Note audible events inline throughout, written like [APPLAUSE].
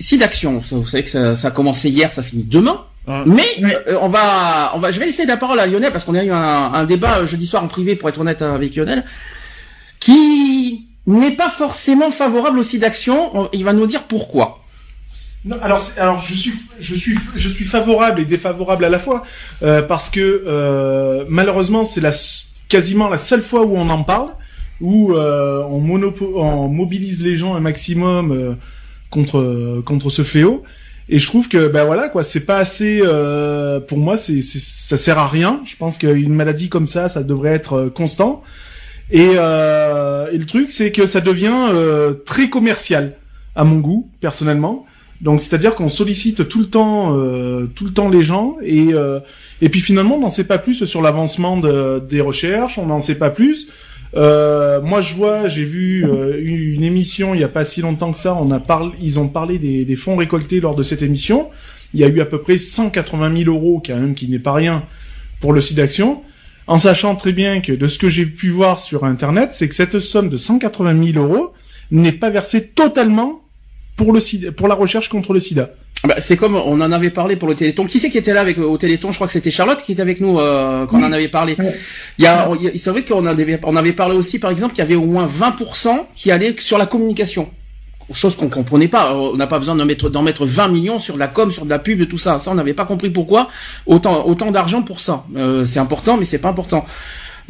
si d'action. Vous savez que ça, ça a commencé hier, ça finit demain. Mais euh, on va, on va, je vais laisser la parole à Lionel parce qu'on a eu un, un débat euh, jeudi soir en privé, pour être honnête avec Lionel, qui n'est pas forcément favorable au site d'action. Il va nous dire pourquoi. Non, alors, alors je suis, je suis, je suis favorable et défavorable à la fois euh, parce que euh, malheureusement c'est la quasiment la seule fois où on en parle, où euh, on, monopo- on mobilise les gens un maximum euh, contre contre ce fléau. Et je trouve que ben voilà quoi, c'est pas assez. euh, pour moi, c'est ça sert à rien. Je pense qu'une maladie comme ça, ça devrait être euh, constant. Et, euh, et le truc, c'est que ça devient euh, très commercial à mon goût personnellement. Donc c'est-à-dire qu'on sollicite tout le temps, euh, tout le temps les gens et euh, et puis finalement on n'en sait pas plus sur l'avancement de, des recherches, on n'en sait pas plus. Euh, moi je vois, j'ai vu euh, une émission il y a pas si longtemps que ça, on a parlé, ils ont parlé des, des fonds récoltés lors de cette émission. Il y a eu à peu près 180 000 euros, quand même, qui n'est pas rien pour le site d'action. En sachant très bien que de ce que j'ai pu voir sur Internet, c'est que cette somme de 180 000 euros n'est pas versée totalement pour le pour la recherche contre le sida. Ah bah, c'est comme on en avait parlé pour le Téléthon. Qui c'est qui était là avec au Téléthon? Je crois que c'était Charlotte qui était avec nous euh, quand on en avait parlé. Il y a, il c'est vrai qu'on avait, on avait parlé aussi, par exemple, qu'il y avait au moins 20% qui allaient sur la communication. Chose qu'on comprenait pas. On n'a pas besoin d'en mettre, d'en mettre 20 millions sur de la com, sur de la pub, et tout ça. Ça, on n'avait pas compris pourquoi autant, autant d'argent pour ça. Euh, c'est important, mais c'est pas important.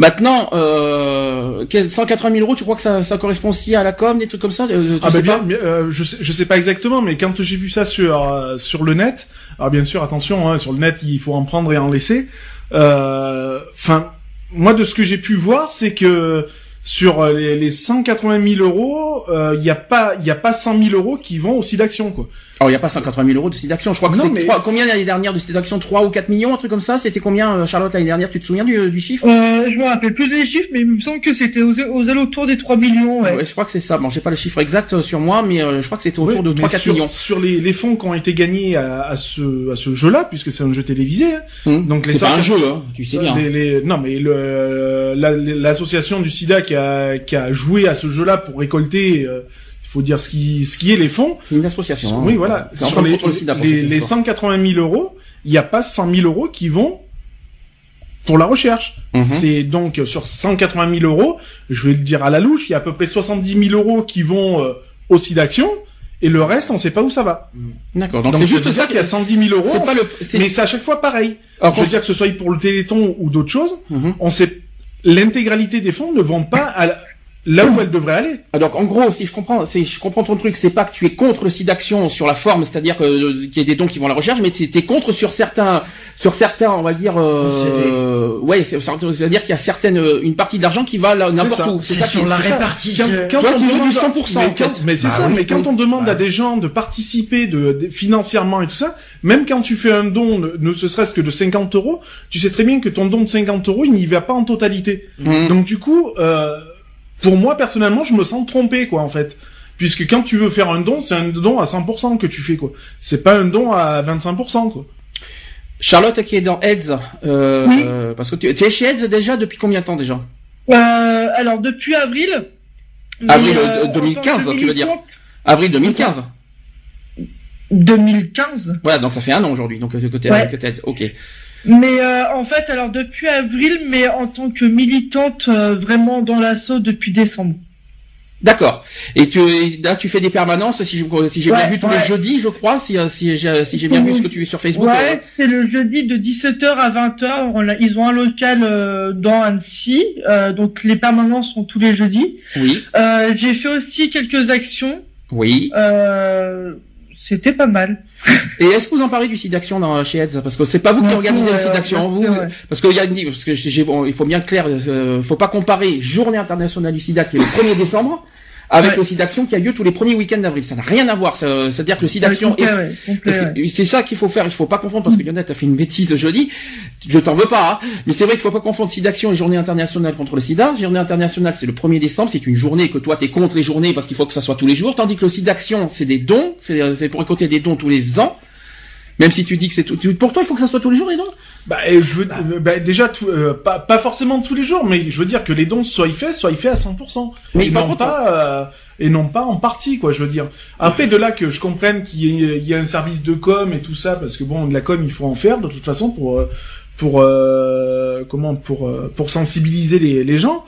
Maintenant, euh, quel- 180 000 euros, tu crois que ça, ça correspond aussi à la com, des trucs comme ça Euh, tu Ah sais bah bien, pas mais, euh, je sais, je sais pas exactement, mais quand j'ai vu ça sur euh, sur le net, alors bien sûr attention, hein, sur le net il faut en prendre et en laisser. Euh, Enfin, moi de ce que j'ai pu voir, c'est que sur les, les 180 000 euros, euh, il y a pas il y a pas 100 000 euros qui vont au site d'action quoi. Alors, il n'y a pas 180 000 euros de site d'action. Je crois que Non, c'est combien l'année dernière de site d'action? 3 ou 4 millions, un truc comme ça? C'était combien, euh, Charlotte, l'année dernière? Tu te souviens du, du chiffre? Euh, je me rappelle plus des chiffres, mais il me semble que c'était aux, aux alentours des 3 millions. Ouais. Ouais, je crois que c'est ça. Bon, j'ai pas le chiffre exact euh, sur moi, mais euh, je crois que c'était autour Oui, de mais 3-4 sur, millions. sur les, les fonds qui ont été gagnés à, à ce à ce jeu-là, puisque c'est un jeu télévisé. hein. Hum. Donc les C'est pas un 180 jeu, hein, tu sais bien. les- les- non, mais le- la- l'association du SIDA qui a, qui a joué à ce jeu-là pour récolter, euh, faut dire ce qui, ce qui est les fonds. C'est une association. hein. Oui, voilà. C'est Sur les, les, les ne savent 180 000 euros, il n'y a pas 100 000 euros qui vont pour la recherche. Mhm. C'est donc sur 180 000 euros, je vais le dire à la louche, il y a à peu près 70 000 euros qui vont euh, au et le reste, on sait pas où ça va. D'accord. Donc c'est juste ça qu'il y a 110 000 euros. Pas le. Mais c'est à chaque fois pareil. Alors, je veux dire que ce soit pour le Téléthon ou d'autres choses, Mhm. on sait l'intégralité des fonds ne vont pas à là où elles devraient aller. Ah, Donc en gros, si je comprends, si je comprends ton truc, c'est pas que tu es contre le site d'action sur la forme, c'est-à-dire que euh, qu'il y ait des dons qui vont à la recherche, mais tu es contre sur certains, sur certains, on va dire, euh, ouais, c'est- c'est-à-dire qu'il y a certaines, euh, une partie de l'argent qui va n'importe où. C'est ça sur la c'est ça. répartition. Quand, quand Toi, on tu veux demande du 100%, mais quand- c'est Bah ça. oui, mais quand on demande Bah à des gens de participer de, de- financièrement et tout ça, même quand tu fais un don, ne, ne serait-ce que de 50 euros, tu sais très bien que ton don de 50 euros, il n'y va pas en totalité. Mhm. Donc du coup, euh, pour moi personnellement, je me sens trompé quoi en fait. Puisque quand tu veux faire un don, c'est un don à 100% que tu fais quoi. C'est pas un don à 25% quoi. Charlotte qui est dans Heads, euh, Oui. euh, parce que tu, tu es chez Heads déjà depuis combien de temps déjà? Euh, alors depuis avril. Avril, mais, euh, en tant 2015, que tu veux dire. Avril 2015. 2015. Voilà, donc ça fait un an aujourd'hui, donc euh, t'es Ouais. Ok. Mais euh, en fait, alors depuis avril, mais en tant que militante euh, vraiment dans l'assaut depuis décembre. D'accord. Et tu, là, tu fais des permanences, si je- si j'ai bien vu tous ouais. les jeudis, je crois, si, euh, si j'ai si j'ai bien vu ce que tu fais sur Facebook. euh, Ouais, c'est le jeudi de 17h à 20h. On a- ils ont un local euh, dans Annecy, euh, donc les permanences sont tous les jeudis. euh, oui, Euh, J'ai fait aussi quelques actions. oui. Euh, C'était pas mal. Et est-ce que vous en parlez du site d'action dans chez Heads Parce que c'est pas vous qui Ouais, organisez le site d'action, ouais, vous. ouais. Parce qu'il y a parce que j'ai, bon, il faut bien clair, euh, faut pas comparer Journée internationale du SIDA qui est le 1er décembre avec le SIDAction qui a lieu tous les premiers week-ends d'avril. Ça n'a rien à voir. C'est-à-dire que le SIDAction c'est ça qu'il faut faire. Il faut pas confondre parce que Lionel a fait une bêtise jeudi. Je t'en veux pas, hein. mais c'est vrai qu'il faut pas confondre SIDAction et Journée internationale contre le SIDA. Journée internationale, c'est le 1er décembre. C'est une journée que toi t'es contre les journées parce qu'il faut que ça soit tous les jours, tandis que le SIDAction, c'est des dons. C'est pour récolter des dons tous les ans. Même si tu dis que c'est tout, pour toi, il faut que ça soit tous les jours les dons? Bah, je veux, bah, déjà, tout, euh, pas, pas forcément tous les jours, mais je veux dire que les dons soient faits, soient faits à 100%. Mais et non pas, euh, et non pas en partie, quoi. Je veux dire. Après, de là que je comprenne qu'il y, y, a un service de com et tout ça, parce que bon, de la com, il faut en faire de toute façon pour, euh, pour, comment, pour, pour sensibiliser les, les gens.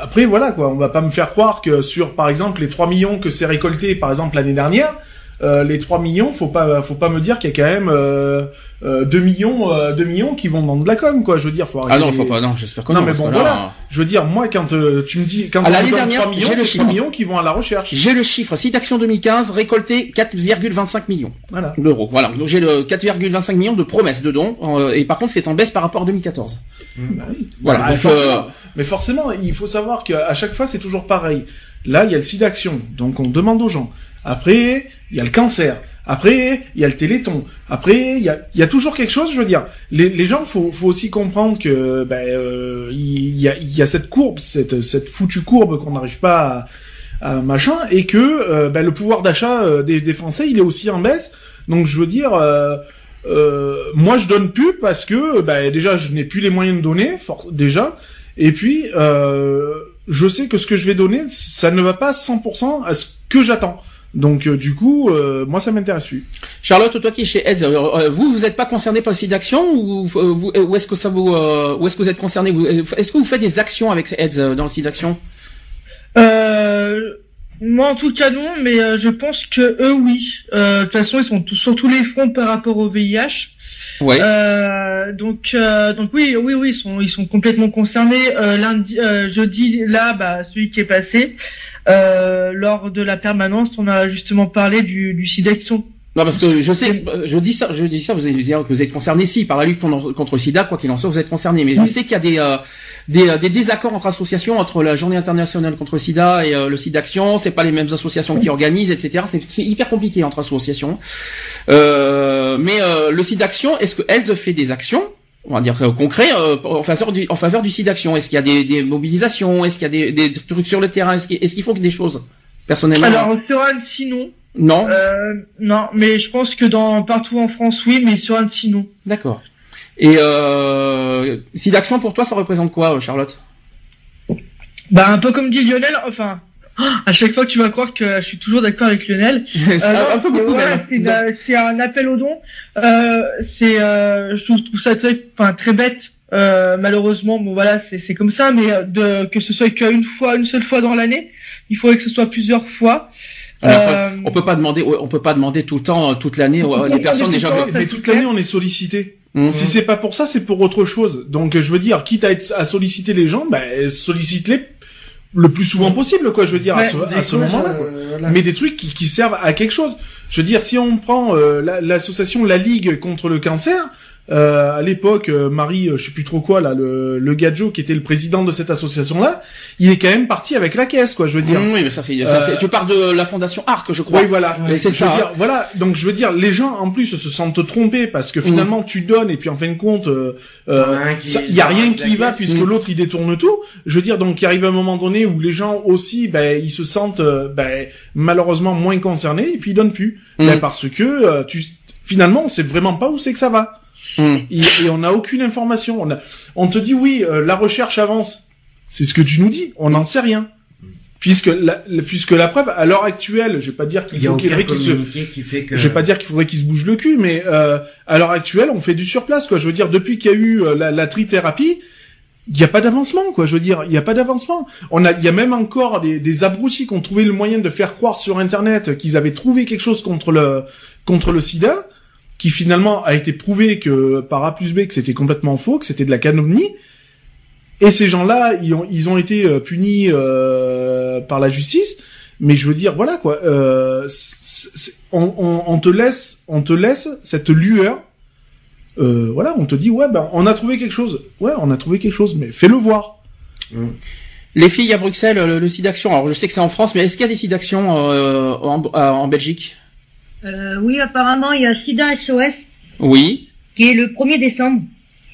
après, voilà, quoi. On va pas me faire croire que sur, par exemple, les 3 millions que c'est récolté, par exemple, l'année dernière, euh, les 3 millions, faut pas, faut pas me dire qu'il y a quand même euh, euh, 2 millions, euh, 2 millions qui vont dans de la com, quoi. Je veux dire, faut Ah non, faut pas, non, j'espère que non. Non, mais bon, voilà. Je veux dire, moi, quand euh, tu me dis, quand à l'année dernière, 3 millions, c'est 3 millions qui vont à la recherche. J'ai le chiffre. Site Action 2015, récolté 4,25 millions voilà. d'euros. Voilà. Donc j'ai le 4,25 millions de promesses de dons. et par contre, c'est en baisse par rapport à 2014. Mmh, bah oui. Voilà. Bah, forcément, mais forcément, il faut savoir qu'à chaque fois, c'est toujours pareil. Là, il y a le site d'action. Donc, on demande aux gens. Après, il y a le cancer. Après, il y a le téléthon. Après, il y a, y a, toujours quelque chose. Je veux dire, les, les gens, faut, faut aussi comprendre que ben, euh, il, y a, il y a cette courbe, cette, cette foutue courbe qu'on n'arrive pas à, à, machin, et que euh, ben, le pouvoir d'achat euh, des, des, Français, il est aussi en baisse. Donc, je veux dire. Euh, moi, je donne plus parce que ben, déjà, je n'ai plus les moyens de donner, déjà. Et puis, euh, je sais que ce que je vais donner, ça ne va pas 100% à ce que j'attends. Donc euh, du coup, euh, moi ça m'intéresse plus. Charlotte, toi qui es chez AIDS, euh, vous vous n'êtes pas concerné par le site d'action ou, vous, ou est-ce que ça vous, ou est-ce que vous êtes concerné? Est-ce que vous faites des actions avec AIDS dans le site d'action? Moi en tout cas non, mais je pense que eux oui. de toute façon, ils sont sur tous les fronts par rapport au VIH. Ouais. donc donc oui oui oui ils sont complètement concernés. lundi jeudi là bah celui qui est passé. Euh, lors de la permanence, on a justement parlé du, du. Non, parce que je sais, je dis ça, je dis ça, vous allez dire que vous êtes concerné, si, par la lutte contre le sida, quoi qu'il en soit, vous êtes concerné. Mais je sais qu'il y a des, euh, des, euh, des, désaccords entre associations, entre la Journée internationale contre le sida et euh, le SIDAction. C'est pas les mêmes associations qui organisent, etc. C'est hyper compliqué entre associations. Euh, mais le SIDAction, est-ce que elles fait des actions on va dire concret euh, en faveur du en faveur du site d'action Est-ce qu'il y a des, des mobilisations? Est-ce qu'il y a des, des, trucs sur le terrain? Est-ce qu'il est y ait des choses personnellement? Alors sur Annecy non. Non. Euh, non, mais je pense que dans partout en France oui, mais sur Annecy non. D'accord. Et euh, site d'action pour toi ça représente quoi, Charlotte? Bah un peu comme dit Lionel, enfin à chaque fois tu vas croire que je suis toujours d'accord avec Lionel. [LAUGHS] Euh, c'est un appel au don. Euh, c'est, euh, je trouve, ça très, enfin, très bête. Euh, malheureusement, bon voilà, c'est comme ça, mais de que ce soit qu'une fois, une seule fois dans l'année, il faudrait que ce soit plusieurs fois. On peut pas demander, on peut pas demander tout le temps, toute l'année, les personnes déjà. Mais toute l'année, on est sollicité. Mhm. Si c'est pas pour ça, c'est pour autre chose. Donc, je veux dire, quitte à, être, à solliciter les gens, ben, sollicite-les le plus souvent possible, quoi. Je veux dire, à ce, moment-là. Euh, Mais des trucs qui, qui, servent à quelque chose. Je veux dire, si on prend euh, l'association la, Ligue contre le cancer, euh, à l'époque, euh, Marie, euh, je sais plus trop quoi là, le, le Gadjo qui était le président de cette association-là, il est quand même parti avec la caisse, quoi. Je veux dire. oui, mais ça c'est. tu parles de la fondation Arc, je crois. Oui, voilà. c'est ça. Dire, voilà. Donc je veux dire, les gens en plus se sentent trompés parce que finalement tu donnes et puis en fin de compte, il y a rien qui va puisque mm. l'autre il détourne tout. Je veux dire, donc il arrive un moment donné où les gens aussi, ben ils se sentent ben, malheureusement moins concernés et puis ils donnent plus, ben, parce que tu finalement on sait vraiment pas où c'est que ça va. Hmm. Et, on n'a aucune information. On, on te dit oui, euh, la recherche avance. C'est ce que tu nous dis. On n'en sait rien. Puisque la, puisque la preuve, à l'heure actuelle, je vais pas dire qu'il faut qu'il se, qui fait que... je vais pas dire qu'il faudrait qu'il se bouge le cul, mais euh, à l'heure actuelle, on fait du surplace, quoi. Je veux dire, depuis qu'il y a eu euh, la, la trithérapie, il n'y a pas d'avancement, quoi. Je veux dire, il n'y a pas d'avancement. On a, il y a même encore des, des abrutis qui ont trouvé le moyen de faire croire sur Internet qu'ils avaient trouvé quelque chose contre le contre le SIDA qui finalement a été prouvé que par A plus B que c'était complètement faux, que c'était de la calomnie. Et ces gens-là, ils ont, ils ont été euh, punis euh, par la justice. Mais je veux dire, voilà quoi. Euh, on, on, on, te laisse, on te laisse cette lueur. Euh, voilà, on te dit ouais, ben on a trouvé quelque chose. Ouais, on a trouvé quelque chose, mais fais-le voir. Mmh. Les filles à Bruxelles, le, site d'action. Alors je sais que c'est en France, mais est-ce qu'il y a des sites d'action en, en, Belgique? Oui, apparemment il y a SIDA SOS. Oui. Qui est le 1er décembre.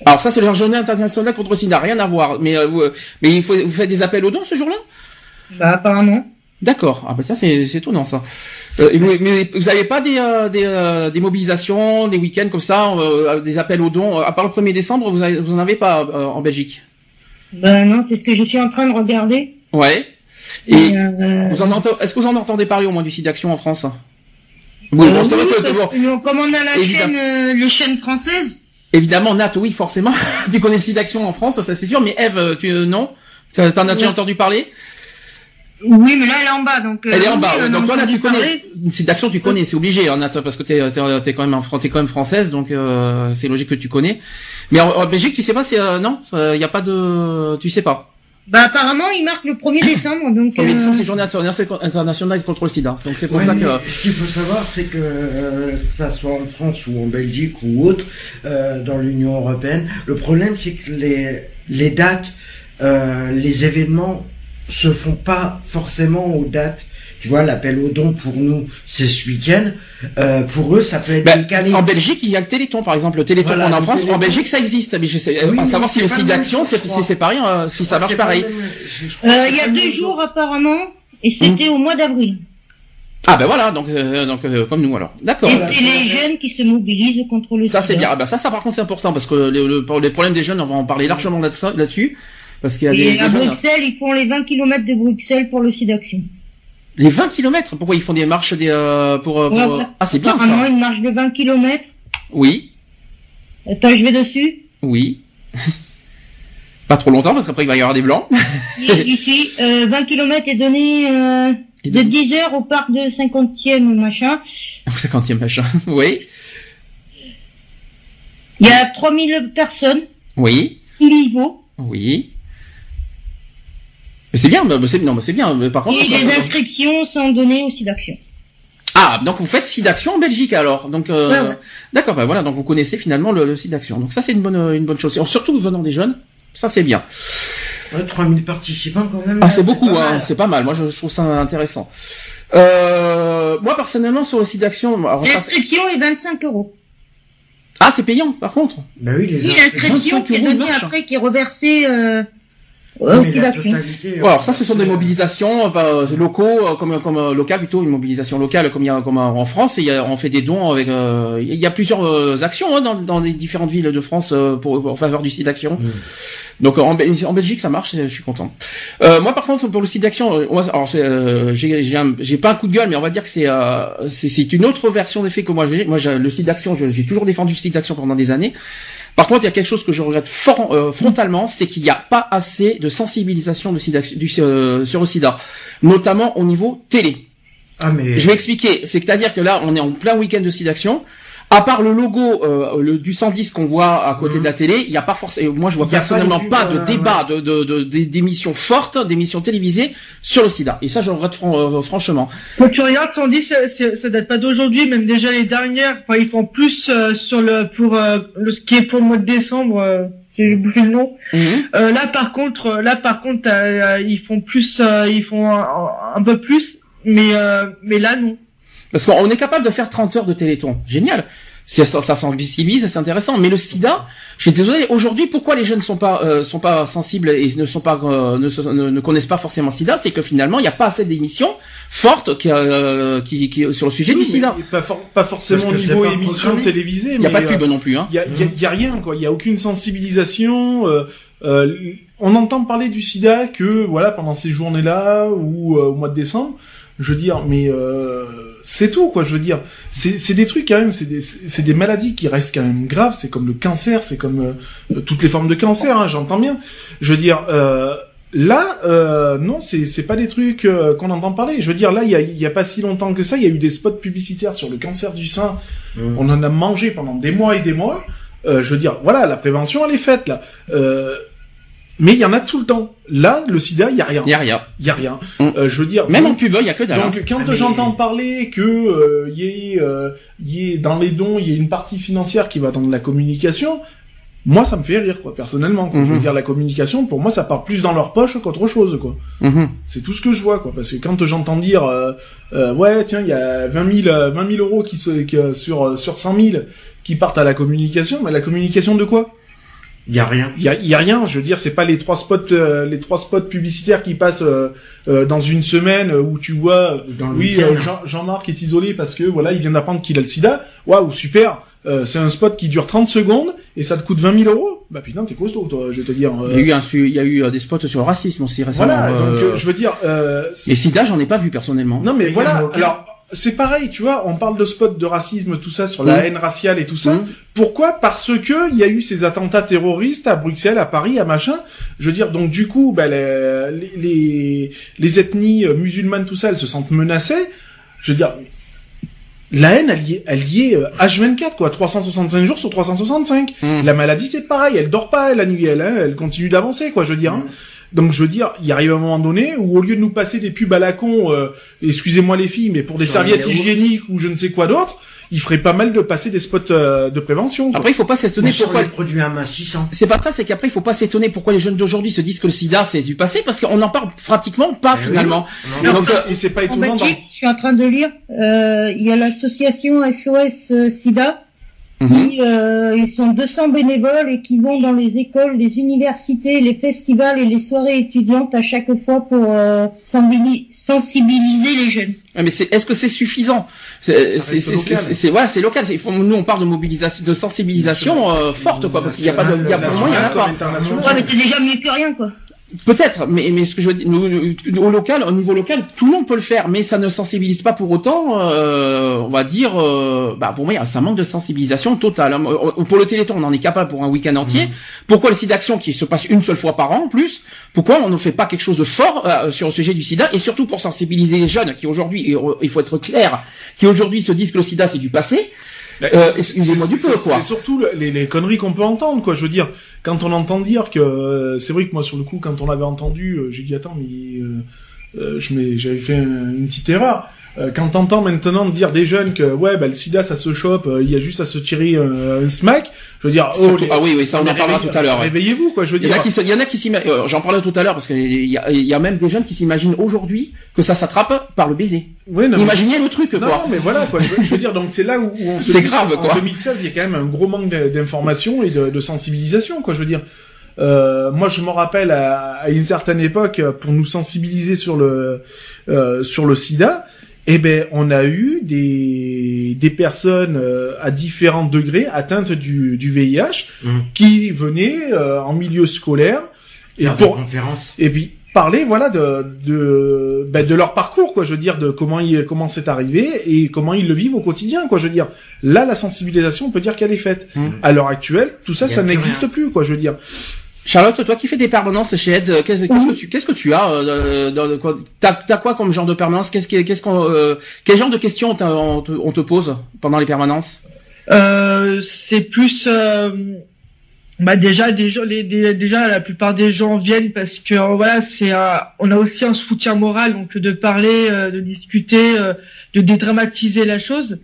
Alors ça c'est la journée internationale contre le sida, rien à voir. Mais mais il faut, vous faites des appels aux dons ce jour-là? Bah apparemment. D'accord. Ah bah ça c'est étonnant ça. Euh, mais vous n'avez pas des, euh, des, euh, des, mobilisations, des week-ends comme ça, des appels aux dons À part le 1er décembre, vous, n'en vous en avez pas en Belgique? Ben non, c'est ce que je suis en train de regarder. Ouais. Et vous en est-ce que vous en entendez parler au moins du site d'action en France? Oui, bon, vrai que, comme on a la chaîne, les chaînes françaises. Évidemment, Nat, oui, forcément. [LAUGHS] tu connais le site d'action en France, ça c'est sûr. Mais Eve, tu non T'en as déjà entendu parler oui, mais là, elle est en bas, donc. Elle est en bas. donc toi, là, tu connais. C'est d'action, tu connais, c'est obligé, hein, parce que t'es es, quand même t'es quand même française, donc euh, c'est logique que tu connais. Mais en, Belgique, tu sais pas, c'est euh, non, il y a pas de, tu sais pas. Bah apparemment, il marque le 1er décembre, donc. 1er décembre, c'est journée internationale contre le SIDA, donc c'est pour ça que. Ce qu'il faut savoir, c'est que que ça soit en France ou en Belgique ou autre, dans l'Union européenne, le problème, c'est que les les dates, les événements se font pas forcément aux dates. Tu vois, l'appel aux dons pour nous, c'est ce week-end. Euh, pour eux, ça peut être ben, décalé. En Belgique, il y a le Téléthon, par exemple. Le Téléthon en France. En Belgique, ça existe. Mais je sais pas savoir si le site d'action, c'est pareil, euh, si ça marche pareil. Euh, il y a deux jours, apparemment, et c'était hum. au mois d'avril. Ah ben voilà, donc, donc comme nous alors. D'accord. Et c'est les jeunes qui se mobilisent contre le Ça c'est bien. Ah ben ça, ça par contre c'est important parce que le, les problèmes des jeunes, on va en parler largement là-dessus. Parce qu'il y a Et à Bruxelles, ils font les 20 km de Bruxelles pour le SIDAction. Les 20 km Pourquoi ils font des marches des, euh, pour, euh, pour... Ah, c'est bien ça. une marche de 20 km. Oui. Attends, je vais dessus. Oui. [LAUGHS] Pas trop longtemps parce qu'après il va y avoir des blancs. Ici, euh, 20 km est donné euh, de 10 heures au parc de 50e machin. 50e machin, [LAUGHS] oui. Il y a 3000 personnes. Oui. Niveau. Oui. Mais c'est bien, c'est non, c'est bien. Mais par contre, et les inscriptions sont données au SIDAction. Ah, donc vous faites SIDAction en Belgique alors. Donc euh, d'accord, ben voilà, donc vous connaissez finalement le, le SIDAction. Donc ça c'est une bonne une bonne chose. surtout venant des jeunes, ça c'est bien. Ouais, 3000 participants quand même. Ah, c'est beaucoup, hein, c'est pas mal. Moi je, trouve ça intéressant. Euh, moi personnellement sur le site d'action, l'inscription est 25 euros. Ah, c'est payant par contre. Ben oui, les oui, l'inscription qui est donnée après, qui est reversée. Euh Ouais, aussi d'action. alors ça, ce sont des mobilisations euh, bah, locaux, euh, comme comme euh, local plutôt, une mobilisation locale comme il y a comme en France. Et il y a, on fait des dons avec. il y a plusieurs actions hein, dans, dans les différentes villes de France pour en faveur du site d'action. Mm. Donc en, en, Belgique, ça marche. Je suis content. moi, par contre, pour le site d'action, alors j'ai j'ai pas un coup de gueule, mais on va dire que c'est c'est une autre version des faits que moi j'ai. Moi, le site d'action, j'ai toujours défendu le site d'action pendant des années. Par contre, il y a quelque chose que je regrette euh, frontalement, c'est qu'il n'y a pas assez de sensibilisation du, euh, sur le sida, notamment au niveau télé. Ah mais... Je vais expliquer. C'est-à-dire que là, on est en plein week-end de SIDAction à part le logo euh, le, du 110 qu'on voit à côté de la télé, il n'y a pas forcément. Moi, je vois personnellement pas, de, débat, de, de, d'émissions fortes, d'émissions télévisées sur le SIDA. Et ça, je regrette euh, franchement. Quand tu regardes 110, ça, ça date pas d'aujourd'hui, même déjà les dernières. Enfin, ils font plus euh, sur le pour le ce qui est pour le mois de décembre. j'ai bouffé le nom. Mhm. là, par contre, là, par contre, ils font plus, ils font un, peu plus, mais mais là, non. Parce qu'on est capable de faire 30 heures de téléthon. Génial. Ça, ça sensibilise, c'est intéressant. Mais le sida, je suis désolé, aujourd'hui, pourquoi les jeunes ne sont pas, euh, sont pas sensibles et ne sont pas, euh, ne, ne, connaissent pas forcément sida, c'est que finalement, il n'y a pas assez d'émissions fortes qui, euh, qui, qui, sur le sujet du sida. Pas, pas forcément au niveau émission télévisée. Il n'y a pas de pub non plus. Hein. Il y, y, a, rien, quoi. Il n'y a aucune sensibilisation. on entend parler du sida que, voilà, pendant ces journées-là ou au mois de décembre. Je veux dire, mais c'est tout quoi je veux dire. C'est des trucs quand même c'est des des maladies qui restent quand même graves. C'est comme le cancer c'est comme euh, toutes les formes de cancer hein, j'entends bien. Je veux dire euh, là euh, non c'est pas des trucs euh, qu'on entend parler. Je veux dire là il y a y a pas si longtemps que ça il y a eu des spots publicitaires sur le cancer du sein. Mmh. on en a mangé pendant des mois et des mois. Je veux dire voilà la prévention elle est faite là mais il y en a tout le temps. Là, le sida, il y a rien. Il y a rien. Il y a rien. Mm. Euh, je veux dire. Même en Cuba, il y a que dalle. Donc, quand ah, j'entends parler que euh, y ait, euh, y ait dans les dons, il y a une partie financière qui va dans la communication, moi ça me fait rire quoi personnellement je veux mhm. dire la communication pour moi ça part plus dans leur poche qu'autre chose quoi mhm. c'est tout ce que je vois quoi parce que quand j'entends dire euh, euh, ouais tiens il y a 20 000 20 000 euros qui, qui sur sur 100 000 qui partent à la communication mais la communication de quoi? Il y a rien. Il y a, y a, rien. Je veux dire, c'est pas les trois spots, euh, les trois spots publicitaires qui passent euh, euh, dans une semaine où tu vois, dans oui, Jean-Marc est isolé parce que voilà, il vient d'apprendre qu'il a le SIDA. Waouh, super. c'est un spot qui dure 30 secondes et ça te coûte 20 000 euros. Bah putain, t'es costaud, toi, je vais te dire. Il y a eu un, il y a eu des spots sur le racisme aussi récemment. Voilà, donc je veux dire. Et SIDA, j'en ai pas vu personnellement. Non, mais voilà. Alors c'est pareil, tu vois, on parle de spot de racisme, tout ça, sur la haine raciale et tout ça. Pourquoi? Parce que il y a eu ces attentats terroristes à Bruxelles, à Paris, à machin. Je veux dire, donc du coup, ben, les, les, les ethnies musulmanes, tout ça, elles se sentent menacées. Je veux dire, la haine, elle y est, elle y est H24, euh, quoi, 365 jours sur 365. Mm. La maladie, c'est pareil, elle dort pas la nuit, elle, hein, elle continue d'avancer, quoi, je veux dire. Hein. Donc je veux dire, il arrive un moment donné où au lieu de nous passer des pubs à la con, euh, excusez-moi les filles, mais pour des serviettes hygiéniques ou je ne sais quoi d'autre, il ferait pas mal de passer des spots euh, de prévention. Après, il faut pas s'étonner pourquoi les produits amincissants. C'est pas ça, c'est qu'après, il faut pas s'étonner pourquoi les jeunes d'aujourd'hui se disent que le SIDA c'est du passé, parce qu'on en parle pratiquement pas eh finalement. Donc, et c'est pas étonnant. Je suis en train de lire. Euh, il y a l'association SOS SIDA Mhm. Euh, ils sont 200 bénévoles et qui vont dans les écoles, les universités, les festivals et les soirées étudiantes à chaque fois pour euh, sensibiliser les jeunes. Mais c'est, est-ce que c'est suffisant? C'est, c'est, voilà, c'est local. nous, on parle de mobilisation, de sensibilisation euh, forte, quoi, parce qu'il n'y a pas de, il y a, pour moi, il y en a pas. Ouais, mais c'est déjà mieux que rien, quoi. Peut-être, mais, mais ce que je veux dire, au local, au niveau local, tout le monde peut le faire, mais ça ne sensibilise pas pour autant. Euh, on va dire, euh, bah pour moi, ça manque de sensibilisation totale. Euh, pour le Téléthon, on en est capable pour un week-end entier. Mmh. Pourquoi le sida d'action qui se passe une seule fois par an, en plus Pourquoi on ne fait pas quelque chose de fort sur le sujet du SIDA et surtout pour sensibiliser les jeunes qui aujourd'hui, il faut être clair, qui aujourd'hui se disent que le SIDA c'est du passé. Euh, excusez-moi du peu, quoi. C'est surtout les, les conneries qu'on peut entendre, quoi. Je veux dire, quand on entend dire que, euh, c'est vrai que moi, sur le coup, quand on l'avait entendu, euh, j'ai dit attends, mais euh, je j'avais fait une petite erreur. Euh, quand t'entends maintenant dire des jeunes que ouais bah le sida ça se chope, euh, il y a juste à se tirer un, smack, je veux dire oh, ah oui oui ça on en parlera tout à l'heure. Réveillez-vous quoi, je veux dire. Il y en a qui s'imaginent, euh, j'en parlais tout à l'heure parce qu'il y a, y a même des jeunes qui s'imaginent aujourd'hui que ça s'attrape par le baiser. Oui, non, Imaginez le truc quoi. Non, mais voilà quoi, je veux, dire donc c'est là où, on se C'est grave quoi. En 2016, il y a quand même un gros manque d'information et de, de, sensibilisation quoi, je veux dire. Euh, moi, je me rappelle à, à, une certaine époque, pour nous sensibiliser sur le euh, sur le SIDA, eh ben, on a eu des, des personnes euh, à différents degrés atteintes du, du VIH mmh. qui venaient euh, en milieu scolaire et pour et puis parler voilà de de ben, de leur parcours quoi je veux dire de comment il comment c'est arrivé et comment ils le vivent au quotidien quoi je veux dire. Là la sensibilisation on peut dire qu'elle est faite. Mmh. à l'heure actuelle tout ça ça n'existe plus quoi je veux dire Charlotte, toi qui fais des permanences chez Ed, euh, qu'est-ce que tu qu'est-ce que tu as euh, dans, quoi T'as as quoi comme genre de permanence? Qu'est-ce qu'est-ce qu'on euh, quel genre de questions on, te, on te pose pendant les permanences? Euh, C'est plus euh, bah déjà déjà les, déjà la plupart des gens viennent parce que voilà c'est on a aussi un soutien moral donc de parler, de discuter, de dédramatiser la chose.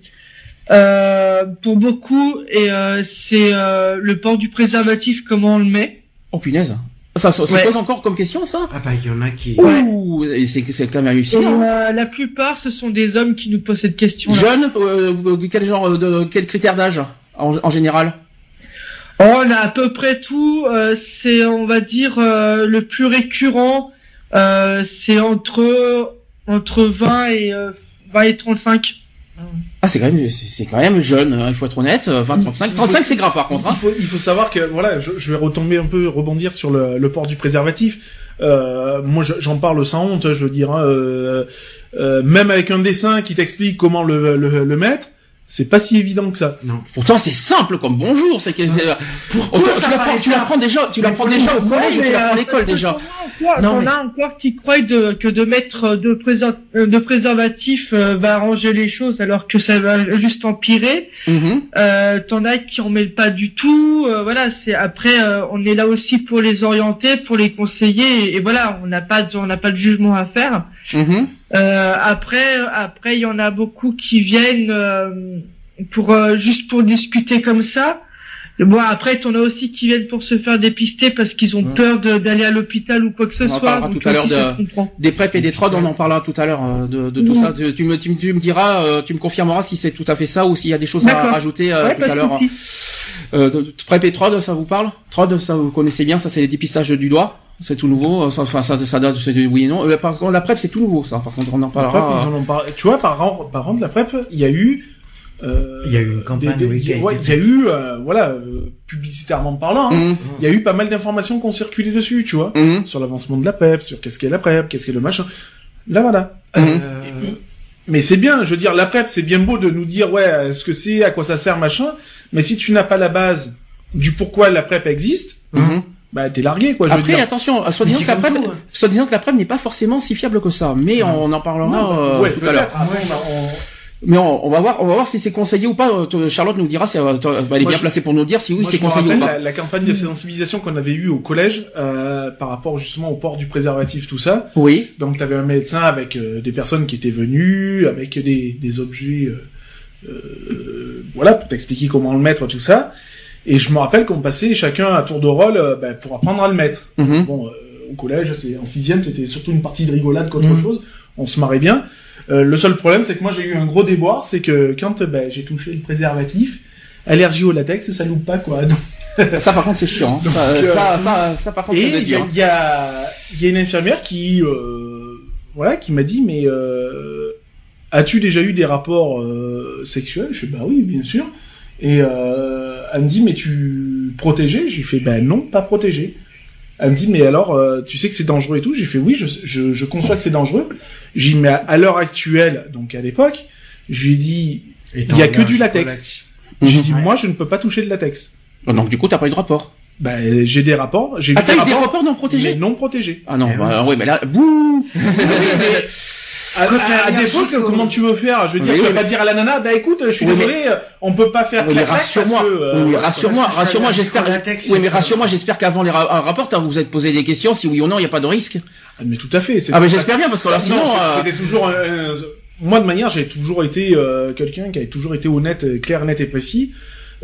pour beaucoup et c'est le port du préservatif comment on le met Oh punaise. Ça se pose encore comme question, ça? Ah bah, il y en a qui... Ouh, et c'est, c'est quand même hallucinant. Euh, la plupart, ce sont des hommes qui nous posent cette question. Jeunes euh, Quel genre de... Quel critère d'âge, en, général? On a à peu près tout. Euh, c'est, on va dire, le plus récurrent, c'est entre, entre 20 et, 20 et 35. Ah, c'est quand même, c'est quand même jeune, hein, il faut être honnête. 20, 35, 35 c'est grave par contre. Hein. Il, faut, il faut savoir que, voilà, je, je, vais retomber un peu, rebondir sur le, le port du préservatif. Euh, moi, j'en parle sans honte, je veux dire. Hein, euh, euh, même avec un dessin qui t'explique comment le, le, le mettre, c'est pas si évident que ça. Non. Pourtant, c'est simple comme bonjour. C'est que pourquoi ça tu l'apprends déjà, tu l'apprends déjà au collège, tu l'apprends à l'école déjà. Non, on a encore qui croient de, que de mettre de, de préservatif euh, va arranger les choses alors que ça va juste empirer. Mm euh, T'en as qui en mettent pas du tout. Euh, voilà, c'est après euh, on est là aussi pour les orienter, pour les conseiller et, voilà, on n'a pas on n'a pas de jugement à faire. Mm euh, après, après, il y en a beaucoup qui viennent euh, pour euh, juste pour discuter comme ça. Bon, après, t'en as aussi qui viennent pour se faire dépister parce qu'ils ont peur d'aller à l'hôpital ou quoi que ce on soit. En tout à l'heure des PrEP et des TROD, on en parlera tout à l'heure euh, de, de tout ça. Tu, me, tu, me diras, euh, tu me confirmeras si c'est tout à fait ça ou s'il y a des choses à rajouter euh, tout à l'heure. Euh, PrEP et TROD, ça vous parle? TROD, ça vous connaissez bien, ça c'est les dépistages du doigt? C'est tout nouveau, enfin ça, ça, date, c'est oui et non. Par contre, la PrEP c'est tout nouveau, ça. Par contre, on en parlera. Tu vois, par, par contre, la PrEP, il y a eu euh, il y a eu une campagne. il y a eu, euh, voilà, euh, publicitairement parlant, hein. mmh. il y a eu pas mal d'informations qui ont circulé dessus, tu vois, mmh. sur l'avancement de la PrEP, sur qu'est-ce qu'est la PrEP, qu'est-ce qu'est le machin. Là, voilà. Mmh. mais c'est bien, je veux dire, la PrEP, c'est bien beau de nous dire, ouais, ce que c'est, à quoi ça sert, machin, mais si tu n'as pas la base du pourquoi la PrEP existe, bah t'es largué quoi. Je Après veux dire. attention, soit disant que la hein. soit disant que la PrEP n'est pas forcément si fiable que ça, mais on en parlera bah, tout à l'heure. Mais on, va voir, on va voir si c'est conseillé ou pas. Euh, Charlotte nous dira, si, euh, elle est bien placée pour nous dire si oui c'est conseillé ou pas. La, la campagne de sensibilisation qu'on avait eue au collège euh, par rapport justement au port du préservatif, tout ça. Oui. Donc tu avais un médecin avec euh, des personnes qui étaient venues, avec des, des objets, euh, voilà, pour t'expliquer comment le mettre, tout ça. Et je me rappelle qu'on passait chacun à tour de rôle ben, pour apprendre à le mettre. Mhm. Bon, au collège, c'est en sixième, c'était surtout une partie de rigolade qu'autre mhm. chose. On se marrait bien. Euh, le seul problème, c'est que moi j'ai eu un gros déboire, c'est que quand ben, j'ai touché le préservatif, allergie au latex, ça loupe pas quoi. [LAUGHS] ça par contre c'est chiant. Hein. Euh, ça, ça, ça, par contre. Et il y, a, y a une infirmière qui, euh, voilà, qui m'a dit mais as-tu déjà eu des rapports sexuels? Je fais bah oui bien sûr. Et elle me dit mais tu protégé J'ai fait ben non pas protégé. Elle me dit mais alors tu sais que c'est dangereux et tout? J'ai fait oui je, je, je conçois que c'est dangereux. J'ai dit, mais à l'heure actuelle, donc à l'époque, je lui ai dit, il y a que du latex. J'ai dit, moi, je ne peux pas toucher de latex. Oh, donc, du coup, t'as pas eu de rapport. Ben, j'ai des rapports. J'ai ah, t'as eu des rapports non protégés? non protégés. Ah non, eh bah, oui, mais là, bouh! [LAUGHS] À, à, défaut, comment tu veux faire Je veux dire, tu vas pas dire à la nana, bah écoute, je suis désolé, on peut pas faire. Oui, mais rassure-moi, euh, oui, rassure-moi, rassure-moi, j'espère. Oui, mais rassure-moi, j'espère qu'avant les rapports, vous êtes posé des questions, si oui ou non, il n'y a pas de risque. Ah, mais tout à fait. Ah, mais j'espère bien parce que là, sinon, euh, c'était toujours. moi, de manière, j'ai toujours été euh, quelqu'un qui avait toujours été honnête, clair, net et précis.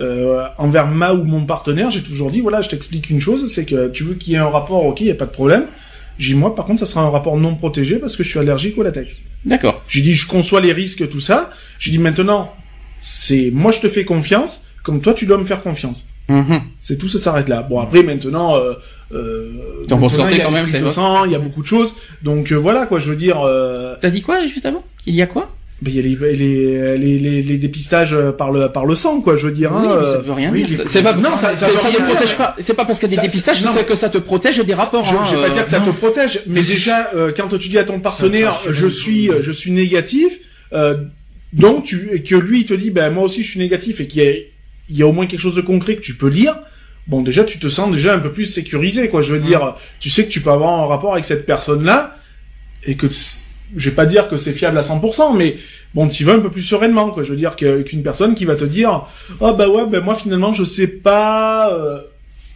Euh, envers ma ou mon partenaire, j'ai toujours dit voilà, je t'explique une chose, c'est que tu veux qu'il y ait un rapport, ok, il y a pas de problème. J'ai dit moi par contre ça sera un rapport non protégé parce que je suis allergique au latex. D'accord. J'ai dit je conçois les risques tout ça. J'ai dit maintenant c'est moi je te fais confiance comme toi tu dois me faire confiance. Mm-hmm. C'est tout ça s'arrête là. Bon après maintenant euh, euh, quand même, c'est il y a beaucoup de choses. Donc euh, voilà quoi, je veux dire. Euh... T'as dit quoi juste avant? Il y a quoi? Il y a les, les, les, les, les dépistages par le par le sang quoi je veux dire oui, hein, mais ça veut rien dire. c'est pas non ça, ça, ça, ne protège pas. C'est pas parce qu'il y a des dépistages que ça te protège des rapports je, hein, je vais pas dire que ça te protège mais déjà quand tu dis à ton partenaire je suis je suis négatif donc tu que lui il te dit ben moi aussi je suis négatif et qu'il y a il y a au moins quelque chose de concret que tu peux lire bon déjà tu te sens déjà un peu plus sécurisé quoi je veux dire. Tu sais que tu peux avoir un rapport avec cette personne là et que je vais pas dire que c'est fiable à 100% mais bon tu vas un peu plus sereinement quoi je veux dire qu'une personne qui va te dire oh bah ouais ben moi finalement je sais pas euh,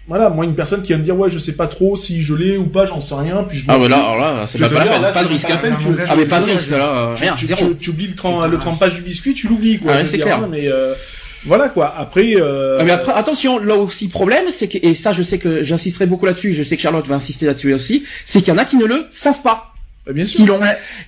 voilà moi une personne qui va me dire ouais je sais pas trop si je l'ai ou pas j'en sais rien puis je ah voilà alors là c'est pas, pas, pas, de risque hein. ah mais pas de risque là rien tu, tu, oublies le, le trempage du biscuit tu l'oublies quoi ah, c'est clair mais euh, voilà quoi. Après. Euh... Ah, mais après, attention, là aussi problème, c'est que et ça, je sais que j'insisterai beaucoup là-dessus. Je sais que Charlotte va insister là-dessus aussi. C'est qu'il y en a qui ne le savent pas. Bah, bien sûr. l'ont.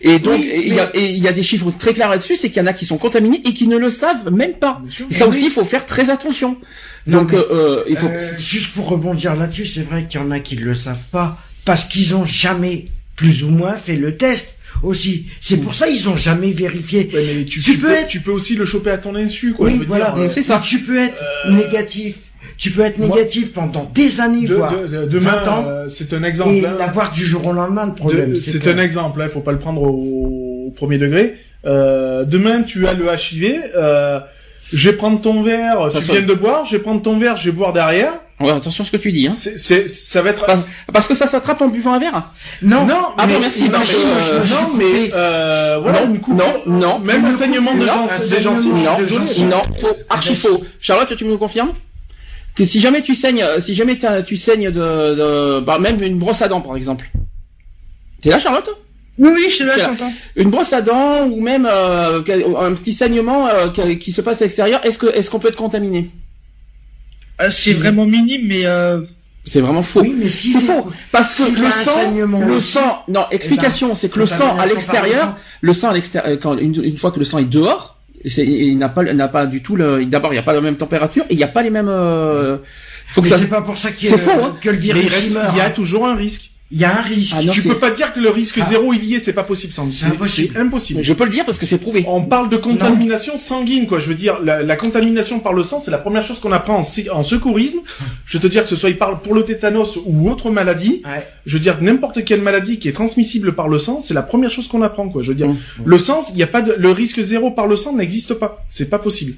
Et donc, il y, a des chiffres très clairs là-dessus, c'est qu'il y en a qui sont contaminés et qui ne le savent même pas. Et ça aussi, il faut faire très attention. donc, euh, il faut. Euh, juste pour rebondir là-dessus, c'est vrai qu'il y en a qui ne le savent pas parce qu'ils ont jamais plus ou moins fait le test aussi. C'est pour ça ils ont jamais vérifié. tu, peux, être... tu peux aussi le choper à ton insu, quoi. Oui, voilà. Euh, c'est ça. Tu peux être euh, négatif. Tu peux être négatif pendant des années, de, voire de, demain, euh, c'est un exemple. Et l'avoir du jour au lendemain, le problème. C'est un exemple. Il faut pas le prendre au, premier degré. demain, tu as le HIV. je vais prendre ton verre. tu viens de boire. Je vais prendre ton verre. Je vais boire derrière. Ouais, attention à ce que tu dis. Hein. C'est, ça va être parce, que ça s'attrape en buvant un verre. Non, non. Ah mais, bon, merci. Non, non, mais euh, voilà, non, non, non, même l'enseignement de gens, des gens, non, non, faux, archi faux. Charlotte, tu me confirmes? Que si jamais tu saignes, si jamais tu saignes de, de bah, même une brosse à dents par exemple. T'es là, Charlotte? Oui, oui, je suis là, j'entends. Une brosse à dents ou même euh, un petit saignement euh, qui se passe à l'extérieur, est-ce que est-ce qu'on peut être contaminé? C'est vraiment minime, mais c'est vraiment faux. c'est faux parce que le sang, le sang, non, eh explication, ben, c'est que le sang à l'extérieur, le sang à l'extérieur, quand une, fois que le sang est dehors, il n'a pas, n'a pas du tout le. D'abord, il n'y a pas la même température et il n'y a pas les mêmes. Euh, faut que ça. C'est pas pour ça qu'il c'est faux, hein. que le il, il y a toujours un risque. Il y a un risque. Ah tu peux pas dire que le risque ah. zéro il y est, c'est pas possible, Sandy. C'est impossible. impossible. Je peux le dire parce que c'est prouvé. On parle de contamination sanguine, quoi. Je veux dire, la, contamination par le sang, c'est la première chose qu'on apprend en, secourisme. Je veux te dire que ce soit il parle pour le tétanos ou autre maladie. Je veux dire, n'importe quelle maladie qui est transmissible par le sang, c'est la première chose qu'on apprend, quoi. Je veux dire, mmh. le sang, il y a pas de, le risque zéro par le sang n'existe pas. C'est pas possible.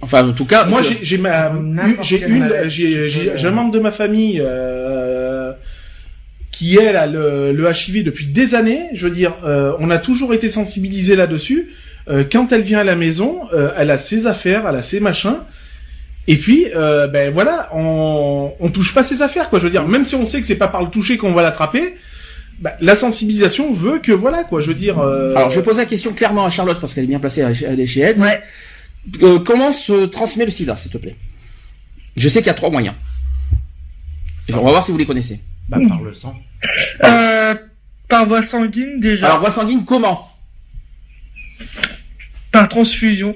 Enfin, en tout cas, moi, j'ai, j'ai ma, j'ai une, j'ai, j'ai un membre de ma famille. Euh, qui elle a le, le, HIV depuis des années. Je veux dire, euh, on a toujours été sensibilisé là-dessus. Euh, quand elle vient à la maison, euh, elle a ses affaires, elle a ses machins. Et puis, ben voilà, on, on touche pas ses affaires, quoi. Je veux dire, même si on sait que c'est pas par le toucher qu'on va l'attraper, ben, la sensibilisation veut que voilà, quoi. Je veux dire. Alors, je pose la question clairement à Charlotte parce qu'elle est bien placée, elle est chez Ed. Ouais. comment se transmet le SIDA, s'il te plaît? Je sais qu'il y a trois moyens. on va voir si vous les connaissez. Bah, par le sang. Euh, par voie sanguine déjà. Alors voie sanguine comment? Par transfusion.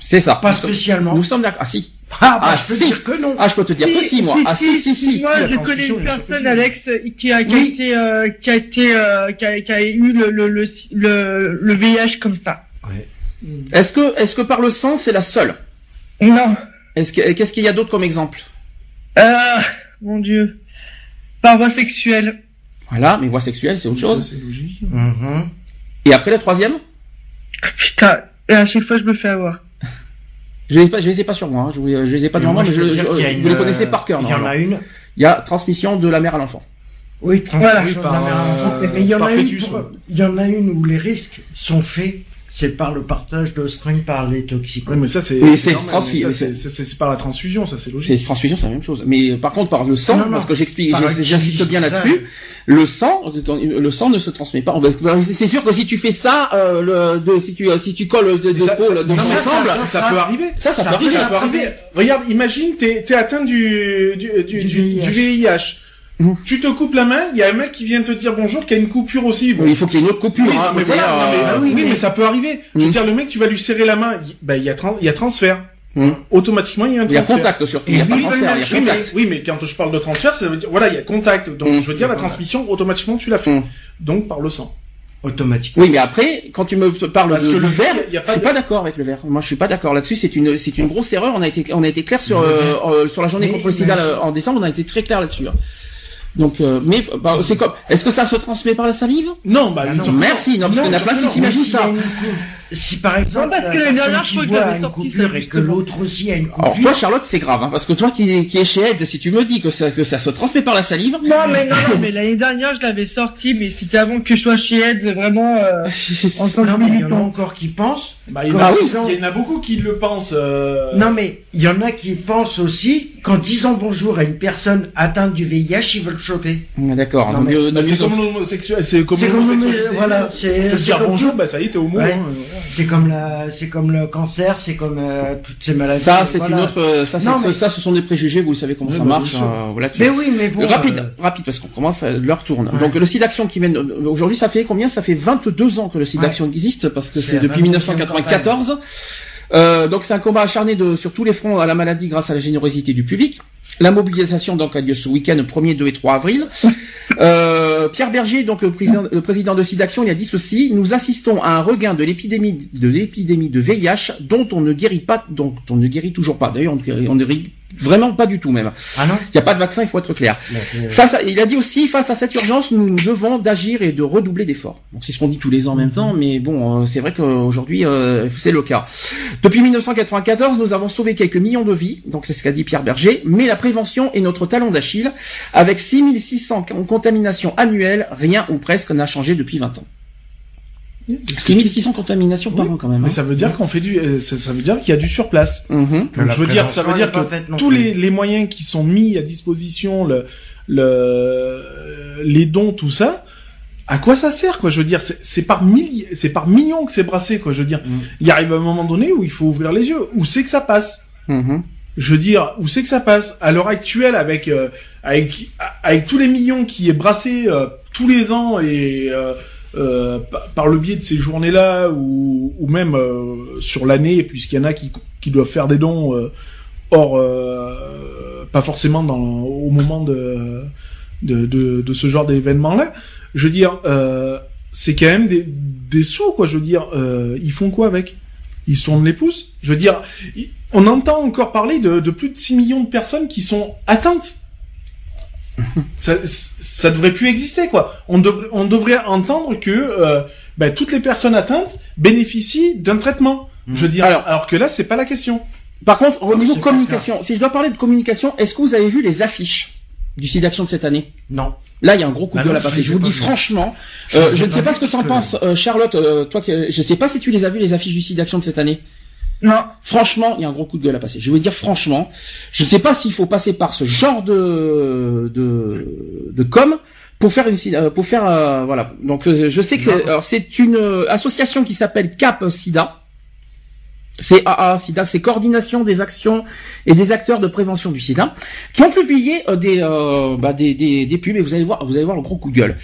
C'est ça. Pas spécialement. Nous sommes d'accord. Ah si. Ah, bah, ah, je peux dire que non. Ah, je peux te dire que si, moi. ah, si, si, si. Moi, je connais une personne, Alex, qui a, qui a été, euh, qui a été, euh, qui, a, qui a eu le, le, le, le, le VIH comme ça. Ouais. Est-ce que, est-ce que par le sang, c'est la seule? Non. Est-ce que, qu'est-ce qu'il y a d'autre comme exemple? Euh, mon Dieu. Par voie sexuelle. Voilà, mais voie sexuelle, c'est autre chose. c'est logique. Mm-hmm. Et après la troisième? Putain, et à chaque fois je me fais avoir. je les, pas, je les ai pas sur moi, hein. je, je les ai pas sur moi, mais je, vous les connaissez par cœur. Il y en a une. Il y a transmission de la mère à l'enfant. Oui, transmission de la mère à l'enfant. Mais il y en a une, il y en a une où les risques sont faits c'est par le partage de string par les toxiques. Oui, mais ça c'est c'est par la transfusion, ça c'est logique. C'est transfusion, c'est la même chose. Mais par contre par le sang, parce que j'explique, j'insiste bien là-dessus, le sang, le sang ne se transmet pas. C'est sûr que si tu fais ça, euh, le, de, si tu si tu colles de, de ça, peau, de ensemble, ça, ça, peut arriver. Ça, ça, peut arriver. Ça peut arriver. Regarde, imagine, t'es es atteint du du, du, du, du VIH Mmh. Tu te coupes la main, il y a un mec qui vient te dire bonjour, qui a une coupure aussi. il faut qu'il y ait une autre coupure. hein, mais, voilà, euh, oui, mais... ça peut arriver. Je veux dire, le mec, tu vas lui serrer la main, il, ben, il y a, il y a transfert. Mmh. Automatiquement, il y a un transfert. Il y a contact surtout. Il y a pas transfert, il y a contact. oui, mais quand je parle de transfert, ça veut dire, voilà, il y a contact. Donc, je veux dire, la transmission, automatiquement, tu la fais. Donc, par le sang. Automatiquement. Oui, mais après, quand tu me parles Parce de, que le verre, je suis pas d'accord avec le verre. Moi, je suis pas d'accord là-dessus. C'est une, c'est une grosse erreur. On a été, on a été clair sur, euh, euh, sur la journée contre le sida en décembre. On a été très clair là-dessus. Donc, euh, mais bah, c'est comme. Est-ce que ça se transmet par la salive? Non, bah, non. Merci, non, parce qu'il y en a plein qui s'imaginent ça si par exemple parce que la dernière fois que a une coupure et que l'autre aussi a une coupure. Alors toi Charlotte c'est grave hein, parce que toi qui, qui est chez Eds si tu me dis que ça que ça se transmet par la salive. Non mais non, non mais l'année dernière je l'avais sorti mais c'était avant que je sois chez Eds vraiment. Euh, [LAUGHS] non mais il y en a encore qui pensent. Bah, il, y en a, oui. il y en a beaucoup qui le pensent. Euh... Non mais il y en a qui pensent aussi qu'en disant bonjour à une personne atteinte du VIH ils veulent choper. Ah, d'accord. Bah, c'est comme l'homosexuel. C'est comme, comme voilà. C'est dire bonjour bah ça y est t'es homo. Hein. C'est comme la c'est comme le cancer, c'est comme euh, toutes ces maladies. Ça, c'est une autre. Euh, ça, ça, ce sont des préjugés. Vous savez comment ça bah, marche. Euh, voilà, mais oui, mais bon. Rapide, rapide, parce qu'on commence. L'heure tourne. Donc le site d'action qui mène aujourd'hui, ça fait combien? Ça fait 22 ans que le site d'action existe parce que c'est depuis 1994. Euh, donc c'est un combat acharné de, sur tous les fronts à la maladie grâce à la générosité du public. La mobilisation donc a lieu ce week-end 1er, 2 et 3 avril. Euh, Pierre Berger, donc le président, le président de SIDAction, il a dit ceci nous assistons à un regain de l'épidémie de l'épidémie de VIH dont on ne guérit pas, dont on ne guérit toujours pas. D'ailleurs, on, on ne guérit Vraiment pas du tout même. Ah non Il n'y a pas de vaccin, il faut être clair. Face il a dit aussi, face à cette urgence, nous devons d'agir et de redoubler d'efforts. Donc c'est ce qu'on dit tous les ans en même temps, mais bon, euh, c'est vrai qu'aujourd'hui, euh, c'est le cas. Depuis 1994, nous avons sauvé quelques millions de vies, donc c'est ce qu'a dit Pierre Berger, mais la prévention est notre talon d'Achille. Avec 6600 contaminations annuelles, rien ou presque n'a changé depuis 20 ans. C'est 1600 contaminations par an quand même. Mais hein. ça veut dire qu'on fait du, euh, ça, veut dire qu'il y a du surplace. Mm je veux dire, ça veut dire que tous les, les, moyens qui sont mis à disposition, le, le, les dons, tout ça, à quoi ça sert quoi? Je veux dire, c'est par milliers, c'est par millions que c'est brassé quoi. Je veux dire, mm. il arrive un moment donné où il faut ouvrir les yeux. Où c'est que ça passe? Mm Je veux dire, où c'est que ça passe? À l'heure actuelle, avec avec avec tous les millions qui est brassé tous les ans et par le biais de ces journées-là ou, même sur l'année, puisqu'il y en a qui, doivent faire des dons hors pas forcément au moment de ce genre d'événement-là. Je veux dire, euh, c'est quand même des, sous, quoi. Je veux dire, euh, ils font quoi avec? Ils sont les pouces. Je veux dire, on entend encore parler de, de, plus de 6 millions de personnes qui sont atteintes. Ça, ça devrait plus exister, quoi. On devrait, on devrait entendre que euh, ben, toutes les personnes atteintes bénéficient d'un traitement. Je veux dire, alors, alors que là, c'est pas la question. Par contre, au niveau communication, si je dois parler de communication, est-ce que vous avez vu les affiches du site d'action de cette année? Non. Là, il y a un gros coup de bah gueule à passer. Je, vous dis franchement, je, euh, ne sais pas ce que tu en penses, euh, Charlotte. Euh, toi, je sais pas si tu les as vues les affiches du site d'action de cette année. Non. Franchement, il y a un gros coup de gueule à passer. Je veux dire franchement, je ne sais pas s'il faut passer par ce genre de de, de com pour faire une pour faire voilà. Donc je sais que c'est une association qui s'appelle Cap Sida c'est AA SIDA, c'est coordination des actions et des acteurs de prévention du SIDA, qui ont publié euh, des, euh, bah, des, des, des, pubs et vous allez voir, vous allez voir le gros coup de gueule.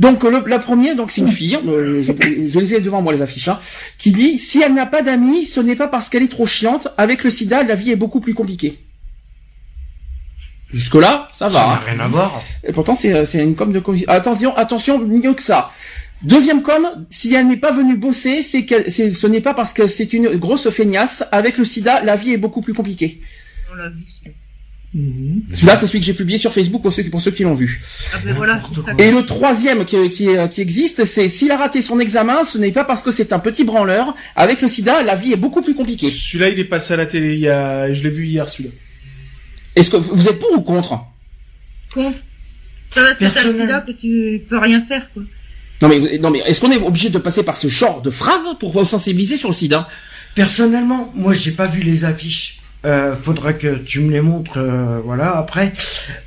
Donc le, la première, donc c'est une fille, euh, je, je, les ai devant moi les affiches, hein, qui dit si elle n'a pas d'amis, ce n'est pas parce qu'elle est trop chiante. Avec le SIDA, la vie est beaucoup plus compliquée. Jusque là, ça va. Ça n'a hein. rien à voir. Et pourtant c'est c'est une com de attention attention mieux que ça. Deuxième com, si elle n'est pas venue bosser, c'est que ce n'est pas parce que c'est une grosse feignasse. Avec le sida, la vie est beaucoup plus compliquée. Mmh. Celui-là, c'est celui que j'ai publié sur Facebook pour ceux, pour ceux qui l'ont vu. Ah ben voilà, Et le troisième qui, qui, qui existe, c'est s'il a raté son examen, ce n'est pas parce que c'est un petit branleur. Avec le sida, la vie est beaucoup plus compliquée. Celui-là, il est passé à la télé. Il y a... Je l'ai vu hier, celui-là. Est-ce que vous êtes pour ou contre? Contre. Ça va, que t'as le sida que tu peux rien faire, quoi? Non mais, non mais est-ce qu'on est obligé de passer par ce genre de phrase pour sensibiliser sur le sida? Personnellement, moi j'ai pas vu les affiches. Euh, faudra que tu me les montres, euh, voilà. Après,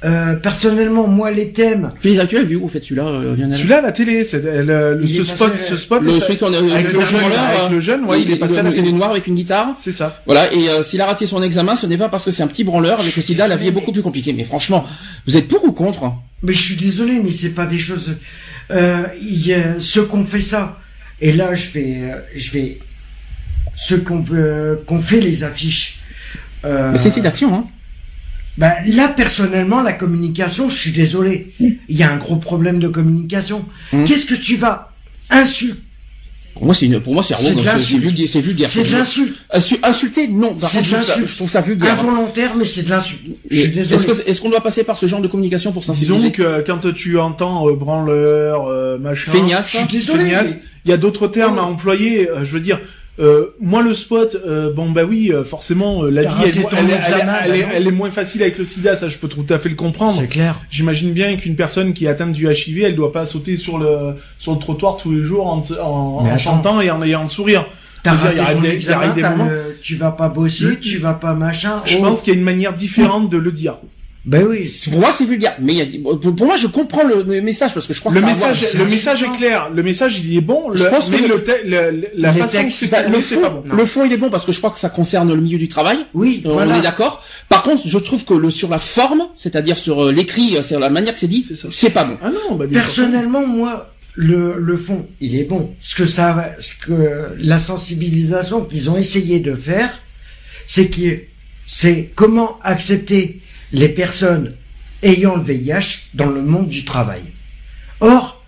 euh, personnellement, moi les thèmes. Tu les as, tu vu où fait celui-là, euh, Celui-là, la télé, c'est le, ce spot, ce spot. Le, celui qu'on a avec, le, jeune, avec le jeune, ouais, il, est passé à la télé noire avec une guitare. C'est ça. Voilà. Et euh, s'il a raté son examen, ce n'est pas parce que c'est un petit branleur. Avec le SIDA, la vie est beaucoup plus compliquée. Mais franchement, vous êtes pour ou contre? Mais je suis désolé, mais c'est pas des choses. Euh, il y ceux qu'on fait ça. Et là, je vais, euh, je vais, ceux qu'on qu'on fait les affiches. Euh, Mais c'est d'action, hein. Ben, là, personnellement, la communication, je suis désolé. Il y a un gros problème de communication. Mmh. Qu'est-ce que tu vas insulter? Pour moi, c'est une, pour moi, c'est c'est vulgaire, c'est vulgaire. C'est de l'insulte. Insulter, non. C'est de l'insulte. Je trouve ça vulgaire. Involontaire, mais c'est de l'insulte. Est-ce qu'on doit passer par ce genre de communication pour sensibiliser? Disons que quand tu entends euh, branleur, euh, machin. Feignasse. Je suis désolé. Il y a d'autres termes à employer. Euh, je veux dire, euh, moi le spot, euh, bon bah oui, euh, forcément la vie elle, est moins facile avec le SIDA, ça je peux tout à fait le comprendre. C'est clair. J'imagine bien qu'une personne qui est atteinte du HIV, elle doit pas sauter sur le sur le trottoir tous les jours en, en, chantant et en ayant le sourire. T'as tu vas pas bosser, tu vas pas machin. Je pense qu'il y a une manière différente de le dire. Ben oui. Pour moi, c'est vulgaire. Mais y a, pour moi, je comprends le, message parce que je crois le que message, le message est clair. Le message, il est bon. Le, je pense que le, la façon, c'est pas, le fond, pas bon. le fond, il est bon parce que je crois que ça concerne le milieu du travail. Oui. Euh, on est d'accord. Par contre, je trouve que le sur la forme, c'est-à-dire sur euh, l'écrit, euh, sur la manière que c'est dit, c'est pas bon. Ah non. Bah, Personnellement, moi, le, le fond, il est bon. Ce que ça, ce que la sensibilisation qu'ils ont essayé de faire, c'est que c'est comment accepter les personnes ayant le VIH dans le monde du travail. Or,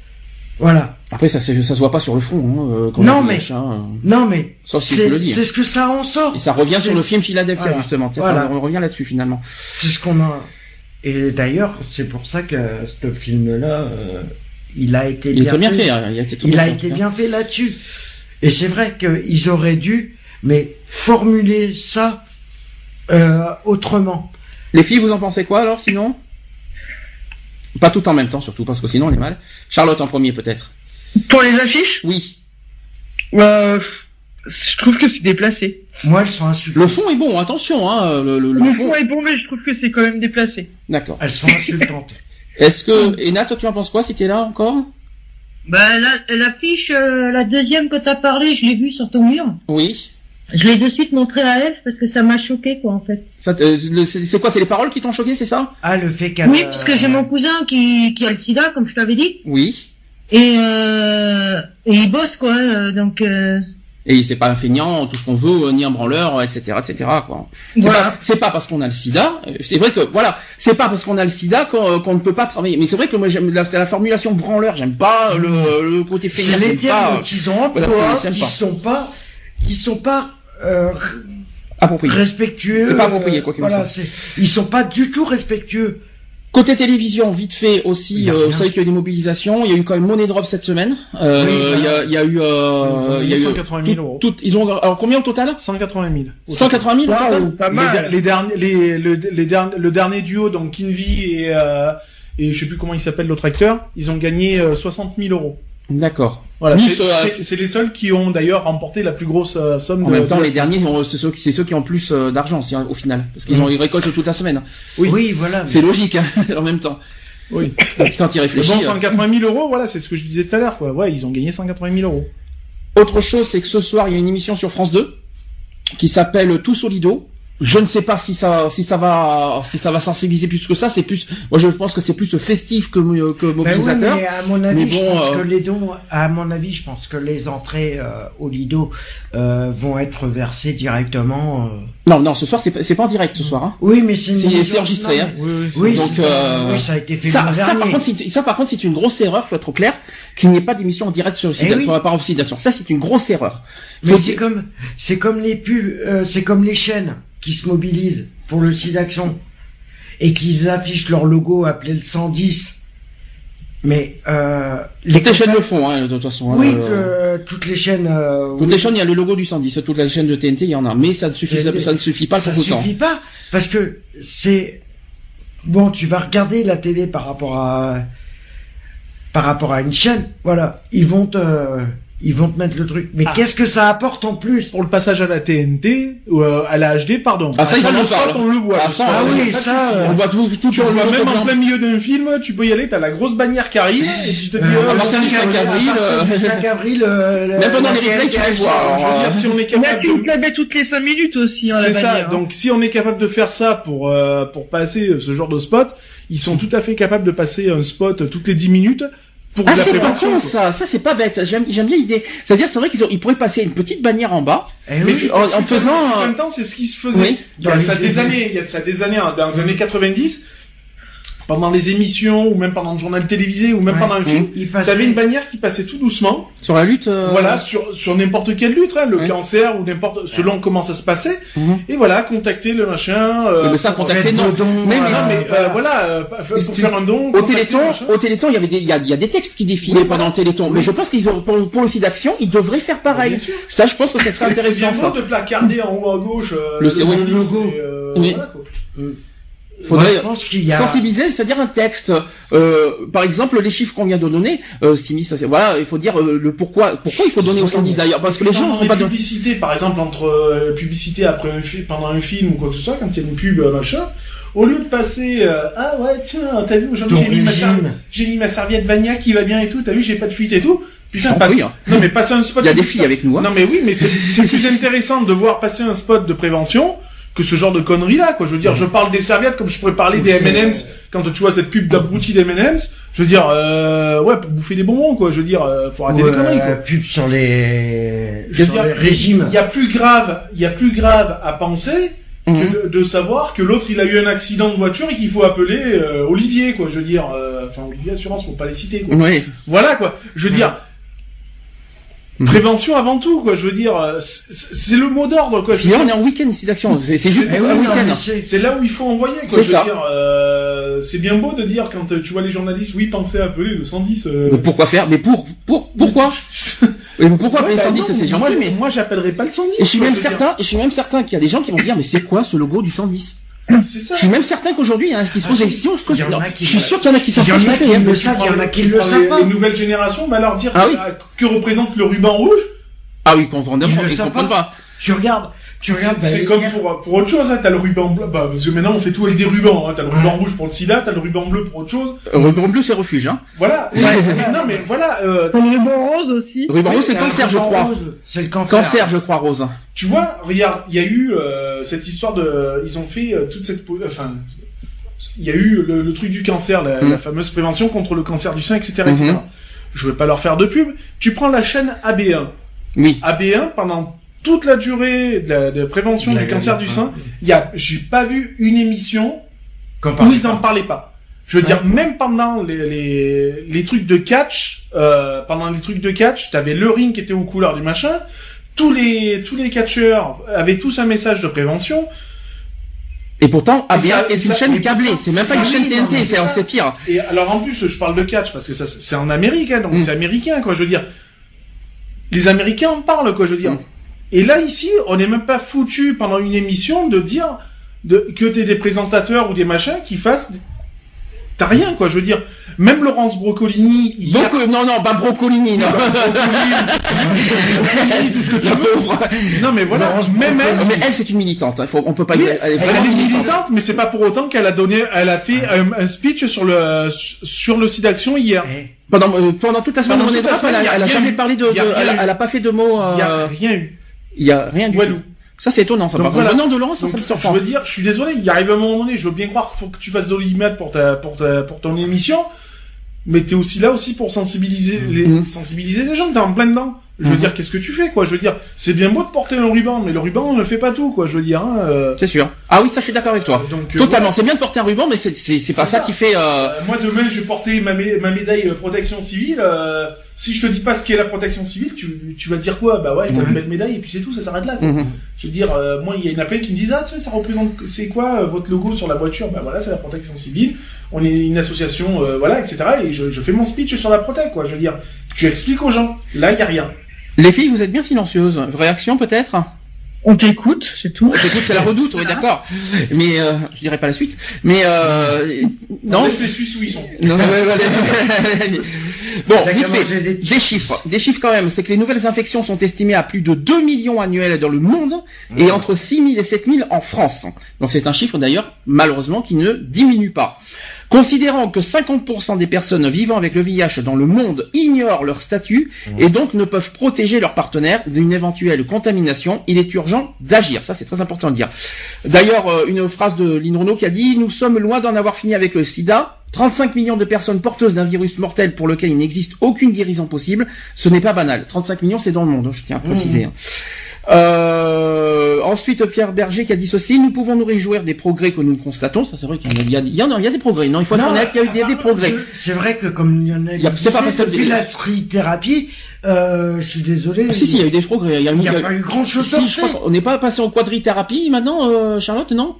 voilà. Après, ça, ça se voit pas sur le front. Hein, euh, non, mais, hein. non, mais, c'est ce que ça en sort. Et ça revient sur le film Philadelphia, justement. Ça, on revient là-dessus, finalement. C'est ce qu'on a. Et d'ailleurs, c'est pour ça que ce film-là, euh, il a été bien, bien fait. Hein. il a été, il a été bien fait là-dessus. Et c'est vrai qu'ils auraient dû, mais formuler ça euh, autrement. Les filles, vous en pensez quoi alors, sinon? Pas tout en même temps, surtout, parce que sinon on est mal. Charlotte en premier, peut-être. Pour les affiches? Oui. Euh, je trouve que c'est déplacé. Moi, elles sont insultantes. Le fond est bon, attention. Hein, le, le, le fond... est bon, mais je trouve que c'est quand même déplacé. D'accord. Elles sont insultantes. [LAUGHS] Est-ce que... Et Nat, toi, tu en penses quoi si t'es là encore? Bah, l'affiche, euh, la deuxième que t'as parlé, je l'ai vue sur ton mur. Oui. Je l'ai de suite montré à Eve parce que ça m'a choqué quoi en fait. c'est quoi C'est les paroles qui t'ont choqué, c'est ça? Ah le fait qu'elle. Oui, parce que j'ai mon cousin qui, qui a le SIDA, comme je t'avais dit. Oui. Et, euh, et il bosse quoi, euh, donc. Euh... Et c'est pas un feignant, tout ce qu'on veut, ni un branleur, etc., etc. Quoi. Voilà. C'est pas, parce qu'on a le SIDA. Euh, c'est vrai que voilà, c'est pas parce qu'on a le SIDA qu'on qu'on ne peut pas travailler. Mais c'est vrai que moi j'aime la, la formulation branleur. J'aime pas le, le côté feignant. C'est les termes qu'ils ont employés, voilà, qui sont pas, qui sont pas euh, approprié. respectueux. C'est pas approprié quoi qu'il voilà, soit. Ils sont pas du tout respectueux. Côté télévision, vite fait aussi, euh, vous savez qu'il y a eu des mobilisations. Il y a eu quand même Money Drop cette semaine. Euh, oui, il, y a, il y a eu, euh, il y a 180 000 euros. Tout, ils ont alors combien au total? 180 000. 180 000 au total? Pas mal. Les, les derniers, les, le, les derniers, le dernier duo donc Kinvi et euh, et je sais plus comment il s'appelle l'autre acteur, ils ont gagné 60 000 euros. D'accord. Voilà, c'est les seuls qui ont d'ailleurs remporté la plus grosse euh, somme. En même temps, les derniers, c'est ceux, ceux, qui ont plus euh, d'argent au final, parce qu'ils ont ils récoltent toute la semaine. Oui, oui voilà. C'est logique hein, [LAUGHS] en même temps. Oui. Quand ils réfléchissent. Bon, 180 000 euros, voilà, c'est ce que je disais tout à l'heure. Ouais, ils ont gagné 180 000 euros. Autre chose, c'est que ce soir, il y a une émission sur France 2 qui s'appelle Tout Solido. Je ne sais pas si ça, si ça va, si ça va sensibiliser plus que ça. C'est plus, moi je pense que c'est plus festif que que mobilisateur. Ben oui, mais à mon avis, je pense que euh, les dons, à mon avis, je pense que les entrées euh, au Lido euh, vont être versées directement. Euh... Non, non, ce soir c'est pas, c'est pas en direct ce soir. Hein. Oui, mais c'est c'est enregistré. Hein. Oui, oui, donc euh, oui, ça a été fait. Ça, ça par contre, ça par contre, c'est une grosse erreur. Faut être clair qu'il n'y ait pas d'émission en direct sur le site, eh oui. par Ça, c'est une grosse erreur. mais c'est comme, c'est comme les pubs, c'est comme les chaînes qui se mobilisent pour le site d'action et qu'ils affichent leur logo appelé le 110. Mais euh, les toutes les chaînes le font, hein, de toute façon. Hein, oui, euh, toutes les chaînes. Euh, toutes les chaînes, il y a le logo du 110. Toutes les chaînes de TNT, il y en a. Mais ça ne suffit, ça, ne suffit pas ça Ça ne suffit pas parce que c'est bon. Tu vas regarder la télé par rapport à par rapport à une chaîne. Voilà, ils vont te ils vont te mettre le truc. Mais ah. qu'est-ce que ça apporte en plus Pour le passage à la TNT ou euh, à la HD, pardon. Ah ça, ça ils en on le voit. Ah, ça, ah oui, ça, on voit tout, tout, tu vois même en plein milieu d'un film, tu peux y aller, t'as la grosse bannière qui arrive et tu te dis. Euh, à du 5 avril, euh, 5 avril, euh, même pendant les replays, tu vas voir. Je veux dire, si on est capable. de... toutes les 5 minutes aussi. Hein, C'est ça. Hein. Donc si on est capable de faire ça pour euh, pour passer ce genre de spot, ils sont tout à fait capables de passer un spot toutes les 10 minutes ah, c'est pas con, ça. Ça, c'est pas bête. J'aime, j'aime bien l'idée. C'est-à-dire, c'est vrai qu'ils ils pourraient passer une petite bannière en bas. Eh mais en, faisant. En même temps, c'est ce qui se faisait. il y a ça des années, il y a ça des années, dans les années 90 pendant les émissions ou même pendant le journal télévisé ou même pendant un film, mmh. t'avais une bannière qui passait tout doucement sur la lutte. Euh... Voilà, sur sur n'importe quelle lutte, hein, le cancer ou n'importe selon comment ça se passait. Mmh. Et voilà, contacter le machin. Euh, mais ça, contacter non. Don, mais, voilà, mais euh, voilà, euh, pour faire un don. Au Téléthon, au Téléthon, il y avait des il y a, il y a des textes qui défilaient pendant le Téléthon. Mais je pense qu'ils ont pour, pour le site d'action, ils devraient faire pareil. Ça, je pense que ça serait intéressant. C'est bien de placarder en haut à gauche euh, le logo. Voilà, quoi. Mmh faudrait sensibiliser, c'est-à-dire un texte. Euh, par exemple, les chiffres qu'on vient de donner, euh, ça, voilà, il faut dire euh, le pourquoi, pourquoi il faut donner au 110 d'ailleurs, parce que les gens n'ont pas de publicité, par exemple entre euh, publicité après un film, pendant un film ou quoi que ce soit, quand il y a une pub machin. Au lieu de passer ah ouais tiens t'as vu aujourd'hui j'ai mis ma j'ai mis ma serviette Vania qui va bien et tout t'as vu j'ai pas de fuite et tout Putain, pas hein. Non mais passer un spot. Il y a des filles avec nous. Hein. Non mais oui, mais c'est plus intéressant de voir passer un spot de prévention que ce genre de conneries là quoi je veux dire je parle des serviettes comme je pourrais parler des M&M's quand tu vois cette pub d'abruti des M&M's je veux dire euh, ouais pour bouffer des bonbons quoi je veux dire euh, faut arrêter les conneries quoi. pub sur les sur les régimes il y a plus grave il y a plus grave à penser que mhm. de, savoir que l'autre il a eu un accident de voiture et qu'il faut appeler euh, Olivier quoi je veux dire euh, enfin Olivier Assurance pour pas les citer quoi. Oui. voilà quoi je veux dire. [LAUGHS] Prévention avant tout, quoi. Je veux dire, euh, c'est le mot d'ordre, quoi. Là, on est en week-end ici d'action. C'est juste eh week-end. C'est là où il faut envoyer, quoi. C'est ça. Euh, c'est bien beau de dire quand tu vois les journalistes, oui, pensez à appeler le 110. Euh... Mais pourquoi faire? Mais pour, pour, pourquoi? [LAUGHS] Pourquoi appeler le 110 bah C'est gentil, moi, mais moi, j'appellerai pas le 110. Et je suis même certain, et je suis même certain qu'il y a des gens qui vont dire, mais c'est quoi ce logo du 110 je suis même certain qu'aujourd'hui, il y en a qui se posent des questions. Je suis sûr qu'il y en a qui savent pas ce que c'est. Il y en a qui le savent pas. Les nouvelles générations, bah leur dire ah que représente le ruban rouge? Ah oui, comprendre, ils comprennent pas. Je regarde, tu regardes. C'est comme pour, pour autre chose, hein. T'as le ruban bleu, bah, parce que maintenant on fait tout avec des rubans, hein. T'as le ruban rouge pour le sida, t'as le ruban bleu pour autre chose. Le ruban bleu, c'est refuge, hein. Voilà. non, mais voilà, euh... le ruban rose aussi. Le ruban rose, c'est cancer, je crois. C'est le cancer. Cancer, je crois, rose. Tu vois, regarde, il y a eu, euh, cette histoire de, ils ont fait euh, toute cette, enfin, il y a eu le, truc du cancer, la, mm. fameuse prévention contre le cancer du sein, etc., etc. Mm-hmm. Je vais pas leur faire de pub. Tu prends la chaîne AB1. Oui. AB1 pendant toute la durée de, la, de prévention du cancer du sein, il y a, j'ai pas vu une émission où ils en parlaient pas. Je veux dire, même pendant les, les, les, trucs de catch, euh, pendant les trucs de catch, t'avais le ring qui était aux couleurs du machin. Tous les tous les catcheurs avaient tous un message de prévention. Et pourtant, ABA est une chaîne câblée. C'est même pas une chaîne TNT, c'est pire. Et alors en plus, je parle de catch parce que ça, c'est en Amérique, hein, donc mm. c'est américain, quoi. Je veux dire, les Américains en parlent, quoi. Je veux dire. Mm. Et là ici, on n'est même pas foutu pendant une émission de dire de, que t'es des présentateurs ou des machins qui fassent. T'as rien, quoi. Je veux dire. Même Laurence Brocolini. Hier... non, non, pas Brocolini, non. Brocolini, tout ce que tu veux. Non, mais voilà. même elle. Mais elle, c'est une militante. Hein. Faut, on peut pas. Mais elle, est, elle est militante, mais c'est pas pour autant qu'elle a donné, elle a fait un, speech sur le sur le site d'action hier. Eh. Pendant, euh, pendant toute la semaine de elle, elle, a jamais parlé de, elle, a pas fait de mots. Il y a rien eu. Il y a rien du tout. Ça c'est étonnant, ça. Donc, voilà. Venant de Laurence, ça, ça me surprend. Je veux dire, je suis désolé, il arrive un moment donné, je veux bien croire qu'il faut que tu fasses de pour ta, pour ta, pour ton émission, mais t'es aussi là aussi pour sensibiliser les, mhm. sensibiliser les gens, t'es en plein dedans. Je veux mhm. dire, qu'est-ce que tu fais, quoi? Je veux dire, c'est bien beau de porter un ruban, mais le ruban ne fait pas tout, quoi. Je veux dire. Hein, euh... C'est sûr. Ah oui, ça, je suis d'accord avec toi. Euh, donc, euh, Totalement. C'est bien de porter un ruban, mais c'est c'est pas ça. qui fait. Euh, euh... moi, demain, je vais porter ma, ma médaille protection civile. Si je te dis pas ce qu'est la protection civile, tu, tu vas te dire quoi? Bah ouais, j'ai une belle médaille et puis c'est tout, ça s'arrête là. Mhm. Je veux dire, moi, il y a une appel qui me disent ah, tu sais, ça représente, c'est quoi votre logo sur la voiture? Bah voilà, c'est la protection civile. On est une association, voilà, etc. Et je, je fais mon speech sur la protec, quoi. Je veux dire, tu expliques aux gens. Là, il y a rien. Les filles, vous êtes bien silencieuses. Réaction peut-être? On t'écoute, c'est tout. On t'écoute, c'est la redoute, oui, d'accord. Mais euh, je dirais pas la suite. Mais euh, non. C'est Suisse où ils sont. Non, [LAUGHS] bon, vite fait, des chiffres, des chiffres quand même. C'est que les nouvelles infections sont estimées à plus de 2 millions annuels dans le monde et entre 6 000 et 7 000 en France. Donc c'est un chiffre d'ailleurs malheureusement qui ne diminue pas. Considérant que 50% des personnes vivant avec le VIH dans le monde ignorent leur statut mmh. et donc ne peuvent protéger leurs partenaires d'une éventuelle contamination, il est urgent d'agir. Ça, c'est très important de dire. D'ailleurs, euh, une phrase de Lynn qui a dit « Nous sommes loin d'en avoir fini avec le sida. 35 millions de personnes porteuses d'un virus mortel pour lequel il n'existe aucune guérison possible. Ce n'est pas banal. 35 millions, c'est dans le monde, hein, je tiens à préciser. Mmh. Euh, ensuite, Pierre Berger qui a dit ceci, nous pouvons nous réjouir des progrès que nous constatons. Ça, c'est vrai qu'il y, a, il y, a, il y a des progrès. Non, il faut être honnête, il y a eu des, des progrès. C'est vrai que comme Lionel a, c'est pas parce que depuis la trithérapie, euh, je suis désolé. Ah, si, si, il y a eu des progrès. Il y a, il y a, pas eu grand chose. Si, je crois qu'on n'est pas passé en quadrithérapie maintenant, euh, Charlotte, non?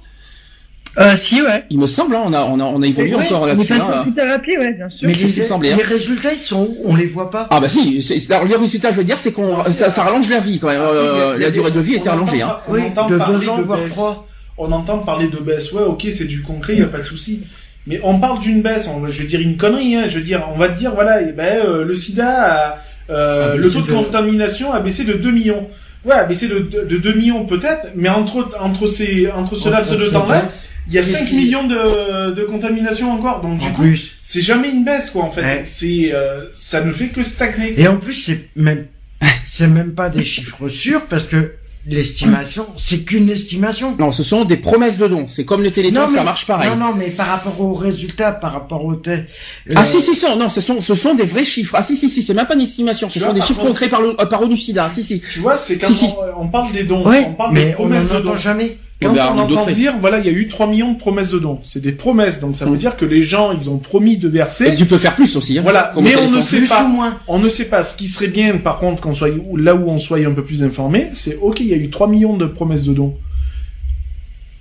Euh, si, ouais. Il me semble, hein, on a, on a, on a évolué encore là-dessus. Hein. thérapie, ouais, bien sûr. Mais les, les, résultats, ils sont où? On les voit pas. Ah bah si. C'est, alors, les résultats, je veux dire, c'est qu'on, ça, ça, rallonge la vie quand même. Euh, la durée de vie était rallongée. Hein. Oui, de deux ans voire trois. On entend parler de baisse. Ouais, ok, c'est du concret, il y a pas de souci. Mais on parle d'une baisse. On, je veux dire une connerie. Hein, je veux dire, on va te dire, voilà, eh ben, euh, le SIDA, a, euh, ah, le taux de contamination a baissé de 2 millions. Ouais, a baissé de, de, de 2 millions peut-être, mais entre entre ces entre ce laps de temps-là il y a 5 millions de, de contaminations encore, donc du coup, c'est jamais une baisse quoi en fait. C'est euh, ça ne fait que stagner. Et en plus, c'est même c'est même pas des chiffres sûrs parce que l'estimation, c'est qu'une estimation. Non, ce sont des promesses de dons. C'est comme le téléthon, ça marche pareil. Non, non, mais par rapport aux résultats, par rapport au euh... Ah si, si, si, non, ce sont, ce sont des vrais chiffres. Ah si, si, si, c'est même pas une estimation. Ce sont des chiffres concrets par le, euh, par Onucida. Si, si. Tu vois, c'est quand on, parle des dons, on parle des promesses de dons. jamais. Quand on entend dire, voilà, il y a eu 3 millions de promesses de dons. C'est des promesses, donc ça veut mm. dire que les gens, ils ont promis de verser. Et tu peux faire plus aussi. Hein, voilà, mais on ne sait pas. On ne sait pas. Ce qui serait bien, par contre, qu'on soit là où on soit un peu plus informé, c'est ok, il y a eu 3 millions de promesses de dons,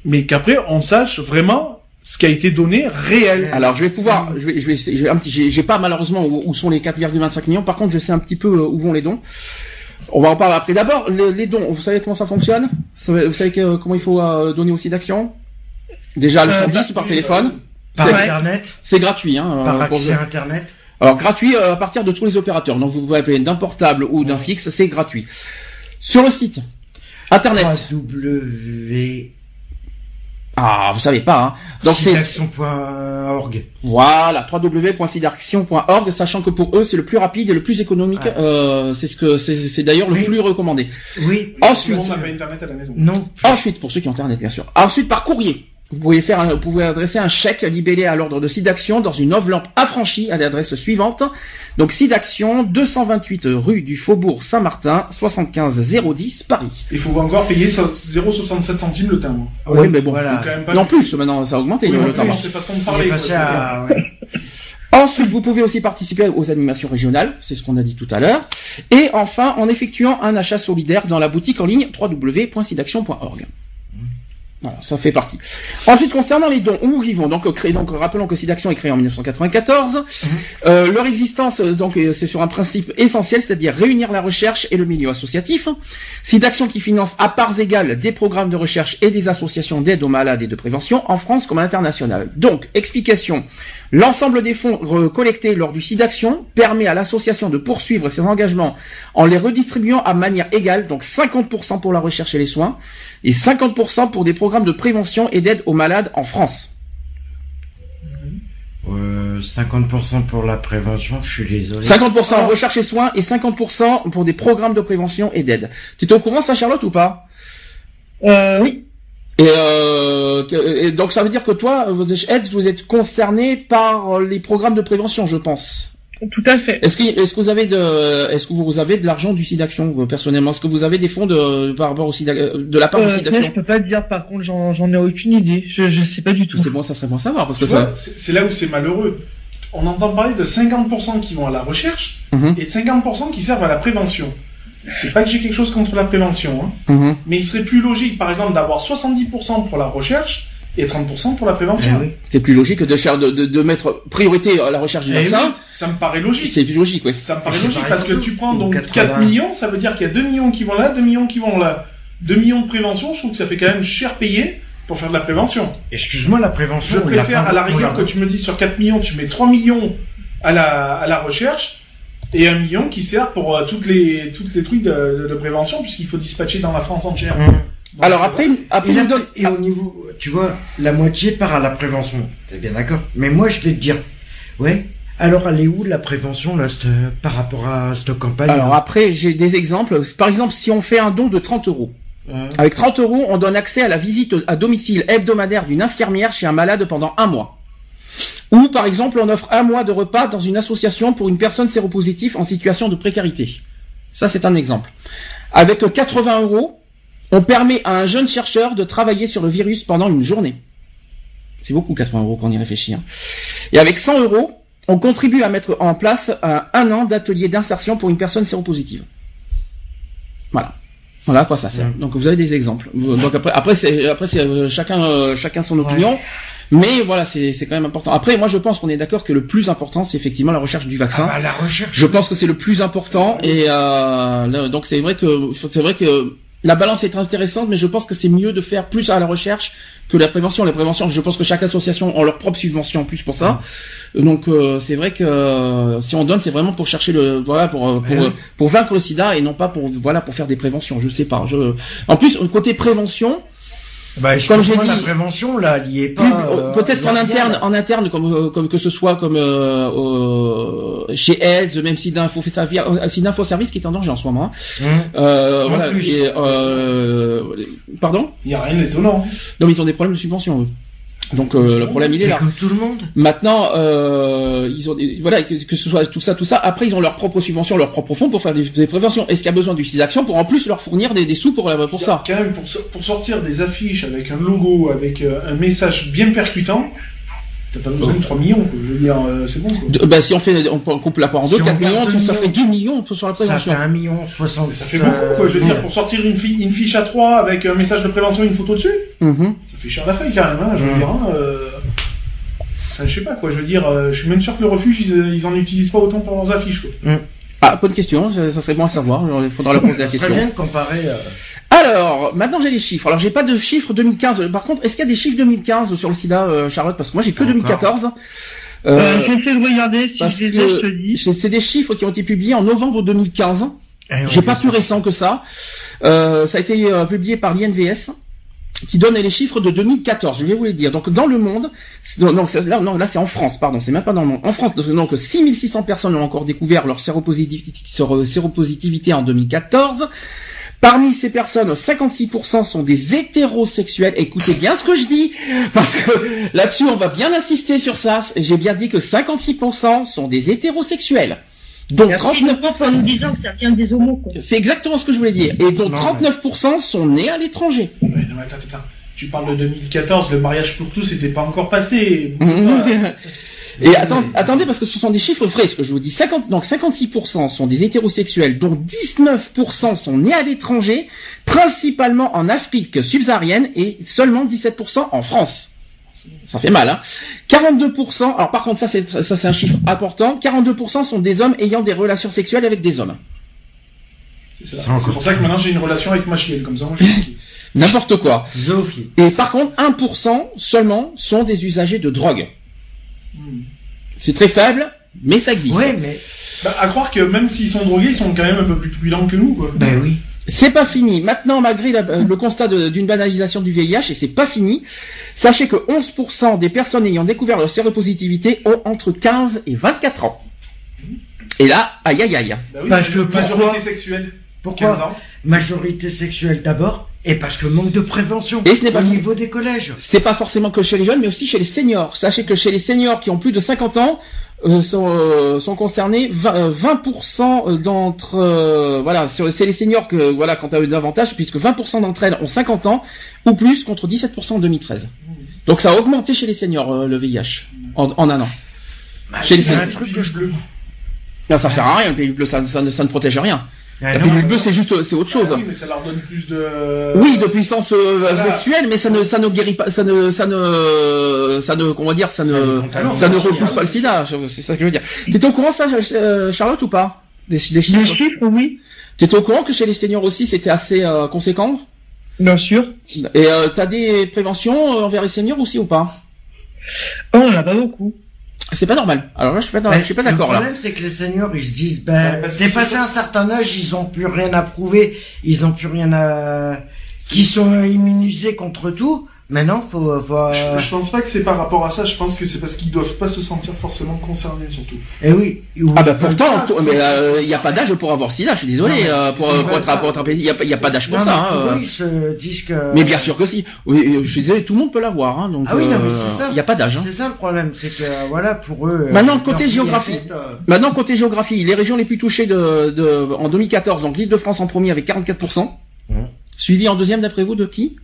mais qu'après on sache vraiment ce qui a été donné réel. Alors je vais pouvoir, je vais, je vais, je vais un petit, j'ai pas malheureusement où, où sont les 4,25 millions. Par contre, je sais un petit peu euh, où vont les dons. On va en parler après. D'abord, les, dons. Vous savez comment ça fonctionne? Vous savez comment il faut euh, donner aussi d'actions Déjà, le 110 euh, par téléphone. Par internet. C'est gratuit. Hein, par accès internet. Alors gratuit à partir de tous les opérateurs. Donc vous pouvez appeler d'un portable ou d'un fixe, c'est gratuit. Sur le site. Internet. W. Ah, vous savez pas, hein. Donc c'est Sidaction.org. Voilà, www.sidaction.org, sachant que pour eux c'est le plus rapide et le plus économique. Euh, c'est ce que c'est d'ailleurs le plus recommandé. Oui. Ensuite. On n'a pas internet à la maison. Non. Ensuite, pour ceux qui ont internet bien sûr. Ensuite par courrier. Vous pouvez faire, un, vous pouvez adresser un chèque libellé à l'ordre de SIDAction dans une enveloppe affranchie à l'adresse suivante. Donc SIDAction, 228 rue du Faubourg Saint-Martin, 75 010 Paris. Il faut encore payer 0,67 centimes le timbre. oui, mais bon, voilà. non plus, maintenant ça a augmenté le, timbre. C'est façon de parler. Ensuite, vous pouvez aussi participer aux animations régionales, c'est ce qu'on a dit tout à l'heure. Et enfin, en effectuant un achat solidaire dans la boutique en ligne www.sidaction.org. Voilà, ça fait partie. Ensuite, concernant les dons, où ils vont donc créer, donc rappelons que SIDAction est créé en 1994. Mhm. Euh, leur existence, euh, donc, euh, c'est sur un principe essentiel, c'est-à-dire réunir la recherche et le milieu associatif. SIDAction qui finance à parts égales des programmes de recherche et des associations d'aide aux malades et de prévention en France comme à l'international. Donc, explication. L'ensemble des fonds collectés lors du SIDAction permet à l'association de poursuivre ses engagements en les redistribuant à manière égale, donc 50% pour la recherche et les soins, et 50% pour des programmes de prévention et d'aide aux malades en France. 50% pour la prévention, je suis désolé. 50% en recherche et soins et 50% pour des programmes de prévention et d'aide. Tu es au courant ça Charlotte ou pas? Euh, Oui. Et, euh, et, donc ça veut dire que toi, vous êtes, vous êtes concerné par les programmes de prévention, je pense. Tout à fait. Est-ce que, est-ce que vous avez de, est-ce que vous avez de l'argent du SIDAction euh, personnellement? Est-ce que vous avez des fonds de par rapport au SIDA, de la part du euh, SIDAction Je peux pas dire. Par contre, j'en, j'en ai aucune idée. Je, je sais pas du tout. C'est bon, ça serait bon à savoir parce que ça. C'est là où c'est malheureux. On entend parler de 50% qui vont à la recherche mhm. et de 50% qui servent à la prévention. C'est pas que j'ai quelque chose contre la prévention, hein. Mhm. mais il serait plus logique, par exemple, d'avoir 70% pour la recherche et 30% pour la prévention. Eh c'est plus logique de, de, de, mettre priorité à la recherche du eh vaccin. ça me paraît logique. C'est plus logique, oui. Ça me paraît logique parce que tu prends donc 4 millions, ça veut dire qu'il y a 2 millions qui vont là, 2 millions qui vont là. 2 millions de prévention, je trouve que ça fait quand même cher payer pour faire de la prévention. Excuse-moi, la prévention. Je préfère à la rigueur que tu me dis sur 4 millions, tu mets 3 millions à la, à la recherche et 1 million qui sert pour euh, toutes les, toutes les trucs de, de, prévention puisqu'il faut dispatcher dans la France entière. Mmh. Alors après, après et, et au niveau, tu vois, la moitié part à la prévention. T'es bien d'accord Mais moi, je vais te dire, ouais. Alors, elle est où la prévention là, par rapport à cette campagne Alors après, j'ai des exemples. Par exemple, si on fait un don de 30 euros, avec 30 euros, on donne accès à la visite à domicile hebdomadaire d'une infirmière chez un malade pendant un mois. Ou par exemple, on offre un mois de repas dans une association pour une personne séropositive en situation de précarité. Ça, c'est un exemple. Avec 80 euros, on permet à un jeune chercheur de travailler sur le virus pendant une journée. C'est beaucoup 80 euros quand on y réfléchit. Hein. Et avec 100 euros, on contribue à mettre en place un, an d'atelier d'insertion pour une personne séropositive. Voilà. Voilà à quoi ça sert. Donc vous avez des exemples. Donc après, après c'est après c'est euh, chacun euh, chacun son opinion. Mais voilà, c'est quand même important. Après, moi, je pense qu'on est d'accord que le plus important, c'est effectivement la recherche du vaccin. Ah bah, la recherche. Je pense que c'est le plus important. Et euh, donc, c'est vrai que c'est vrai que la balance est intéressante, mais je pense que c'est mieux de faire plus à la recherche que la prévention. La prévention, je pense que chaque association a leur propre subvention en plus pour ça. Donc euh, c'est vrai que euh, si on donne, c'est vraiment pour chercher le voilà pour euh, pour, pour vaincre le SIDA et non pas pour voilà pour faire des préventions. Je sais pas. Je en plus côté prévention, bah, comme j'ai dit, la prévention là, liée pas. Euh, peut-être qu'en interne, en interne, comme euh, comme que ce soit comme euh, euh chez AIDS, même si d'info si d'info service qui est en danger en ce moment. Hein. Mmh. Euh, voilà. Et, pardon? Il y a rien d'étonnant. Non, mais ils ont des problèmes de subvention. Eux. Donc euh, le problème il est là. Comme tout le monde. Maintenant, euh, ils ont voilà que, que, ce soit tout ça, tout ça. Après, ils ont leur propre subvention, leur propre fonds pour faire des, préventions. Est-ce qu'il y a besoin du site d'action pour en plus leur fournir des, des sous pour pour ça? Quand même pour, pour sortir des affiches avec un logo, avec euh, un message bien percutant, T'as pas besoin de 3 millions, Je veux dire, euh, c'est bon, quoi. bah, si on fait, on coupe la part en deux, 4 millions, ça fait 2 millions sur la prévention. Ça fait 1 million 60. ça fait beaucoup, quoi. Je veux dire, pour sortir une, une, fiche à 3 avec un message de prévention et une photo dessus, mm-hmm. ça fait cher la feuille, quand même, hein, je veux mm. dire, hein, euh... Enfin, je sais pas, quoi. Je veux dire, euh, je suis même sûr que le refuge, ils, ils en utilisent pas autant pour leurs affiches, quoi. Mm. Ah, bonne question, ça serait bon à savoir. Il faudra leur poser la question. Très bien de comparer. Euh, alors, maintenant j'ai les chiffres. Alors j'ai pas de chiffres 2015. Par contre, est-ce qu'il y a des chiffres 2015 sur le SIDA, euh, Charlotte? Parce que moi j'ai que 2014. Euh, euh, de regarder si je, je te dis. C'est des chiffres qui ont été publiés en novembre 2015. Eh J'ai pas plus récent que ça. Euh, ça a été euh, publié par l'INVS qui donne les chiffres de 2014. Je vais vous les dire. Donc dans le monde, donc là, non, là c'est en France, pardon, c'est même pas dans le monde. En France, donc 6600 personnes ont encore découvert leur séropositivité en 2014. Parmi ces personnes, 56% sont des hétérosexuels. Écoutez bien ce que je dis, parce que là-dessus, on va bien insister sur ça. J'ai bien dit que 56% sont des hétérosexuels. Donc 39 en nous disant que ça vient des homos. C'est exactement ce que je voulais dire. Et donc 39% sont nés à l'étranger. non, attends, attends. Tu parles de 2014, le mariage pour tous n'était pas encore passé. [LAUGHS] Et attendez, parce que ce sont des chiffres frais, ce que je vous dis. 50, donc 56% sont des hétérosexuels, dont 19% sont nés à l'étranger, principalement en Afrique subsaharienne et seulement 17% en France. Ça fait mal, hein. 42%, alors par contre ça c'est ça c'est un chiffre important, 42% sont des hommes ayant des relations sexuelles avec des hommes. C'est pour ça que maintenant j'ai une relation avec ma chienne, comme ça moi je suis [LAUGHS] N'importe quoi. Et par contre, 1% seulement sont des usagers de drogue. C'est très faible, mais ça existe. Ouais, mais. Bah, à croire que même s'ils sont drogués, ils sont quand même un peu plus prudents que nous, quoi. Ben oui. C'est pas fini. Maintenant, malgré le constat d'une banalisation du VIH, et c'est pas fini, sachez que 11% des personnes ayant découvert leur séropositivité ont entre 15 et 24 ans. Et là, aïe aïe aïe. Bah Parce que majorité sexuelle. Pourquoi Majorité sexuelle d'abord, et parce que manque de prévention et ce n'est pas au niveau des collèges. C'est pas forcément que chez les jeunes, mais aussi chez les seniors. Sachez que chez les seniors qui ont plus de 50 ans, euh, sont, euh, sont concernés 20%, 20 euh, d'entre voilà c'est les seniors que voilà quand tu as eu davantage puisque 20% d'entre elles ont 50 ans ou plus contre 17% en 2013. Donc ça a augmenté chez les seniors le VIH en, en un an. Bah, chez les un truc que je bleu. Non, ça sert à rien, le bleu, ça, ça, ça ne protège rien. Ah la pilule bleue, c'est juste, c'est autre chose. Ah oui, mais ça leur donne plus de. Oui, de puissance euh, sexuelle, mais ça ne, ça ne guérit pas, ça ne, ça ne, ça ne, comment dire, ça ne, ça, ne repousse pas le sida. C'est ça que je veux dire. T'étais au courant ça, euh, Charlotte, ou pas? Des, des chiffres. Des chiffres, oui. T'étais au courant que chez les seniors aussi, c'était assez euh, conséquent? Bien sûr. Et euh, t'as des préventions envers les seniors aussi ou pas? Oh, on en a pas beaucoup. C'est pas normal. Alors là, je suis pas, je suis pas d'accord. Le problème, c'est que les seniors, ils se disent, ben, dépassé un certain âge, ils ont plus rien à prouver, ils ont plus rien à, qui sont immunisés contre tout. Maintenant, faut, faut je, je, pense pas que c'est par rapport à ça. Je pense que c'est parce qu'ils doivent pas se sentir forcément concernés, surtout. Eh oui. Ah bah pourtant, mais il euh, n'y a pas d'âge pour avoir sida. Je suis désolé euh, pour, pour, être, pour être, il y a, y a pas d'âge pour ça. Hein, ils se disent que. Mais bien sûr que si. Oui, je suis désolé, tout le monde peut l'avoir. Hein, donc. Ah oui, non, mais c'est ça. Il n'y a pas d'âge. Hein. C'est ça le problème, c'est que voilà pour eux. Maintenant côté géographie. Maintenant côté géographie, les régions les plus touchées de, de en 2014, donc l'Île-de-France en premier avec 44% Suivi en deuxième d'après vous de qui?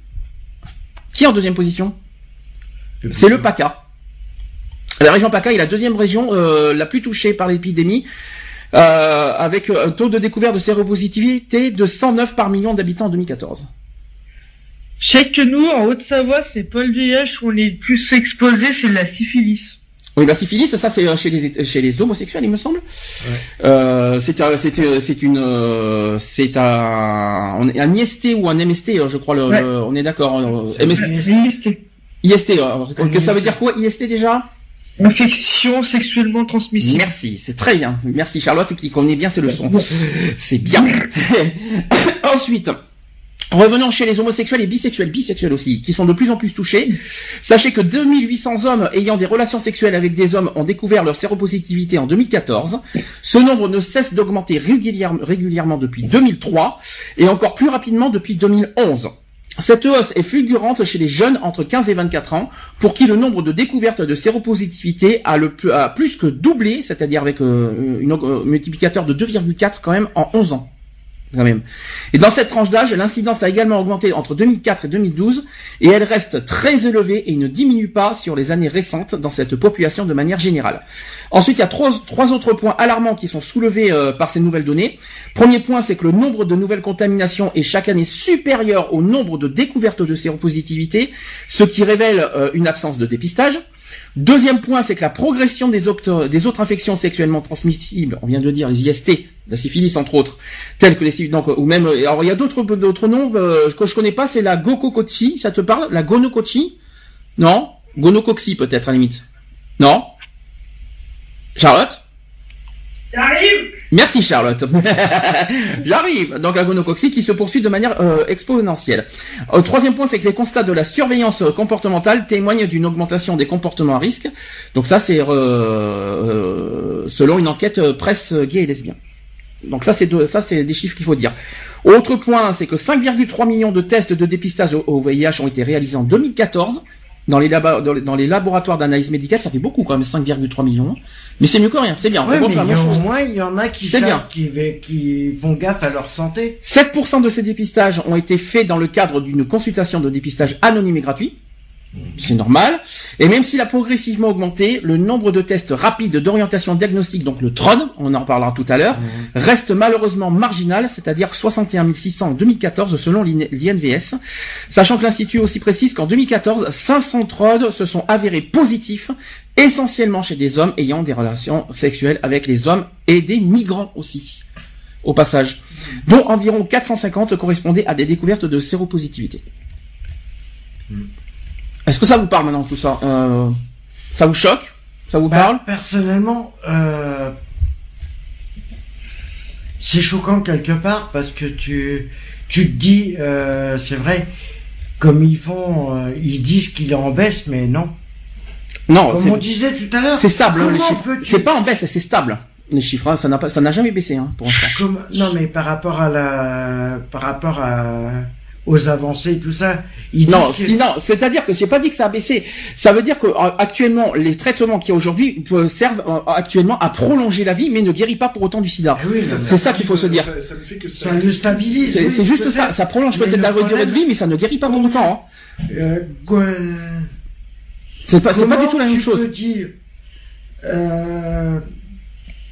Qui en deuxième position c'est le PACA. La région PACA est la deuxième région euh, la plus touchée par l'épidémie, euh, avec un taux de découverte de séropositivité de 109 par million d'habitants en 2014. Je sais que nous, en Haute-Savoie, c'est pas le VIH où on est le plus exposé, c'est la syphilis. Oui, la syphilis, ça c'est euh, chez les chez les homosexuels, il me semble. Ouais. c'est c'est c'est une c'est un un IST ou un MST, je crois. Le, on est d'accord. MST. IST, que ça veut dire quoi IST déjà? Infection sexuellement transmissible. Merci, c'est très bien. Merci Charlotte qui connaît bien ces leçons. C'est bien. [LAUGHS] Ensuite, revenons chez les homosexuels et bisexuels, bisexuels aussi, qui sont de plus en plus touchés. Sachez que 2800 hommes ayant des relations sexuelles avec des hommes ont découvert leur séropositivité en 2014. Ce nombre ne cesse d'augmenter régulièrement depuis 2003 et encore plus rapidement depuis 2011. Cette hausse est fulgurante chez les jeunes entre 15 et 24 ans, pour qui le nombre de découvertes de séropositivité a, plus que doublé, c'est-à-dire avec euh, un euh, multiplicateur de 2,4 quand même en 11 ans Et dans cette tranche d'âge, l'incidence a également augmenté entre 2004 et 2012, et elle reste très élevée et ne diminue pas sur les années récentes dans cette population de manière générale. Ensuite, il y a trois, trois autres points alarmants qui sont soulevés euh, par ces nouvelles données. Premier point, c'est que le nombre de nouvelles contaminations est chaque année supérieur au nombre de découvertes de séropositivité, ce qui révèle euh, une absence de dépistage. Deuxième point, c'est que la progression des, des, autres infections sexuellement transmissibles, on vient de dire les IST, la syphilis entre autres, telles que les donc ou même alors il y a d'autres d'autres noms euh, que je connais pas, c'est la gonocoxie, ça te parle? La gonocoxie Non? Gonocoxie peut-être à la limite. Non? Charlotte? J'arrive Merci Charlotte. [LAUGHS] J'arrive. Donc la gonocoxie qui se poursuit de manière euh, exponentielle. Euh, troisième point, c'est que les constats de la surveillance comportementale témoignent d'une augmentation des comportements à risque. Donc ça, c'est euh, selon une enquête presse gay et lesbien. Donc ça, c'est ça, c'est des chiffres qu'il faut dire. Autre point, c'est que 5,3 millions de tests de dépistage au VIH ont été réalisés en 2014 dans les, dans les laboratoires d'analyse médicale, ça fait beaucoup quand même, 5,3 millions. Mais c'est mieux que rien, c'est bien. Ouais, mais au moins, il y en a qui, savent, qui, qui font gaffe à leur santé. 7% de ces dépistages ont été faits dans le cadre d'une consultation de dépistage anonyme et gratuit. C'est normal. Et même s'il a progressivement augmenté, le nombre de tests rapides d'orientation diagnostique, donc le TRON, on en reparlera tout à l'heure, mhm. reste malheureusement marginal, c'est-à-dire 61 600 en 2014 selon l'INVS, sachant que l'Institut aussi précise qu'en 2014, 500 TROD se sont avérés positifs, essentiellement chez des hommes ayant des relations sexuelles avec les hommes et des migrants aussi, au passage, dont environ 450 correspondaient à des découvertes de séropositivité. Mhm. Est-ce que ça vous parle maintenant tout ça euh, Ça vous choque? Ça vous bah, parle? Personnellement, euh, c'est choquant quelque part parce que tu tu te dis, euh, c'est vrai, comme ils font, ils disent qu'il est en baisse, mais non. Non, comme on disait tout à l'heure. C'est stable. Les chiffres. C'est pas en baisse, c'est stable. Les chiffres, hein, ça n'a pas, ça n'a jamais baissé, hein, pour l'instant. Non, mais par rapport à la, par rapport à aux avancées, tout ça. non, non, c'est-à-dire que j'ai pas dit que ça a baissé. Ça veut dire que euh, actuellement, les traitements qui aujourd'hui servent euh, actuellement à prolonger la vie, mais ne guérit pas pour autant du SIDA. Ah c'est ça qu'il faut se dire. Ça, fait que ça, le stabilise. C'est juste ça. Ça prolonge peut-être la durée de vie, mais ça ne guérit pas pour longtemps. Hein. Euh, c'est pas, c'est pas du tout la même chose. Dire, euh,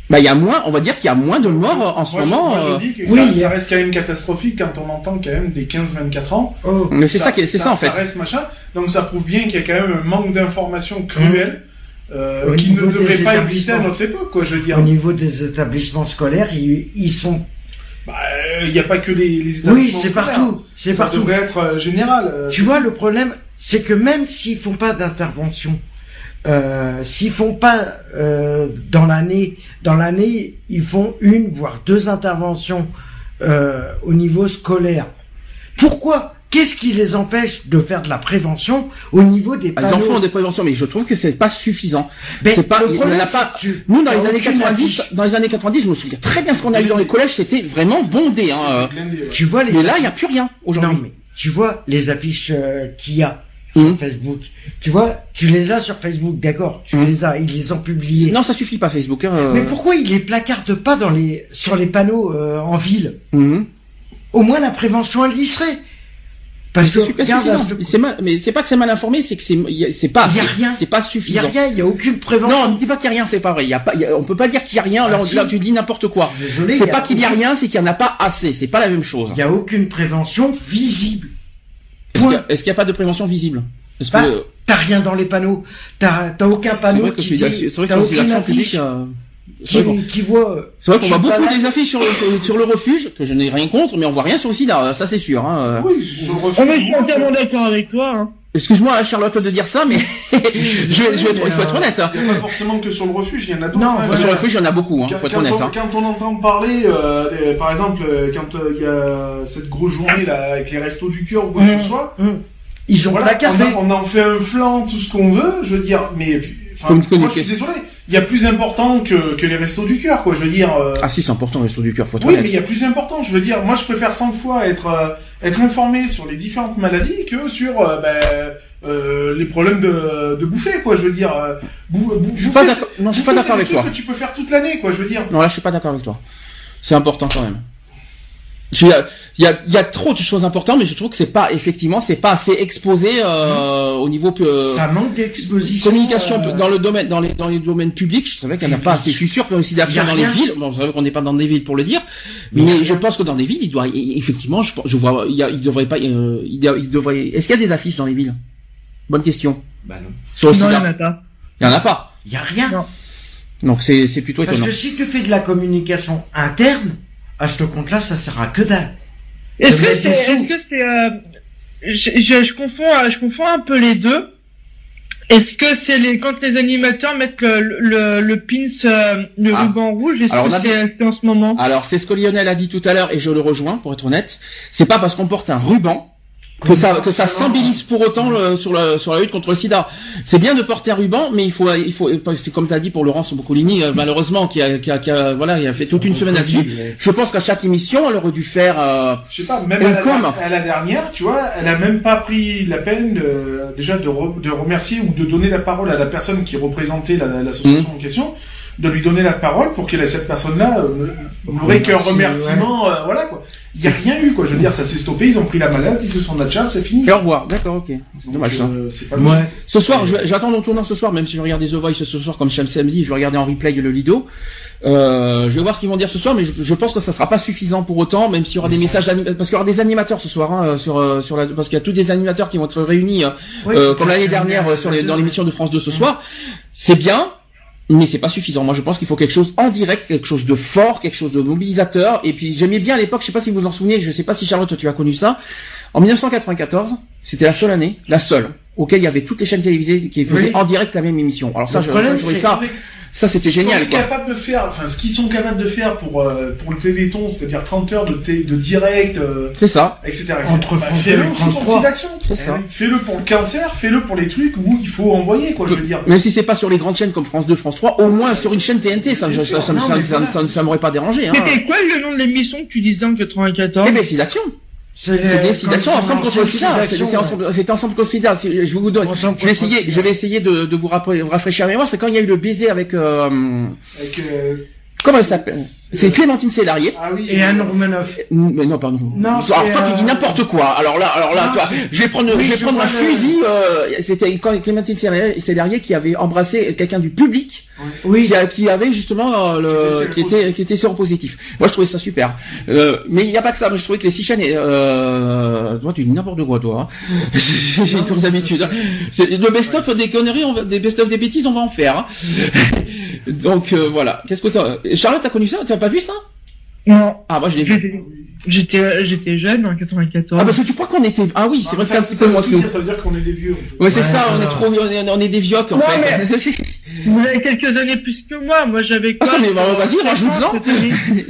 bah, il y a moins, on va dire qu'il y a moins de morts en ce moment. moi, je euh, dis que oui, ça, reste quand même catastrophique quand on entend quand même des 15-24 ans. Oh. Mais c'est ça, qui c'est ça, en fait. Ça reste machin. Donc ça prouve bien qu'il y a quand même un manque d'informations cruel. Euh, qui ne devrait pas exister à notre époque, quoi, je veux dire. Au niveau des établissements scolaires, ils, ils sont bah, il n'y a pas que les, les établissements Oui, c'est partout. C'est partout. Ça devrait être euh, général. Tu vois, le problème, c'est que même s'ils font pas d'intervention, euh, s'ils font pas euh, dans l'année, dans l'année, ils font une voire deux interventions euh, au niveau scolaire. Pourquoi? Qu'est-ce qui les empêche de faire de la prévention au niveau des panneaux Ils en font des préventions, mais je trouve que c'est pas suffisant. c'est pas, il, a pas. Nous, dans les années 90, dans les années 90, je me souviens très bien ce qu'on a eu dans les collèges, c'était vraiment bondé. Hein. Tu vois les. Mais là, il y a plus rien aujourd'hui. Non, mais tu vois les affiches qu'il y a sur mmh. Facebook. Tu vois, tu les as sur Facebook, d'accord, tu mmh. les as, ils les ont publiés. Non, ça suffit pas Facebook. Hein, euh. Mais pourquoi ils les placardent pas dans les sur les panneaux euh, en ville? Mmh. Au moins la prévention elle y serait. Parce que c'est mal, mais c'est pas que c'est mal informé, c'est que c'est c'est pas, y a rien, c'est pas suffisant. Il y a rien, il y a aucune prévention. Non, ne dis pas qu'il y a rien, c'est pas vrai. Il y a pas, on peut pas dire qu'il y a rien. Ah, là, tu dis n'importe quoi. C'est pas qu'il y a rien, c'est qu'il y en a pas assez. C'est pas la même chose. Il y a aucune prévention visible. Est-ce qu'il n'y a, pas de prévention visible? Est-ce bah, que t'as rien dans les panneaux T'as aucun panneau qui dit. T'as aucune affiche. Euh, qui, qui voit. C'est vrai qu'on voit beaucoup des affiches sur le, sur le refuge, que je n'ai rien contre, mais on voit rien sur le sida, ça c'est sûr. Hein. Oui, sur le refuge. On est entièrement d'accord avec toi. Hein. Excuse-moi Charlotte de dire ça, mais [LAUGHS] je, [LAUGHS] je, je, il faut être honnête. Il n'y a pas forcément que sur le refuge, il y en a d'autres. Non, hein. sur le refuge, il y en a beaucoup, hein, quand, faut être honnête. On, hein. Quand on entend parler, euh, par exemple, euh, quand euh, il y a cette grosse journée là avec les restos du cœur ou quoi que ce mmh. soit, mmh. ils ont voilà, on, on, en fait un flanc, tout ce qu'on veut, je veux dire, mais enfin, moi je suis désolé il y a plus important que, que les restos du cœur, quoi. Je veux dire. Euh... Ah si, c'est important les restos du cœur. Faut oui, mais il y a plus important. Je veux dire, moi, je préfère 100 fois être être informé sur les différentes maladies que sur euh, ben, euh, les problèmes de, de bouffer, quoi. Je veux dire, euh, bou, bou, je suis pas d'accord. Non, je suis pas d'accord avec toi. Que tu peux faire toute l'année, quoi. Je veux dire. Non, là, je suis pas d'accord avec toi. C'est important quand même. Il y, a, il, y a, il y a trop de choses importantes, mais je trouve que c'est pas effectivement c'est pas assez exposé euh, au niveau euh, ça manque d'exposition communication euh, dans le domaine dans les dans les domaines publics. Je savais qu'il n'y en a pas assez. Je suis sûr qu'il y a aussi d'action dans les villes. Bon, c'est vrai qu'on n'est pas dans des villes pour le dire, mais, je pense que dans des villes, il doit effectivement, je, je vois, il, y a, il devrait pas, euh, il, devrait. Est-ce qu'il y a des affiches dans les villes? Bonne question. Bah non. Sur non, il y en a pas. Il y en a pas. Il y a rien. Non. Donc c'est c'est plutôt Parce que si tu fais de la communication interne à ce compte-là, ça sert à que dalle. Est-ce que c'est, est-ce que c'est, euh, je, je, je, confonds, euh, je confonds un peu les deux. Est-ce que c'est les quand les animateurs mettent le, le, le pins, euh, le ah. ruban rouge, est-ce que c'est en ce moment? Alors c'est ce que Lionel a dit tout à l'heure et je le rejoins pour être honnête. C'est pas parce qu'on porte un ruban que ça que ça symbolise pour autant sur la sur la lutte contre le sida. C'est bien de porter un ruban, mais il faut il faut c'est comme tu as dit pour Laurence Boccolini euh, malheureusement qui a, qui a, qui a voilà il a fait toute une semaine là-dessus. Je pense qu'à chaque émission elle aurait dû faire. Euh, je sais pas même à la, dernière tu vois elle a même pas pris la peine de, déjà de, de remercier ou de donner la parole à la personne qui représentait l'association mmh. en question de lui donner la parole pour que cette personne-là euh, n'aurait qu'un remerciement, euh, voilà quoi. Il n'y a rien eu quoi. Je veux dire, ça s'est stoppé, ils ont pris la malade, ils se sont de c'est fini. Et au revoir. D'accord, ok. C'est dommage ça. Euh, pas ouais. Ce soir, j'attends mon tournant ce soir, même si je regardais The Voice ce soir comme Sham samedi, je vais regarder en replay le Lido. Euh, je vais voir ce qu'ils vont dire ce soir, mais je, pense que ça sera pas suffisant pour autant, même s'il y aura des messages parce qu'il y aura des animateurs ce soir hein, sur euh, sur la parce qu'il y a tous des animateurs qui vont être réunis euh, comme l'année dernière sur les, dans l'émission de France 2 ce soir. C'est bien, mais c'est pas suffisant. Moi, je pense qu'il faut quelque chose en direct, quelque chose de fort, quelque chose de mobilisateur. Et puis, j'aimais bien à l'époque, je sais pas si vous vous en souvenez, je sais pas si Charlotte, tu as connu ça. En 1994, c'était la seule année, la seule, auquel il y avait toutes les chaînes télévisées qui faisaient en direct la même émission. Alors ça, je, je, ça. Ça, c'était génial. Quoi. Capable de faire, enfin, ce qu'ils sont capables de faire pour euh, pour le Téléthon, c'est-à-dire 30 heures de, de direct, euh, c'est ça, etc. Entre bah, fais-le France 3. C'est ça. Eh fais-le pour le cancer, fais-le pour les trucs où il faut envoyer, quoi. Je veux dire. Même si c'est pas sur les grandes chaînes comme France 2, France 3, au moins sur une chaîne TNT, ça, ça, ça, ça, ça, m'aurait pas dérangé. Hein. [LAUGHS] C'était quoi le nom de l'émission que tu disais en 94 Eh ben, c'est l'action. C'est des ensemble contre le sida. C'était ensemble contre le sida. Je vous donne. Je vais essayer. Je vais essayer de, de vous rafraîchir la mémoire. C'est quand il y a eu le baiser avec. Euh, avec euh, Comment elle s'appelle C'est Clémentine Célarier. Ah oui. Et Anne Romanoff. Mais non, pardon. Non, alors toi, tu dis euh, n'importe quoi. Alors là, alors là, toi, je vais prendre, je vais prendre un fusil. Euh, C'était Clémentine Célarier qui avait embrassé quelqu'un du public. Oui. Qui, qui avait justement euh, le, qui était, qui était séropositif. Moi, je trouvais ça super. Euh, mais il n'y a pas que ça. Moi, je trouvais que les six chaînes. Euh, toi, tu dis n'importe quoi, toi. Hein. [LAUGHS] comme d'habitude. Hein. Le best-of des conneries, on va, des best-of des bêtises, on va en faire. Hein. [LAUGHS] Donc euh, voilà. Qu'est-ce que Charlotte, t'as connu ça? Tu as pas vu ça? Non. Ah moi je l'ai vu. J'étais j'étais jeune en 94. Ah parce que tu crois qu'on était ah oui c'est vrai que c'est un petit peu moins que nous. Ça veut dire qu'on est des vieux. Ouais c'est ça on est trop on est, on est des vieux en fait. [LAUGHS] Vous avez quelques années plus que moi moi j'avais quoi Ah ça mais bah, vas-y rajoute-en.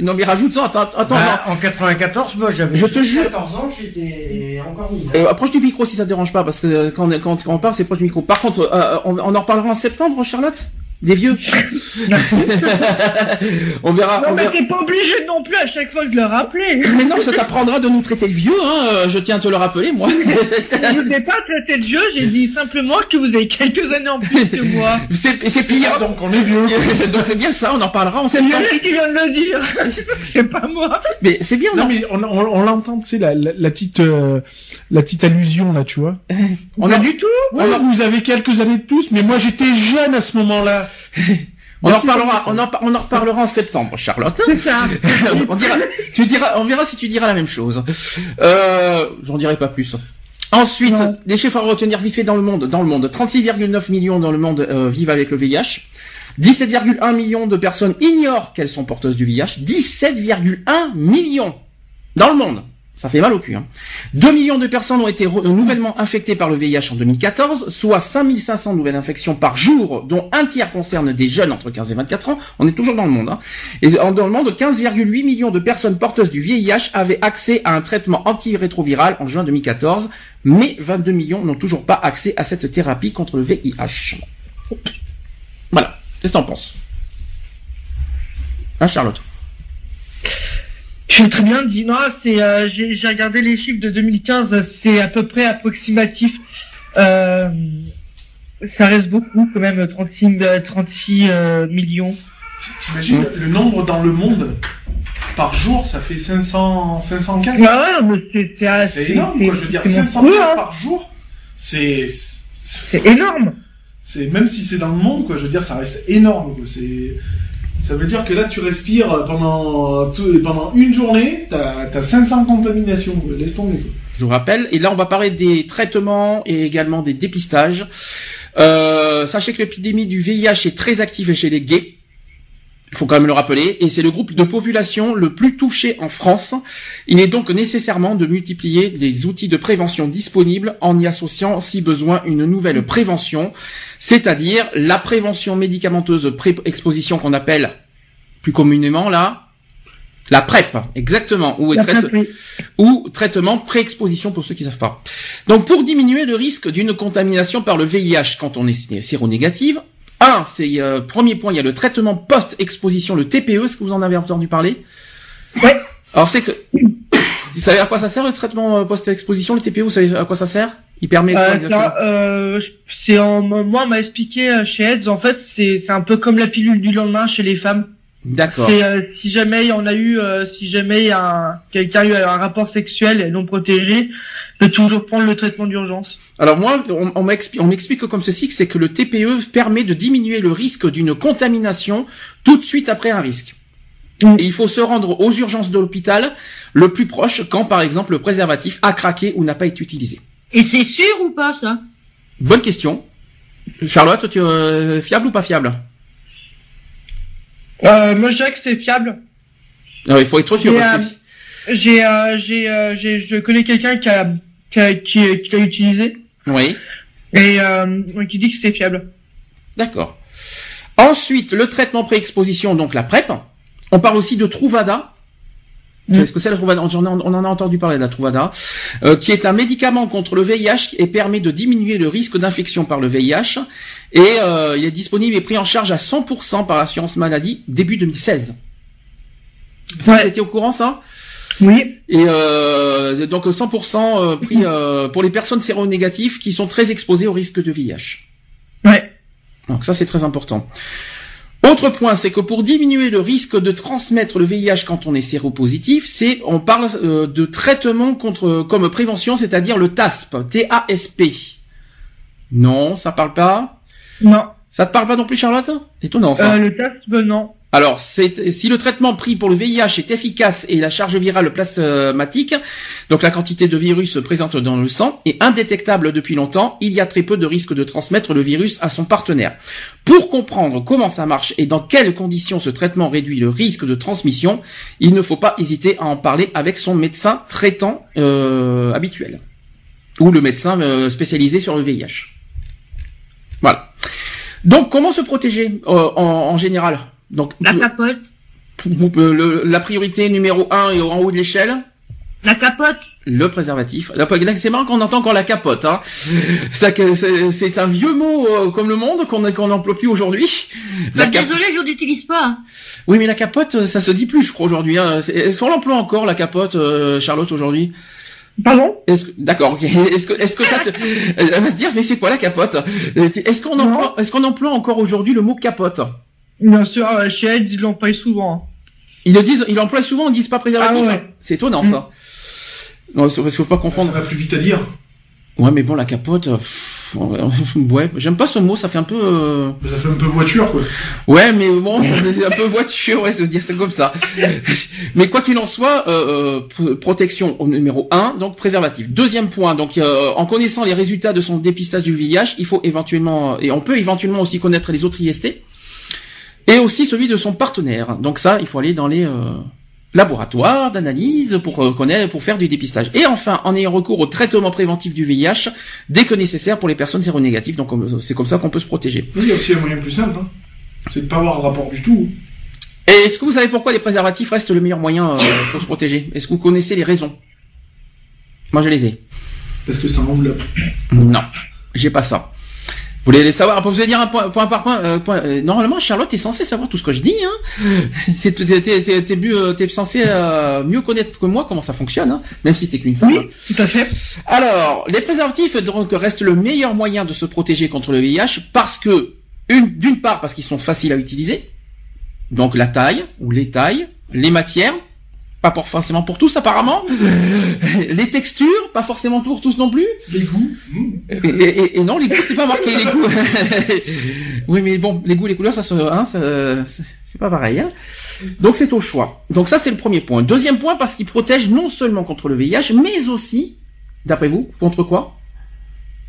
[LAUGHS] non mais rajoute-en attends attends. Bah, en 94 moi j'avais. Je te jure. 14 ans j'étais encore mineur. Euh, approche du micro si ça te dérange pas parce que quand quand, quand on parle c'est proche du micro. Par contre euh, on, on en reparlera en septembre Charlotte? Des vieux. [LAUGHS] [LAUGHS] on verra. Non, mais t'es pas obligé non plus à chaque fois de le rappeler. [LAUGHS] mais non, ça t'apprendra de nous traiter de vieux, hein. Je tiens à te le rappeler, moi. je n'ai pas traité de vieux, j'ai dit simplement que vous avez quelques années en plus que moi. C'est pire. donc on est vieux. donc c'est bien ça, on en parlera en C'est Lionel qui vient de le dire. c'est pas moi. Mais c'est bien. Non, mais on, on, on l'entend, tu sais, la, la, petite, euh, la petite allusion là, tu vois. on a du tout. Alors vous avez quelques années de plus, mais moi j'étais jeune à ce moment-là. On en reparlera, on en, on en reparlera en septembre, Charlotte. [LAUGHS] on dira, tu diras, on verra si tu diras la même chose. Euh, j'en dirai pas plus. Ensuite, les chiffres à retenir vite fait dans le monde. Dans le monde, 36,9 millions dans le monde euh, vivent avec le VIH. 17,1 millions de personnes ignorent qu'elles sont porteuses du VIH. 17,1 millions dans le monde. Ça fait mal au cul. Hein. 2 millions de personnes ont été nouvellement infectées par le VIH en 2014, soit 5500 nouvelles infections par jour, dont un tiers concerne des jeunes entre 15 et 24 ans. On est toujours dans le monde. Hein. Et dans le monde, 15,8 millions de personnes porteuses du VIH avaient accès à un traitement antirétroviral en juin 2014, mais 22 millions n'ont toujours pas accès à cette thérapie contre le VIH. Voilà. Qu'est-ce que t'en penses? Hein, Charlotte? Je très bien dit, non, c'est, euh, j'ai, regardé les chiffres de 2015, c'est à peu près approximatif. Euh, ça reste beaucoup quand même, 36, 36 euh, millions. T'imagines le nombre dans le monde par jour, ça fait 500, 515 ah ouais, c'est, c'est, c'est, énorme, quoi. Je veux dire, 500 hein. par jour, c'est, c'est énorme. C'est, même si c'est dans le monde, quoi, je veux dire, ça reste énorme, quoi. C'est, ça veut dire que là, tu respires pendant, pendant une journée, tu as, 500 contaminations. Laisse tomber. Je vous rappelle. Et là, on va parler des traitements et également des dépistages. Euh, sachez que l'épidémie du VIH est très active chez les gays. Il faut quand même le rappeler, et c'est le groupe de population le plus touché en France. Il est donc nécessairement de multiplier les outils de prévention disponibles en y associant, si besoin, une nouvelle prévention, c'est-à-dire la prévention médicamenteuse pré-exposition qu'on appelle plus communément là, la PrEP, exactement, ou, ou traitement pré-exposition pour ceux qui savent pas. Donc pour diminuer le risque d'une contamination par le VIH quand on est séronégative, un, c'est euh, premier point, il y a le traitement post-exposition, le TPE. Est-ce que vous en avez entendu parler? Ouais. Alors c'est que [COUGHS] vous savez à quoi ça sert le traitement euh, post-exposition, le TPE Vous savez à quoi ça sert? Il permet quoi euh, euh, C'est en moi on m'a expliqué euh, chez AIDS. En fait, c'est c'est un peu comme la pilule du lendemain chez les femmes. D'accord. C'est si jamais on a eu, si jamais un quelqu'un a eu un rapport sexuel non protégé, de toujours prendre le traitement d'urgence. Alors moi, on, on m'explique comme ceci que c'est que le TPE permet de diminuer le risque d'une contamination tout de suite après un risque. Et il faut se rendre aux urgences de l'hôpital le plus proche quand, par exemple, le préservatif a craqué ou n'a pas été utilisé. Et c'est sûr ou pas ça? Bonne question. Charlotte, tu euh, fiable ou pas fiable? Euh, Moi, je dirais que c'est fiable. Alors, il faut être sûr. Euh, j'ai, euh, j'ai, euh, j'ai, je connais quelqu'un qui a qui a, qui, qui utilisé. Oui. Et euh, qui dit que c'est fiable. D'accord. Ensuite, le traitement pré-exposition, donc la PrEP. On parle aussi de Truvada. Mm. Est-ce que c'est la Truvada? On en a entendu parler de la Truvada, euh, qui est un médicament contre le VIH et permet de diminuer le risque d'infection par le VIH. Et euh, il est disponible et pris en charge à 100% par l'assurance maladie début 2016. Ça, ouais. été au courant ça? Oui. Et euh, donc 100% euh, pris euh, pour les personnes séronégatives qui sont très exposées au risque de VIH. Ouais. Donc ça c'est très important. Autre point, c'est que pour diminuer le risque de transmettre le VIH quand on est séropositif, c'est on parle euh, de traitement contre comme prévention, c'est-à-dire le TASP, T-A-S-P. Non, ça parle pas? Non. Ça te parle pas non plus, Charlotte? Étonnant ça. Euh, le TASP, non. Alors, si le traitement pris pour le VIH est efficace et la charge virale plasmatique, donc la quantité de virus présente dans le sang, est indétectable depuis longtemps, il y a très peu de risque de transmettre le virus à son partenaire. Pour comprendre comment ça marche et dans quelles conditions ce traitement réduit le risque de transmission, il ne faut pas hésiter à en parler avec son médecin traitant euh, habituel ou le médecin euh, spécialisé sur le VIH. Voilà. Donc, comment se protéger euh, en, en général? Donc, la capote. la priorité numéro 1 et en haut de l'échelle La capote. Le préservatif. C'est marrant qu'on entend encore la capote. Hein. C'est un vieux mot euh, comme le monde qu'on qu'on n'emploie plus aujourd'hui. Bah, désolé, je n'utilise pas. Oui, mais la capote, ça se dit plus, je crois aujourd'hui. Hein. Est-ce qu'on l'emploie encore la capote, euh, Charlotte, aujourd'hui? Pardon? D'accord. Est-ce que est-ce que ça te elle va se dire mais c'est quoi la capote? Est-ce qu'on emploie est-ce qu'on emploie encore aujourd'hui le mot capote? Bien sûr, euh, chez Aids, ils l'emploient souvent. Hein. Ils le disent, ils l'emploient souvent, ils disent pas préservatif. Ah c'est étonnant ça. Mm. Non, parce qu'il faut pas confondre. Ça va plus vite à dire. Ouais, mais bon, la capote, [LAUGHS] ouais, j'aime pas ce mot, ça fait un peu. Euh, ça fait un peu voiture, quoi. Ouais, mais bon, ça fait un peu voiture, ouais, se dire c'est comme ça. [LAUGHS] mais quoi qu'il en soit, euh, euh protection au numéro 1, donc préservatif. Deuxième point, donc euh, en connaissant les résultats de son dépistage du VIH, il faut éventuellement, et on peut éventuellement aussi connaître les autres IST et aussi celui de son partenaire. Donc ça, il faut aller dans les euh, laboratoires d'analyse pour euh, connaître, pour faire du dépistage. Et enfin, en ayant recours au traitement préventif du VIH dès que nécessaire pour les personnes séronégatives. Donc c'est comme ça qu'on peut se protéger. Oui, il y a aussi un moyen plus simple, hein. c'est de pas avoir de rapport du tout. Et est-ce que vous savez pourquoi les préservatifs restent le meilleur moyen euh, pour se protéger? Est-ce que vous connaissez les raisons? Moi, je les ai. Parce que ça enveloppe. Non, j'ai pas ça. Vous voulez les savoir Vous allez dire un point, point par point. Euh, point euh, normalement, Charlotte est censée savoir tout ce que je dis. Hein. [LAUGHS] C'est t'es mieux, t'es censé euh, mieux connaître que moi comment ça fonctionne, hein, même si t'es qu'une femme. Oui, tout à fait. Alors, les préservatifs donc restent le meilleur moyen de se protéger contre le VIH parce que une d'une part parce qu'ils sont faciles à utiliser, donc la taille ou les tailles, les matières, pas pour, forcément pour tous apparemment. [LAUGHS] les textures, pas forcément pour tous non plus. Les goûts. Et, non, les goûts, c'est pas marqué les goûts. [LAUGHS] oui, mais bon, les goûts, les couleurs, ça, se, hein, c'est pas pareil. Hein. Donc c'est au choix. Donc ça, c'est le premier point. Deuxième point, parce qu'il protège non seulement contre le VIH, mais aussi, d'après vous, contre quoi?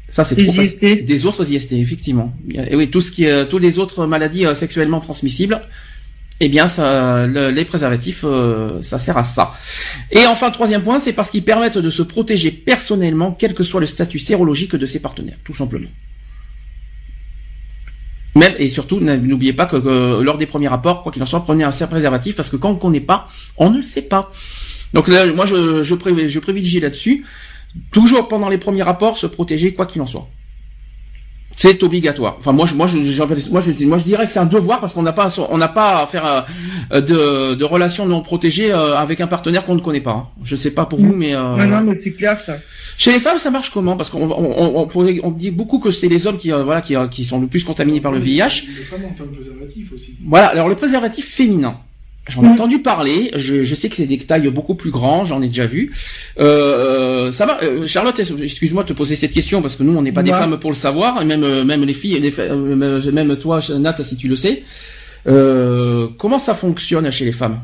Ça, c'est trop IST. Des autres IST, effectivement. Et oui, tout ce qui est, toutes les autres maladies euh, sexuellement transmissibles eh bien, les préservatifs, euh, ça sert à ça. Et enfin, troisième point, c'est parce qu'ils permettent de se protéger personnellement, quel que soit le statut sérologique de ses partenaires, tout simplement. Même et surtout, n'oubliez pas que, lors des premiers rapports, quoi qu'il en soit, prenez un préservatif parce que quand on ne connaît pas, on ne le sait pas. Donc là, moi, je, je, je privilégie là-dessus. Toujours pendant les premiers rapports, se protéger quoi qu'il en soit. C'est obligatoire. Enfin moi je moi je, moi je moi je dirais que c'est un devoir parce qu'on n'a pas on n'a pas à faire euh, de, de relations non protégées euh, avec un partenaire qu'on ne connaît pas. Hein. Je sais pas pour vous mais euh, non, non mais c'est clair ça. Chez les femmes ça marche comment? Parce qu'on on, on, on, dit beaucoup que c'est les hommes qui voilà qui, qui sont le plus contaminés par le VIH. Les femmes ont un préservatif aussi. Voilà alors le préservatif féminin. J'en ai entendu parler. Je, je sais que c'est des tailles beaucoup plus grands. J'en ai déjà vu. Euh, ça va, euh, Charlotte. Excuse-moi de te poser cette question parce que nous, on n'est pas des femmes pour le savoir. Et même, euh, même les filles, les, euh, même toi, Nat, si tu le sais. Euh, comment ça fonctionne chez les femmes?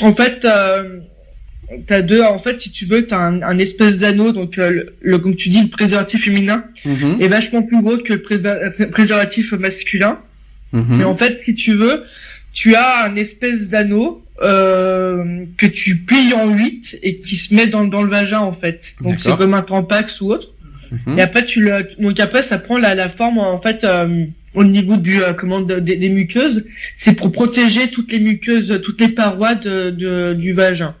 En fait, euh, t'as deux. En fait, si tu veux, t'as un, un espèce d'anneau. Donc, le, comme tu dis, le préservatif féminin mhm. est vachement plus gros que le préservatif masculin. Mhm. Mais en fait, si tu veux tu as un espèce d'anneau euh, que tu plies en 8 et qui se met dans, dans le vagin en fait. Donc c'est comme un tampax ou autre. Mhm. Et après tu le donc après ça prend la, la forme en fait euh, au niveau du euh, comment des muqueuses. C'est pour protéger toutes les muqueuses, toutes les parois de, de du vagin.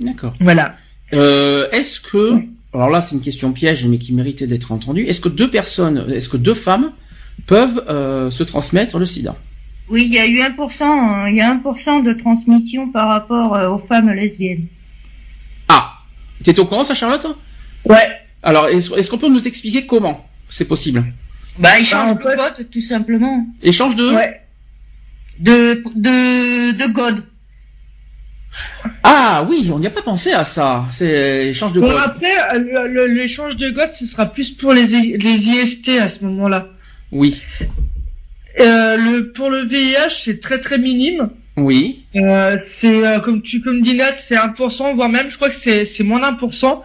D'accord. Voilà. Euh, est-ce que alors là c'est une question piège mais qui méritait d'être entendue. Est-ce que deux personnes, est-ce que deux femmes peuvent euh, se transmettre le SIDA? Oui, il y a eu 1%, hein. il y a 1% de transmission par rapport euh, aux femmes lesbiennes. Ah, t'es au courant ça, Charlotte? Ouais. Alors, est-ce qu'on peut nous expliquer comment c'est possible? Bah, échange bah, de code, tout simplement. Échange de Ouais. De, de, de God. Ah oui, on n'y a pas pensé à ça. C'est échange de bon, Après, euh, l'échange de God, ce sera plus pour les, les IST à ce moment-là. Oui. Euh, le pour le VIH, c'est très très minime. Oui. Euh, c'est euh, comme tu comme dis Nat, c'est 1%, voire même je crois que c'est c'est moins d'un pour cent.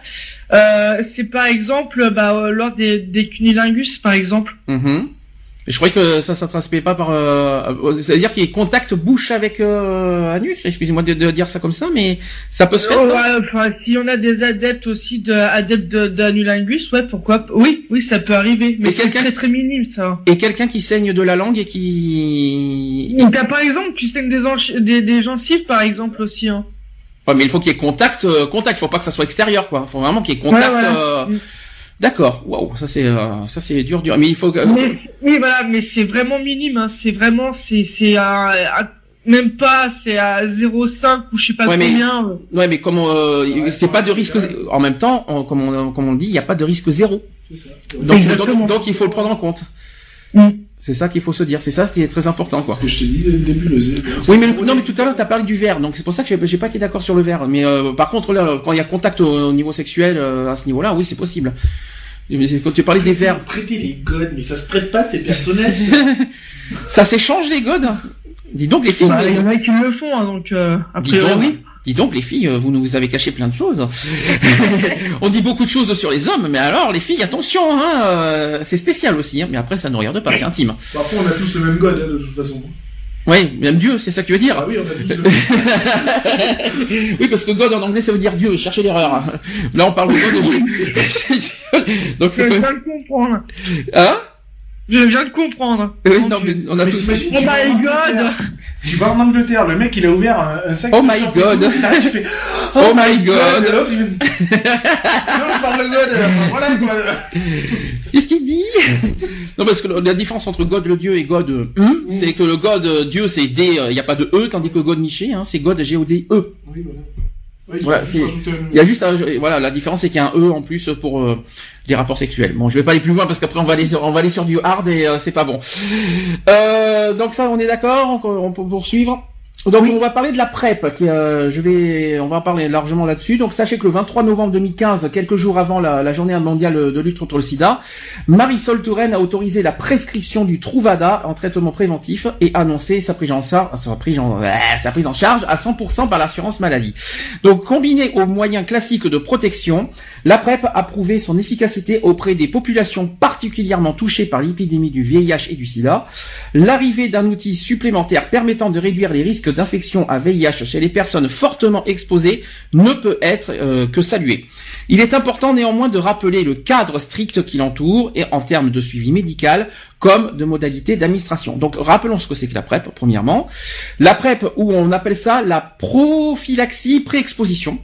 Euh, c'est par exemple bah, lors des des cunilingus par exemple. Mm je croyais que ça ça transmet pas par euh, c'est-à-dire qu'il y a contact bouche avec euh, anus, excusez-moi de, de, dire ça comme ça mais ça peut se faire ça enfin, si on a des adeptes aussi de adeptes d'anulingus, ouais, pourquoi Oui, oui, ça peut arriver, mais c'est très très minime ça. Et quelqu'un qui saigne de la langue et qui T'as par exemple, tu saignes des, des, des gencives par exemple aussi hein. Enfin, mais il faut qu'il y ait contact, euh, contact. Faut pas que ça soit extérieur, quoi. Faut vraiment qu'il y ait contact. Euh, mm. D'accord. Waouh, ça c'est euh, ça c'est dur dur. Mais il faut que. Mais, oui voilà, mais c'est vraiment minime. Hein. C'est vraiment c'est c'est même pas c'est à 0,5 ou je sais pas combien. ouais mais comment euh, c'est pas de risque en même temps comme on comme on dit il n'y a pas de risque zéro. C'est ça. Donc, donc, donc, il faut le prendre en compte. Mm. C'est ça qu'il faut se dire, c'est ça ce qui est très important quoi. Ce que je t'ai dit dès le début le zéro. Oui mais non mais tout à l'heure tu as parlé du verre donc c'est pour ça que j'ai pas été d'accord sur le verre mais euh, par contre là quand il y a contact au, niveau sexuel à ce niveau-là oui c'est possible. Mais quand tu parlais des verres. Prêter les godes, mais ça se prête pas, c'est personnel. ça [LAUGHS] s'échange les godes? Dis donc les filles. Bah, il y en a qui le font, hein, donc euh, après dis donc, oui. Dis donc les filles, vous nous avez caché plein de choses. [LAUGHS] on dit beaucoup de choses sur les hommes, mais alors les filles, attention, hein, euh, c'est spécial aussi. Hein, mais après ça ne regarde pas, c'est intime. Parfois on a tous le même god hein, de toute façon. Oui, même Dieu, c'est ça que tu veux dire. Ah oui, on a tous le [LAUGHS] Oui, parce que God en anglais ça veut dire Dieu, cherchez l'erreur. Là on parle de God. [LAUGHS] Donc c'est. Je de comprendre. Hein? Je viens de comprendre. Oui, non, mais on a tous. Oh my God Tu vas en Angleterre, le mec il a ouvert un, un sac. Oh my God Tu fais. Oh, my God, L'autre il dit. [LAUGHS] Non, je parle de God. Voilà quoi. Qu'est-ce qu'il dit? Non, parce que la différence entre God le Dieu et God euh, e, c'est que le God euh, Dieu c'est D, il euh, n'y a pas de E, tandis que God Miché, hein, c'est God G O D E. Voilà. voilà, il y a juste voilà la différence c'est qu'il y a un e en plus pour euh, les rapports sexuels. Bon, je vais pas aller plus loin parce qu'après on va aller on va aller sur du hard et c'est pas bon. Euh, donc ça on est d'accord, on, on peut poursuivre. Donc on va parler de la PrEP, qui, euh, je vais, on va en parler largement là-dessus. Donc sachez que le 23 novembre 2015, quelques jours avant la, la, journée mondiale de lutte contre le sida, Marisol Touraine a autorisé la prescription du Truvada en traitement préventif et annoncé sa prise en charge, sa prise en, sa prise en charge à 100% par l'assurance maladie. Donc combiné aux moyens classiques de protection, la PrEP a prouvé son efficacité auprès des populations particulièrement touchées par l'épidémie du VIH et du sida. L'arrivée d'un outil supplémentaire permettant de réduire les risques d'infection à VIH chez les personnes fortement exposées ne peut être euh, que salué. Il est important néanmoins de rappeler le cadre strict qui l'entoure et en termes de suivi médical comme de modalités d'administration. Donc rappelons ce que c'est que la PrEP premièrement. La PrEP où on appelle ça la prophylaxie pré-exposition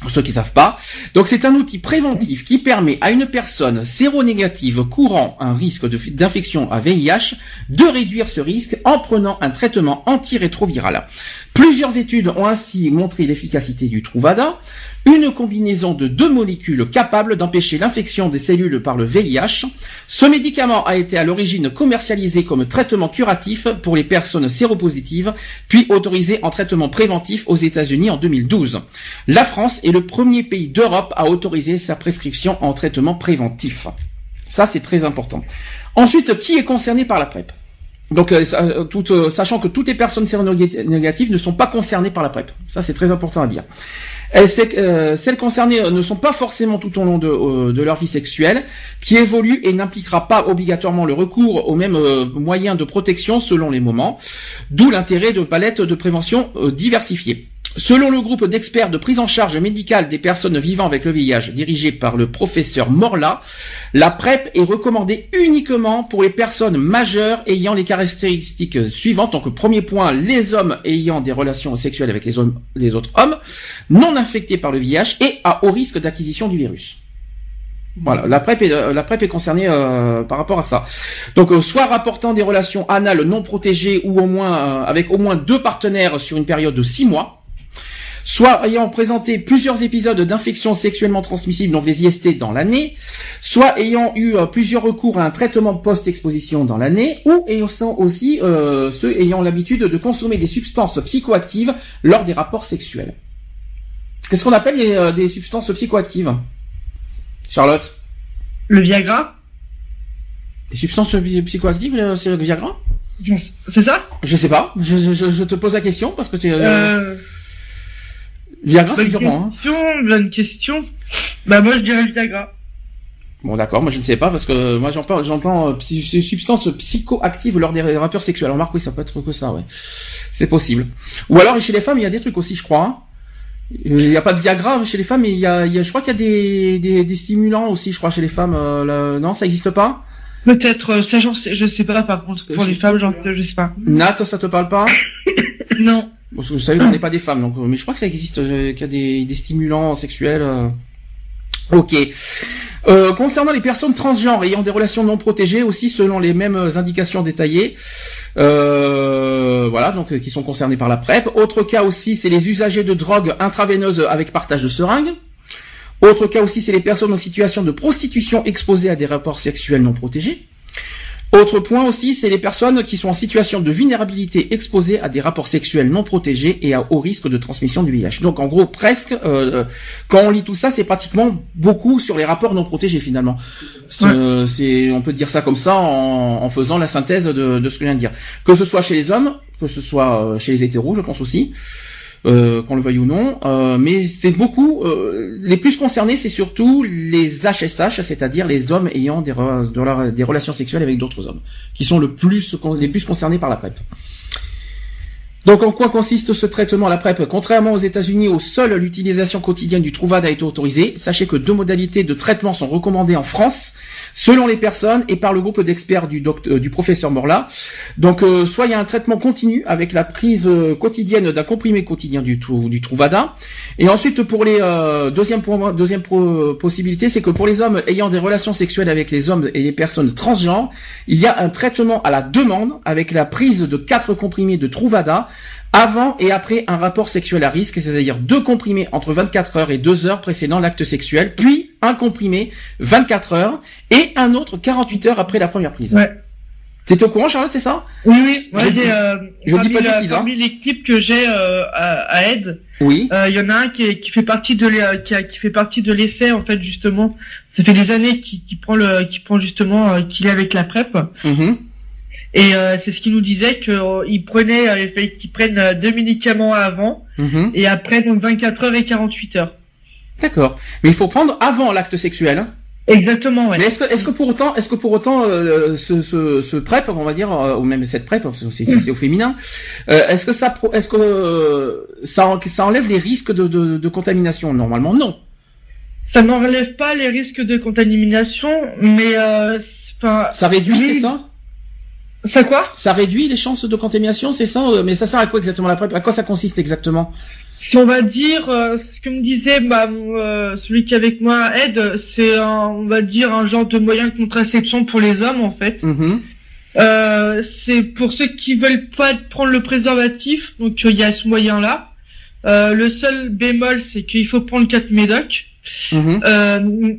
pour ceux qui savent pas. Donc c'est un outil préventif qui permet à une personne séronégative courant un risque d'infection à VIH de réduire ce risque en prenant un traitement antirétroviral. Plusieurs études ont ainsi montré l'efficacité du Truvada, une combinaison de deux molécules capables d'empêcher l'infection des cellules par le VIH. Ce médicament a été à l'origine commercialisé comme traitement curatif pour les personnes séropositives, puis autorisé en traitement préventif aux États-Unis en 2012. La France est le premier pays d'Europe à autoriser sa prescription en traitement préventif. Ça, c'est très important. Ensuite, qui est concerné par la PrEP? Donc, euh, euh, euh, sachant que toutes les personnes séronégatives ne sont pas concernées par la PrEP. Ça, c'est très important à dire. Celles concernées ne sont pas forcément tout au long de, leur vie sexuelle, qui évolue et n'impliquera pas obligatoirement le recours aux mêmes moyens de protection selon les moments, d'où l'intérêt de palettes de prévention diversifiées. Selon le groupe d'experts de prise en charge médicale des personnes vivant avec le VIH dirigé par le professeur Morla, la PrEP est recommandée uniquement pour les personnes majeures ayant les caractéristiques suivantes. Donc premier point, les hommes ayant des relations sexuelles avec les, hommes, les autres hommes, non infectés par le VIH et à haut risque d'acquisition du virus. Voilà, la PrEP est, euh, la PrEP est concernée euh, par rapport à ça. Donc, euh, soit rapportant des relations anales non protégées ou au moins avec au moins deux partenaires sur une période de six mois, soit ayant présenté plusieurs épisodes d'infections sexuellement transmissibles, donc les IST, dans l'année, soit ayant eu euh, plusieurs recours à un traitement post-exposition dans l'année, ou ayant aussi euh, ceux ayant l'habitude de consommer des substances psychoactives lors des rapports sexuels. Qu'est-ce qu'on appelle euh, des substances psychoactives? Charlotte? Le Viagra? Les substances psychoactives, c'est le Viagra? C'est ça? Je sais pas. Je, te pose la question parce que tu. Euh... Viagra, c'est sûrement. Hein. Bonne question. Bah moi je dirais Viagra. Bon d'accord, moi je ne sais pas parce que moi j'entends j'entends euh, substances psychoactives lors des rappeurs sexuels. Alors Marc oui ça peut être que ça ouais. C'est possible. Ou alors chez les femmes il y a des trucs aussi je crois. Hein. Il n'y a pas de Viagra chez les femmes mais il y a, il y a je crois qu'il y a des, des, des, stimulants aussi je crois chez les femmes. Euh, non ça n'existe pas? Peut-être euh, ça j'en sais je sais pas par contre pour les femmes genre je sais pas. Nat ça te parle pas? Non. Parce que vous savez, on n'est pas des femmes, donc, mais je crois que ça existe, euh, qu'il y a des, des stimulants sexuels. Euh. Ok. Euh, concernant les personnes transgenres ayant des relations non protégées aussi, selon les mêmes indications détaillées, euh, voilà, donc qui sont concernés par la PrEP. Autre cas aussi, c'est les usagers de drogues intraveineuses avec partage de seringues. Autre cas aussi, c'est les personnes en situation de prostitution exposées à des rapports sexuels non protégés. Autre point aussi, c'est les personnes qui sont en situation de vulnérabilité exposées à des rapports sexuels non protégés et à haut risque de transmission du VIH. Donc en gros, presque, euh, euh, quand on lit tout ça, c'est pratiquement beaucoup sur les rapports non protégés finalement. C'est, on peut dire ça comme ça en, faisant la synthèse de, de, ce que je viens de dire. Que ce soit chez les hommes, que ce soit euh, chez les hétéros, je pense aussi euh, qu'on le veuille ou non. Euh, mais c'est beaucoup. Euh, les plus concernés, c'est surtout les HSH, c'est-à-dire les hommes ayant des, relations sexuelles avec d'autres hommes, qui sont le plus les plus concernés par la PrEP. Donc en quoi consiste ce traitement la PrEP? Contrairement aux États-Unis où seule l'utilisation quotidienne du Truvada été autorisée, sachez que deux modalités de traitement sont recommandées en France selon les personnes et par le groupe d'experts du, euh, du professeur Morla. Donc, euh, soit il y a un traitement continu avec la prise euh, quotidienne d'un comprimé quotidien du, du Truvada. Et ensuite, pour les deuxième, deuxième possibilité, c'est que pour les hommes ayant des relations sexuelles avec les hommes et les personnes transgenres, il y a un traitement à la demande avec la prise de quatre comprimés de Truvada avant et après un rapport sexuel à risque, c'est-à-dire deux comprimés entre 24 heures et 2 heures précédant l'acte sexuel, puis un comprimé 24 heures et un autre 48 heures après la première prise. Ouais. T'étais au courant, Charlotte, c'est ça? Oui, oui. je dis, euh, je dis pas de bêtises. Parmi les clips que j'ai euh, à, à Aide, oui. Euh, il y en a un qui, qui fait partie de qui, qui, fait partie de l'essai en fait justement. Ça fait des années qu'il prend le, qui prend justement qu'il est avec la PrEP. Mm et euh, c'est ce qu'il nous disait qu'ils euh, prenaient, euh, qu'ils prennent deux médicaments avant mhm. et après donc 24 heures et 48 heures. D'accord. Mais il faut prendre avant l'acte sexuel. Hein Exactement. Ouais. Mais est-ce que, est-ce que pour autant, est-ce que pour autant, euh, ce, ce, ce PrEP, on va dire, euh, ou même cette PrEP, c'est au féminin, euh, est-ce que ça, est-ce que ça, ça enlève les risques de, de, de contamination? Normalement, non. Ça n'enlève pas les risques de contamination, mais enfin. ça réduit, c'est ça? Ça quoi Ça réduit les chances de contamination, c'est ça Mais ça sert à quoi exactement la PrEP? À quoi ça consiste exactement? Si on va dire, euh, ce que me disait bah, euh, celui qui est avec moi, Ed, c'est on va dire un genre de moyen de contraception pour les hommes en fait. Euh, c'est pour ceux qui veulent pas prendre le préservatif, donc il y a ce moyen-là. le seul bémol, c'est qu'il faut prendre 4 médocs. Mm-hmm.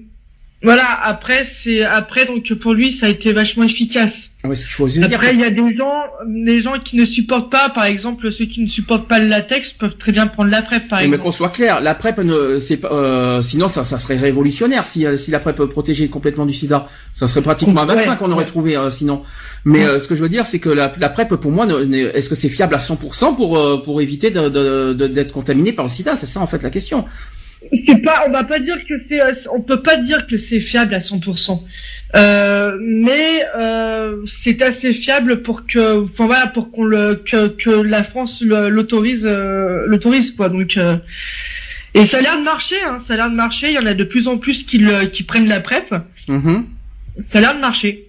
Voilà, après c'est après donc pour lui ça a été vachement efficace. Ah ouais, faut après il y a des gens des gens qui ne supportent pas par exemple ceux qui ne supportent pas le latex peuvent très bien prendre la PrEP par exemple. Mais qu'on soit clair, la PrEP ne c'est pas euh, sinon ça ça serait révolutionnaire si euh, si la PrEP protégeait complètement du sida. Ça serait pratiquement un vaccin qu'on aurait trouvé euh, sinon. Mais ce que je veux dire c'est que la, la PrEP pour moi est-ce que c'est fiable à 100% pour pour éviter d'être de, de, contaminé par le sida, c'est ça en fait la question c'est pas, on va pas dire que c'est, on peut pas dire que c'est fiable à 100%. Euh, mais euh, c'est assez fiable pour que, enfin voilà, pour qu'on le, que, que la France l'autorise, euh, l'autorise quoi. Donc, euh, et ça a l'air de marcher, hein, ça a l'air de marcher. Il y en a de plus en plus qui, qui prennent la PrEP. Mm-hmm. Ça a l'air de marcher.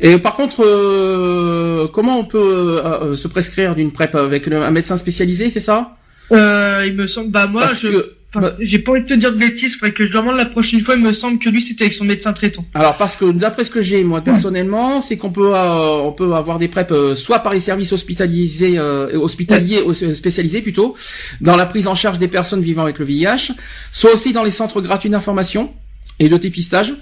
Et par contre, euh, comment on peut se prescrire d'une PrEP avec un médecin spécialisé, c'est ça? Il me semble, bah moi, je. Bah, j'ai pas envie de te dire de bêtises, faudrait que je demande la prochaine fois. Il me semble que lui c'était avec son médecin traitant. Alors parce que d'après ce que j'ai moi personnellement, c'est qu'on peut euh, on peut avoir des PrEP euh, soit par les services hospitalisés euh, hospitaliers spécialisés plutôt dans la prise en charge des personnes vivant avec le VIH, soit aussi dans les centres gratuits d'information et de dépistage.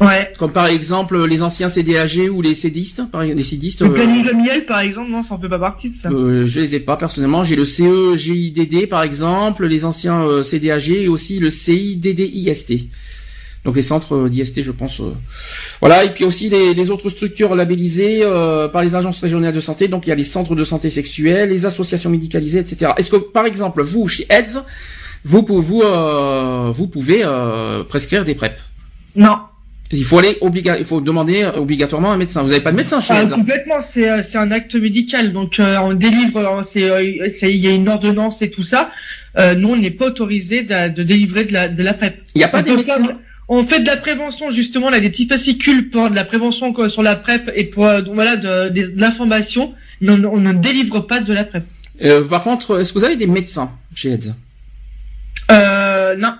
Ouais. Comme par exemple les anciens CDAG ou les CDistes, les CDistes. Le planning de miel, par exemple, non, ça en fait pas partie de ça. Euh, je les ai pas personnellement. J'ai le CEGIDD par exemple, les anciens euh, CDAG et aussi le CIDDIST. Donc les centres euh, d'IST, je pense. Euh, voilà, et puis aussi les, les autres structures labellisées par les agences régionales de santé. Donc il y a les centres de santé sexuelle, les associations médicalisées, etc. Est-ce que par exemple vous chez AIDS, vous, vous, vous pouvez prescrire des PrEP? Non. Il faut aller obliga il faut demander obligatoirement un médecin. Vous n'avez pas de médecin chez ah, Complètement, c'est euh, c'est un acte médical. Donc euh, on délivre, euh, c'est il y a une ordonnance et tout ça. Euh, nous on n'est pas autorisé de, de, délivrer de la de la PrEP. Il n'y a pas de médecins. On fait de la prévention justement, on a des petits fascicules pour de la prévention sur la PrEP et pour donc, voilà de, de, l'information, mais on, on, ne délivre pas de la PrEP. par contre, est-ce que vous avez des médecins chez AIDS Euh non.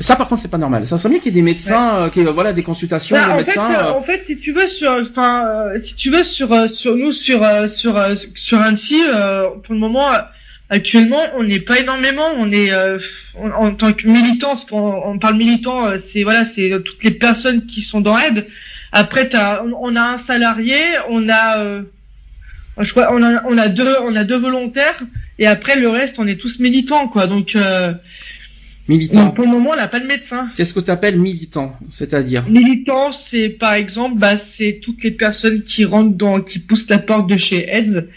Ça, par contre, c'est pas normal. Ça serait bien qu'il y ait des médecins, euh, qui voilà, des consultations, bah, des en médecins. Fait, euh, En fait, si tu veux sur, enfin, euh, si tu veux sur, sur nous, sur, sur, sur Annecy, pour le moment, actuellement, on n'est pas énormément. On est, en, tant que militant, parce qu'on on parle militant, c'est voilà, c'est toutes les personnes qui sont dans aide. Après, as, on, a un salarié, on a, je crois, on a, on a deux, on a deux volontaires, et après le reste, on est tous militants, quoi. Donc Militant. pour le moment, on n'a pas de médecin. Qu'est-ce que tu appelles militant C'est-à-dire? Militant, c'est par exemple, bah, c'est toutes les personnes qui rentrent dans, qui poussent la porte de chez AIDS,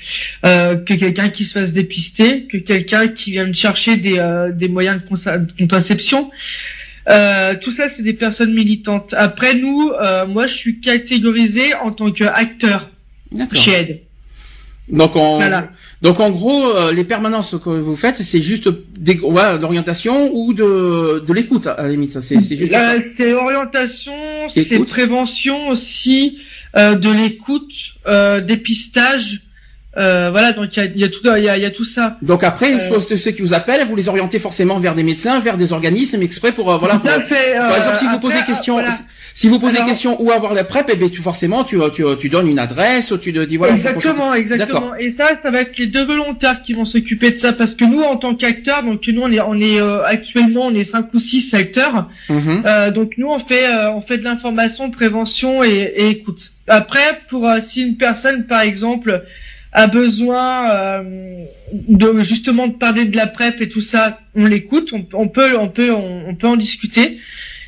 euh, que quelqu'un qui se fasse dépister, que quelqu'un qui vienne chercher des, euh, des moyens de, contraception. Euh, tout ça, c'est des personnes militantes. Après, nous, moi, je suis catégorisé en tant qu'acteur chez AIDS. Donc en, donc en gros, euh, les permanences que vous faites, c'est juste des, ouais, d'orientation ou de, de l'écoute à la limite. Ça, c'est, c'est juste. Euh, c'est orientation, c'est prévention aussi, euh, de l'écoute, euh, dépistage. Euh, voilà, donc il y a, y a, tout, il y a, y a, tout ça. Donc après, euh... ceux qui vous appellent, vous les orientez forcément vers des médecins, vers des organismes exprès pour voilà. Pour, fait, par exemple, si vous posez question, si vous posez question où avoir la PrEP, eh bien, tu forcément tu, tu, tu donnes une adresse, tu te dis voilà. Exactement, exactement. Et ça, ça va être les deux volontaires qui vont s'occuper de ça parce que nous, en tant qu'acteurs, donc nous on est on est euh, actuellement on est cinq ou six acteurs. Mhm. euh, donc nous on fait euh, on fait de l'information, prévention et, et, écoute. Après, pour euh, si une personne par exemple a besoin de justement de parler de la PrEP et tout ça, on l'écoute, on, on, peut on peut on peut en discuter.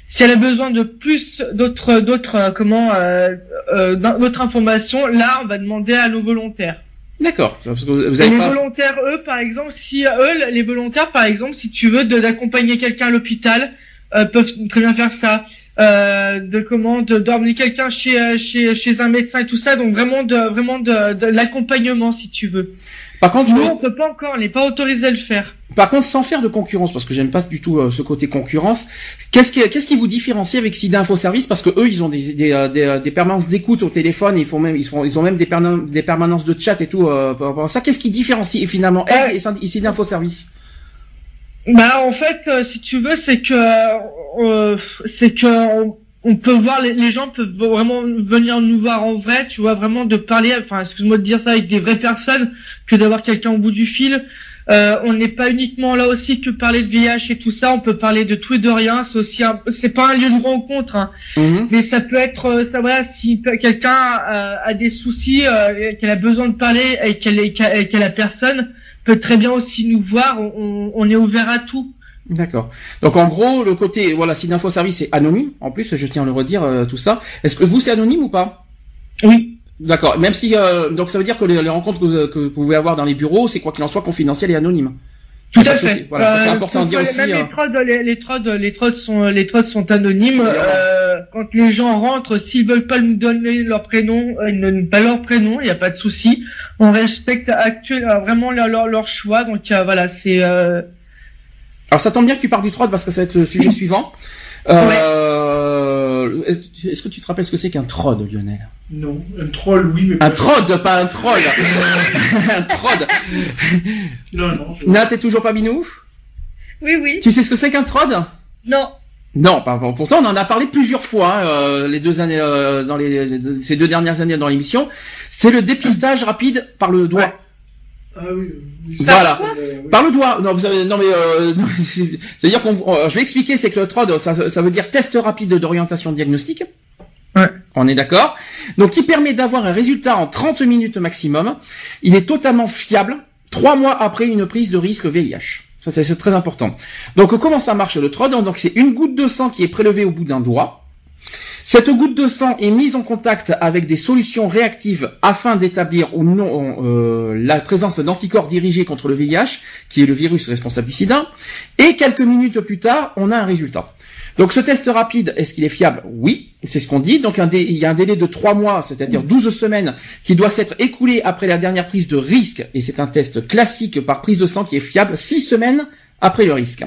Si elle a besoin de plus d'autres d'autres euh, comment euh, euh, d'autres informations, là on va demander à nos volontaires. D'accord. vous avez les volontaires, eux, par exemple, si eux, les volontaires, par exemple, si tu veux d'accompagner quelqu'un à l'hôpital, euh, peuvent très bien faire ça. euh, de comment d'emmener quelqu'un chez, chez chez un médecin et tout ça. Donc vraiment de vraiment de, de l'accompagnement si tu veux. Par contre, on peut pas encore, on n'est pas autorisé à le faire. Par contre, sans faire de concurrence, parce que j'aime pas du tout euh, ce côté concurrence. Qu'est-ce qui, qu'est-ce qui vous différencie avec SIDA Info Service Parce que eux, ils ont des des, euh, des, euh, des permanences d'écoute au téléphone, ils font même, ils font, ils ont même des, des permanences de chat et tout. Euh, par rapport à ça, qu'est-ce qui différencie finalement ouais. et SIDA Info Service Bah, en fait, si tu veux, c'est que, c'est que on peut voir les, gens peuvent vraiment venir nous voir en vrai, tu vois, vraiment de parler, enfin, excuse-moi de dire ça avec des vraies personnes que d'avoir quelqu'un au bout du fil. Euh, on n'est pas uniquement là aussi que parler de VIH et tout ça, on peut parler de tout et de rien. C'est aussi, c'est pas un lieu de rencontre, hein. Mhm. mais ça peut être, euh, ça voilà, si quelqu'un a, des soucis, euh, qu'elle a besoin de parler et qu'elle est, qu'elle a personne, peut très bien aussi nous voir. on est ouvert à tout. D'accord. Donc en gros, le côté voilà, si l'info service est anonyme, en plus, je tiens à le redire euh, tout ça. Est-ce que vous c'est anonyme ou pas? Oui. D'accord. Même si euh, donc ça veut dire que les, rencontres que vous, pouvez avoir dans les bureaux, c'est quoi qu'il en soit confidentiel et anonyme? Tout à fait. Voilà, c'est euh, important de dire aussi. Même les trods, les, les trods, les trods sont les trods sont anonymes. quand les gens rentrent, s'ils veulent pas nous donner leur prénom, ils ne donnent pas leur prénom, il n'y a pas de souci. On respecte actuel, vraiment leur, leur, leur choix. Donc voilà, c'est alors ça tombe bien que tu parles du troll parce que ça va être le sujet [LAUGHS] suivant. Euh, Est-ce que tu te rappelles ce que c'est qu'un troll, Lionel? Non, un troll, oui, mais un troll, pas un troll. [LAUGHS] un troll. Non, non. Je... Nat, t'es toujours pas minou? Oui, oui. Tu sais ce que c'est qu'un troll Non. Non, pardon. Pourtant, on en a parlé plusieurs fois hein, euh, les deux années euh, dans les, ces deux dernières années dans l'émission. C'est le dépistage rapide par le doigt. Ah oui. Voilà. Par le doigt. Non, non mais euh, [LAUGHS] c'est-à-dire qu'on, je vais expliquer, c'est que le TROD, ça, ça veut dire test rapide d'orientation diagnostique. Ouais. On est d'accord. Donc, qui permet d'avoir un résultat en 30 minutes maximum. Il est totalement fiable. Trois mois après une prise de risque VIH. Ça, c'est très important. Donc, comment ça marche le TROD? Donc, c'est une goutte de sang qui est prélevée au bout d'un doigt. Cette goutte de sang est mise en contact avec des solutions réactives afin d'établir ou non euh, la présence d'anticorps dirigés contre le VIH, qui est le virus responsable du sida, et quelques minutes plus tard, on a un résultat. Donc ce test rapide, est-ce qu'il est fiable? Oui, c'est ce qu'on dit. Donc il y a un délai de 3 mois, c'est-à-dire 12 semaines, qui doit s'être écoulé après la dernière prise de risque, et c'est un test classique par prise de sang qui est fiable, 6 semaines après le risque.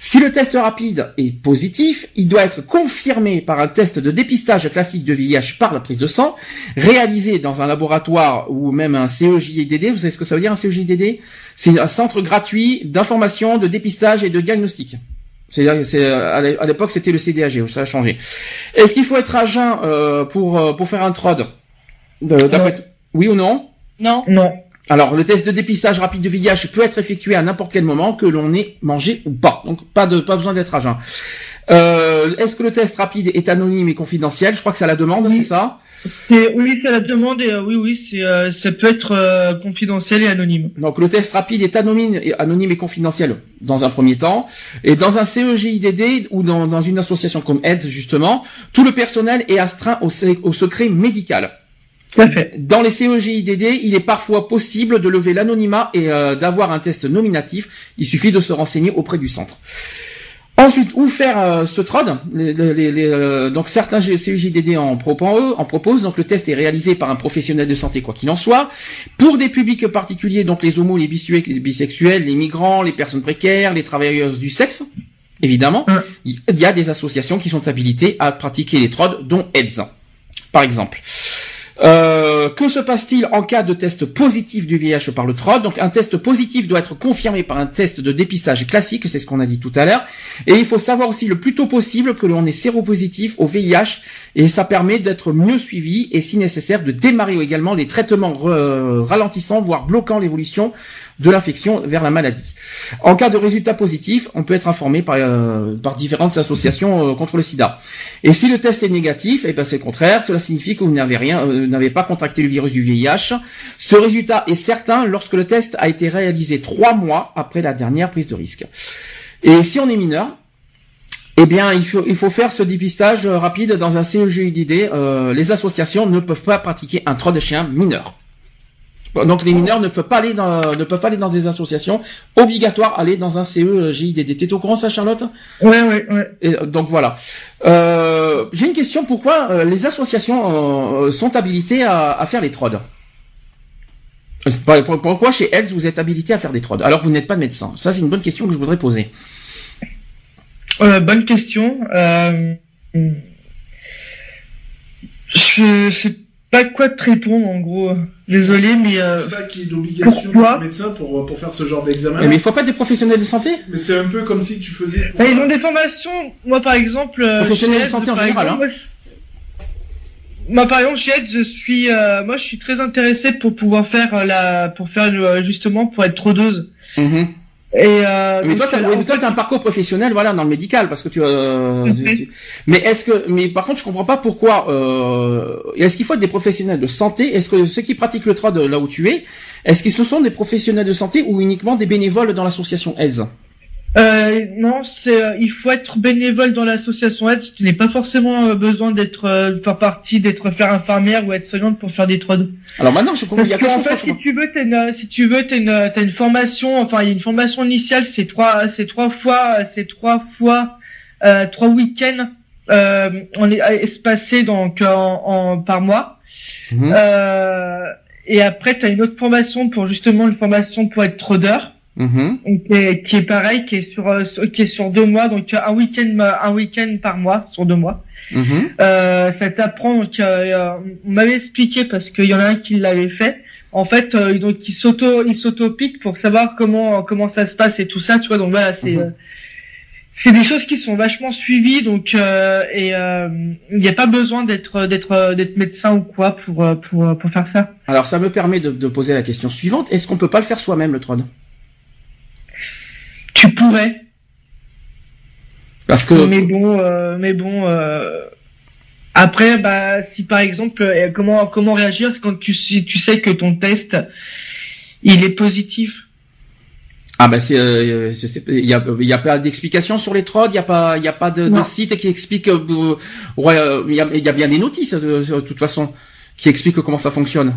Si le test rapide est positif, il doit être confirmé par un test de dépistage classique de VIH par la prise de sang, réalisé dans un laboratoire ou même un CEJDD. Vous savez ce que ça veut dire un CEJDD C'est un centre gratuit d'information, de dépistage et de diagnostic. C'est à l'époque c'était le CDAG, ça a changé. Est-ce qu'il faut être agent euh, pour euh, pour faire un TROD? Oui ou non? Non. Non. Alors, le test de dépistage rapide de VIH peut être effectué à n'importe quel moment, que l'on ait mangé ou pas. Donc, pas de pas besoin d'être agent. Euh, Est-ce que le test rapide est anonyme et confidentiel? Je crois que c'est à la demande, c'est ça? Oui, c'est à la demande et euh, oui, oui, c'est euh, ça peut être euh, confidentiel et anonyme. Donc le test rapide est anonyme et, anonyme et confidentiel dans un premier temps, et dans un CEGIDD ou dans, dans une association comme AIDS justement, tout le personnel est astreint au, au secret médical. Dans les CEGIDD, il est parfois possible de lever l'anonymat et euh, d'avoir un test nominatif. Il suffit de se renseigner auprès du centre. Ensuite, où faire euh, ce TROD? Les, euh, Donc certains CEJDD en, proposent, en proposent. Donc le test est réalisé par un professionnel de santé, quoi qu'il en soit. Pour des publics particuliers, donc les homos, les bisexuels, les migrants, les personnes précaires, les travailleurs du sexe, évidemment, il y a des associations qui sont habilitées à pratiquer les TROD, dont AIDS, par exemple. Euh, que se passe-t-il en cas de test positif du VIH par le TROD Donc un test positif doit être confirmé par un test de dépistage classique, c'est ce qu'on a dit tout à l'heure. Et il faut savoir aussi le plus tôt possible que l'on est séropositif au VIH et ça permet d'être mieux suivi et si nécessaire de démarrer également les traitements ralentissant voire bloquant l'évolution de l'infection vers la maladie. En cas de résultat positif, on peut être informé par, euh, par différentes associations euh, contre le sida. Et si le test est négatif, et eh ben c'est le contraire, cela signifie que vous n'avez rien, euh, n'avez pas contracté le virus du VIH. Ce résultat est certain lorsque le test a été réalisé trois mois après la dernière prise de risque. Et si on est mineur, eh bien, il faut, il faut faire ce dépistage rapide dans un CEGIDD. Euh, les associations ne peuvent pas pratiquer un trot de chien mineur. Donc les mineurs ne peuvent pas aller dans, ne peuvent pas aller dans des associations. Obligatoire aller dans un CE JIDD. T'es au courant ça, Charlotte? Ouais, ouais, ouais. Et, donc voilà. Euh, J'ai une question. Pourquoi euh, les associations euh, sont habilitées à, à faire les trodes? Pourquoi chez ELS vous êtes habilité à faire des trodes alors vous n'êtes pas de médecin? Ça c'est une bonne question que je voudrais poser. Euh, bonne question. Euh, je sais pas quoi te répondre en gros. Désolé, mais euh, sais pas qu'il y ait d'obligation de médecin pour pour faire ce genre d'examen. Mais il faut pas des professionnels de santé? Mais c'est un peu comme si tu faisais. Pour... Bah, ils ont des formations. Moi, par exemple. Euh, professionnels de santé en général. hein. moi, par exemple, chez Ed, je suis, euh, moi, je suis très intéressé pour pouvoir faire euh, la, pour faire justement pour être trodeuse. Mm et euh, mais toi, tu as, un parcours professionnel, voilà, dans le médical, parce que tu. Euh, Mais est-ce que, mais par contre, je comprends pas pourquoi. Euh, est-ce qu'il faut être des professionnels de santé? Est-ce que ceux qui pratiquent le trade là où tu es, est-ce qu'ils ce sont des professionnels de santé ou uniquement des bénévoles dans l'association AIDS euh, non, c'est euh, il faut être bénévole dans l'association aide. Tu n'es pas forcément euh, besoin d'être euh, faire partie, d'être faire infirmière ou être soignante pour faire des trodes. Alors maintenant, je comprends. Il y a quelque chose. si tu veux, t'as une, si tu veux, t'as une, as une formation. Enfin, il y a une formation initiale. C'est trois, c'est trois fois, c'est trois fois, euh, trois week-ends. Euh, on est espacés donc en, en par mois. Mhm. et après, tu as une autre formation pour justement une formation pour être trodeur. Mm-hmm. qui, est, pareil, qui est sur euh, qui est sur deux mois, donc un week-end un week-end par mois sur deux mois. Mm-hmm. Euh, ça t'apprend donc euh, on m'avait expliqué parce qu'il y en a un qui l'avait fait. En fait, euh, donc il s'auto il s'auto pique pour savoir comment comment ça se passe et tout ça, tu vois. Donc voilà, c'est mm-hmm. c'est des choses qui sont vachement suivies, donc et il n'y a pas besoin d'être d'être d'être médecin ou quoi pour pour pour faire ça. Alors ça me permet de, de poser la question suivante est-ce qu'on peut pas le faire soi-même le trône tu pourrais. Parce que. Mais bon, euh, mais bon. Euh, après, bah, si par exemple, euh, comment comment réagir quand tu tu sais que ton test il est positif? Ah bah c'est, il y a il y a pas d'explication sur les trodes, il y a pas il y a pas de, site qui explique. ouais, il y a, y a bien des notices de toute façon qui expliquent comment ça fonctionne.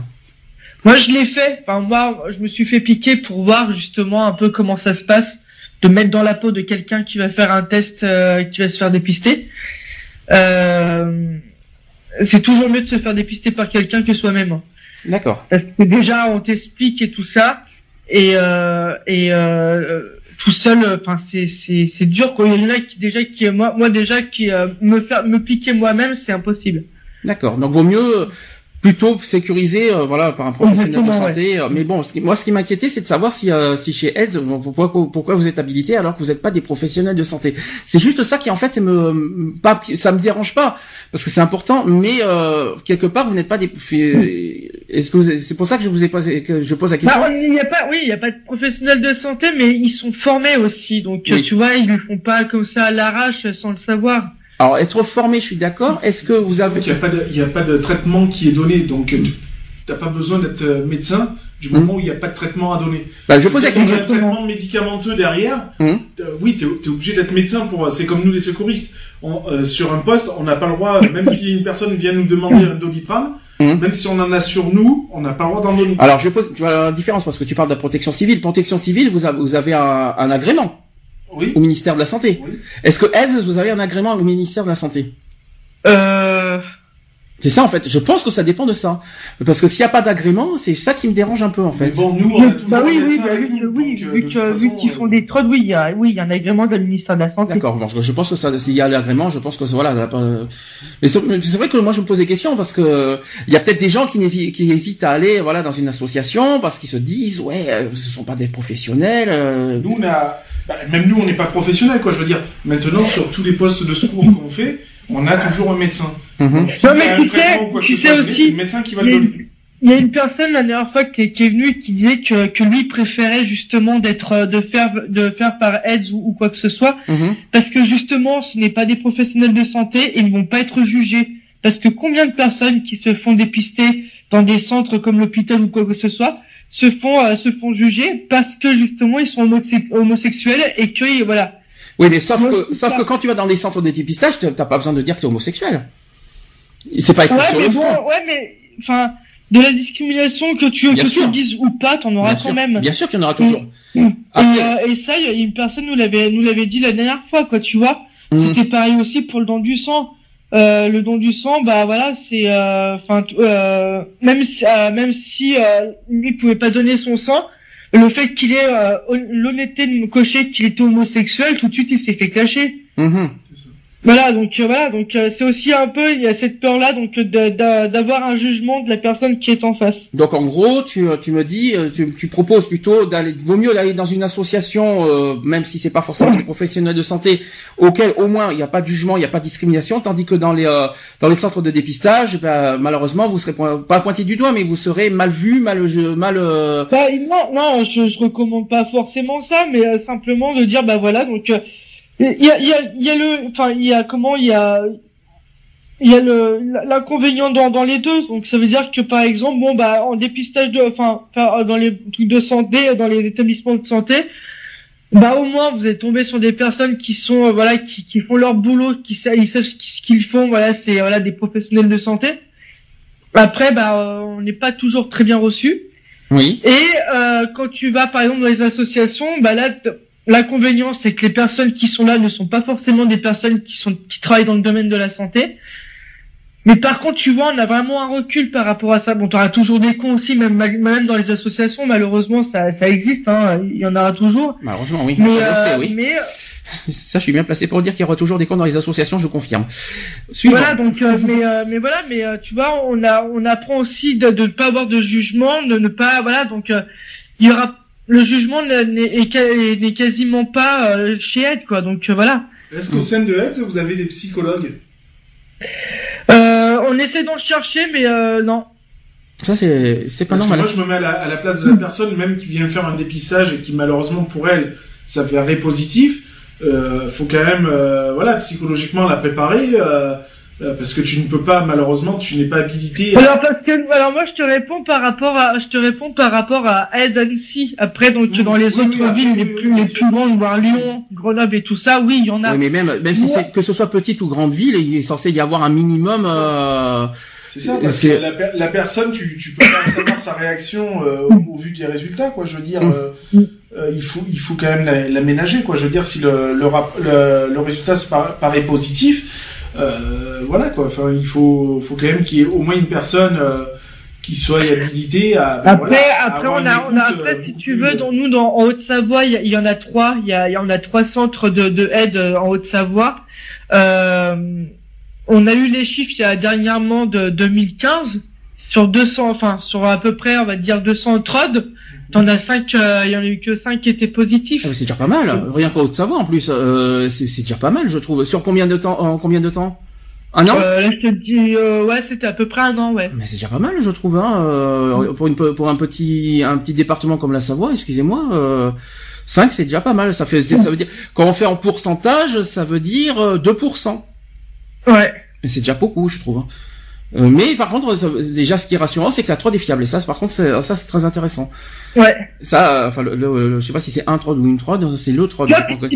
Moi, je l'ai fait. Enfin, moi, je me suis fait piquer pour voir justement un peu comment ça se passe de mettre dans la peau de quelqu'un qui va faire un test, euh, qui va se faire dépister. Euh, c'est toujours mieux de se faire dépister par quelqu'un que soi-même. D'accord. Parce que déjà on t'explique et tout ça, et euh, et tout seul, enfin c'est c'est c'est dur quoi. Il y en a qui déjà qui moi moi déjà qui me faire me piquer moi-même, c'est impossible. D'accord. Donc vaut mieux plutôt sécurisé euh, voilà par un professionnel de santé. euh, mais bon ce qui, moi ce qui m'inquiétait c'est de savoir si euh, si chez AIDS pourquoi pourquoi vous êtes habilité alors que vous n'êtes pas des professionnels de santé. C'est juste ça qui en fait me pas ça me dérange pas parce que c'est important mais quelque part vous n'êtes pas des est-ce que c'est pour ça que je vous ai posé que je pose la question? Bah, il y a pas oui il y a pas de professionnels de santé mais ils sont formés aussi. Donc tu vois ils ne font pas comme ça à l'arrache sans le savoir alors, être formé, je suis d'accord. Est-ce que vous avez... Il n'y a, a pas de traitement qui est donné, donc tu n'as pas besoin d'être euh, médecin du hmm. moment où il n'y a pas de traitement à donner. Bah, je pose la question. Il y a un traitement médicamenteux derrière. Hmm. Euh, oui, tu es, obligé d'être médecin pour. C'est comme nous les secouristes. Euh, sur un poste, on n'a pas le droit, même si une personne vient nous demander un doliprane, hmm. même si on en a sur nous, on n'a pas le droit d'en donner. Alors je pose, tu vois la différence parce que tu parles de la protection civile. Protection civile, vous, avez, vous avez un, un agrément. Oui. Au ministère de la Santé. Oui. Est-ce que ELS, vous avez un agrément au ministère de la Santé? Euh... C'est ça en fait. Je pense que ça dépend de ça. Parce que s'il n'y a pas d'agrément, c'est ça qui me dérange un peu en fait. bon, nous, on a toujours bah oui, oui, bah, oui, vu, qu'ils font des trodes, oui, il y a, oui, il y a un agrément de ministère de la Santé. D'accord. je pense que ça, s'il y a l'agrément, je pense que voilà. Mais c'est vrai que moi, je me pose des questions parce que il y a peut-être des gens qui, qui hésitent à aller, voilà, dans une association parce qu'ils se disent, ouais, euh, ce sont pas des professionnels. Euh. Nous, on a, bah, même nous, on n'est pas professionnels, quoi. Je veux dire, maintenant, sur tous les postes de secours qu'on fait on a toujours un médecin. Mhm. non, mais tu sais, tu sais aussi, le médecin qui va le donner. Il y a une personne la dernière fois qui est, qui est venue qui disait que, que lui préférait justement d'être de faire de faire par AIDS ou, quoi que ce soit mhm. parce que justement ce n'est pas des professionnels de santé et ils ne vont pas être jugés parce que combien de personnes qui se font dépister dans des centres comme l'hôpital ou quoi que ce soit se font euh, se font juger parce que justement ils sont homosexuels et que voilà oui, mais sauf que, sauf que quand tu vas dans les centres de dépistage, t'as pas besoin de dire que t'es homosexuel. C'est pas écrit ouais, sur mais bon, Ouais, mais, enfin, de la discrimination que tu que tu le dises ou pas, t'en auras quand même. Bien sûr qu'il y en aura toujours. Et, euh, et ça, une personne nous l'avait nous l'avait dit la dernière fois, quoi, tu vois. Mm. C'était pareil aussi pour le don du sang. Euh, le don du sang, bah voilà, c'est, euh, enfin, euh, même si, même si lui pouvait pas donner son sang, le fait qu'il ait l'honnêteté de me cocher qu'il était homosexuel, tout de suite il s'est fait cacher. Mm-hmm. Voilà, donc euh, voilà, donc euh, c'est aussi un peu il y a cette peur là donc d'avoir un jugement de la personne qui est en face. Donc en gros, tu, tu me dis euh, tu, tu proposes plutôt d'aller vaut mieux d'aller dans une association même si c'est pas forcément des professionnels de santé auquel au moins il n'y a pas de jugement, il n'y a pas de discrimination tandis que dans les dans les centres de dépistage, bah, malheureusement vous serez pas pointé du doigt mais vous serez mal vu, mal mal bah, non non, je je recommande pas forcément ça mais simplement de dire bah voilà donc il y a, il y a, il y a le, enfin, il y a comment, il y a, il y a le l'inconvénient dans, dans les deux. Donc ça veut dire que par exemple, bon bah en dépistage de, enfin, dans les trucs de santé, dans les établissements de santé, bah au moins vous êtes tombé sur des personnes qui sont, euh, voilà, qui, qui font leur boulot, qui savent, ils savent ce qu'ils font. Voilà, c'est voilà des professionnels de santé. Après, bah euh, on n'est pas toujours très bien reçu. Oui. Et euh, quand tu vas par exemple dans les associations, bah là L'inconvénient, c'est que les personnes qui sont là ne sont pas forcément des personnes qui sont qui travaillent dans le domaine de la santé. Mais par contre, tu vois, on a vraiment un recul par rapport à ça. Bon, tu auras toujours des cons aussi, même, même dans les associations, malheureusement, ça, ça existe, hein, il y en aura toujours. Malheureusement, oui. Mais, euh, oui. mais [LAUGHS] ça, je suis bien placé pour dire qu'il y aura toujours des cons dans les associations, je confirme. Voilà, donc, euh, mais, euh, mais voilà, mais tu vois, on a, on apprend aussi de ne pas avoir de jugement, de ne pas, voilà, donc il y aura le jugement n'est quasiment pas euh, chez Ed, quoi. Donc euh, voilà. Est-ce qu'au sein de Ed, vous avez des psychologues? Euh, On essaie d'en chercher, mais non. Ça, c'est c'est pas normal. moi, je me mets à la, place de la personne, même qui vient faire un dépistage et qui, malheureusement, pour elle, ça fait positif. Euh, faut quand même, voilà, psychologiquement la préparer. Euh, parce que tu ne peux pas malheureusement tu n'es pas habilité alors parce que alors moi je te réponds par rapport à je te réponds par rapport à Ed Annecy après donc dans les autres villes les plus les plus grandes voire Lyon Grenoble et tout ça oui il y en a oui, mais même même si c'est que ce soit petite ou grande ville il est censé y avoir un minimum c'est ça, euh, parce que la, personne, tu, tu peux pas savoir sa réaction euh, au, vu des résultats, quoi. Je veux dire, mm. il faut il faut quand même l'aménager, quoi. Je veux dire, si le le, le, résultat paraît positif, euh, voilà quoi. Enfin, il faut, faut quand même qu'il y ait au moins une personne euh, qui soit habilitée à. Ben après, après, on a, on a, après, euh, si tu veux, dans nous, dans en Haute-Savoie, il y, en a trois. Il y a, y en a trois centres de, de aide en Haute-Savoie. Euh, on a eu les chiffres il y a dernièrement de 2015 sur 200, enfin sur à peu près, on va dire 200 trod. T'en as cinq, euh, il y en a eu que cinq qui étaient positifs. Ah, c'est déjà pas mal. Rien pour Haute-Savoie en plus. Euh, c'est déjà pas mal, je trouve. Sur combien de temps En combien de temps? Un an? Euh, je te dis, euh, ouais, c'était à peu près un an, ouais. Mais c'est déjà pas mal, je trouve, hein, euh, pour une pour un petit un petit département comme la Savoie, excusez-moi. Euh, 5 c'est déjà pas mal. Ça fait ça veut dire quand on fait en pourcentage, ça veut dire 2%. Ouais. Mais c'est déjà beaucoup, je trouve. Hein. Euh, mais par contre, déjà, ce qui est rassurant, c'est que la 3 est fiable. Et ça, par contre, ça, c'est très intéressant. Ouais. Ça, enfin, le, je sais pas si c'est un 3 ou une 3, c'est l'autre 3.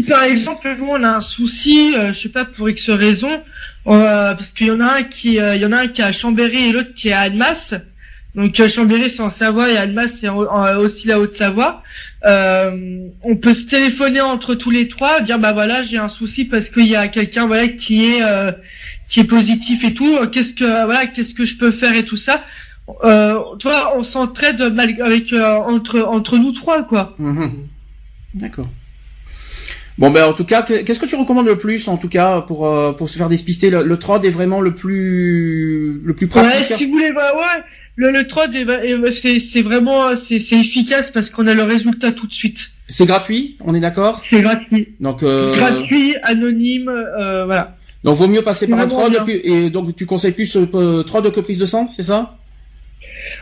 par exemple, nous, on a un souci, euh, je sais pas pour X raison, euh, parce qu'il y en a un qui, il y en a un qui est à Chambéry et l'autre qui est à Almas. Donc Chambéry c'est en Savoie et Almas c'est aussi la Haute-Savoie. on peut se téléphoner entre tous les trois, dire bah voilà j'ai un souci parce qu'il y a quelqu'un voilà qui est qui est positif et tout. Euh, qu'est-ce que voilà, qu'est-ce que je peux faire et tout ça. Euh, tu vois, on s'entraide avec euh, entre entre nous trois quoi. Mhm. D'accord. Bon ben en tout cas, qu'est-ce que tu recommandes le plus en tout cas pour euh, pour se faire dépister le, le trod est vraiment le plus le plus pratique? Ouais, si vous voulez, bah, ouais, le, le trod c'est c'est vraiment c'est c'est efficace parce qu'on a le résultat tout de suite. C'est gratuit, on est d'accord? C'est gratuit. Donc gratuit, anonyme, voilà. Donc vaut mieux passer par un trod et donc tu conseilles plus euh, trod que prise de sang, c'est ça?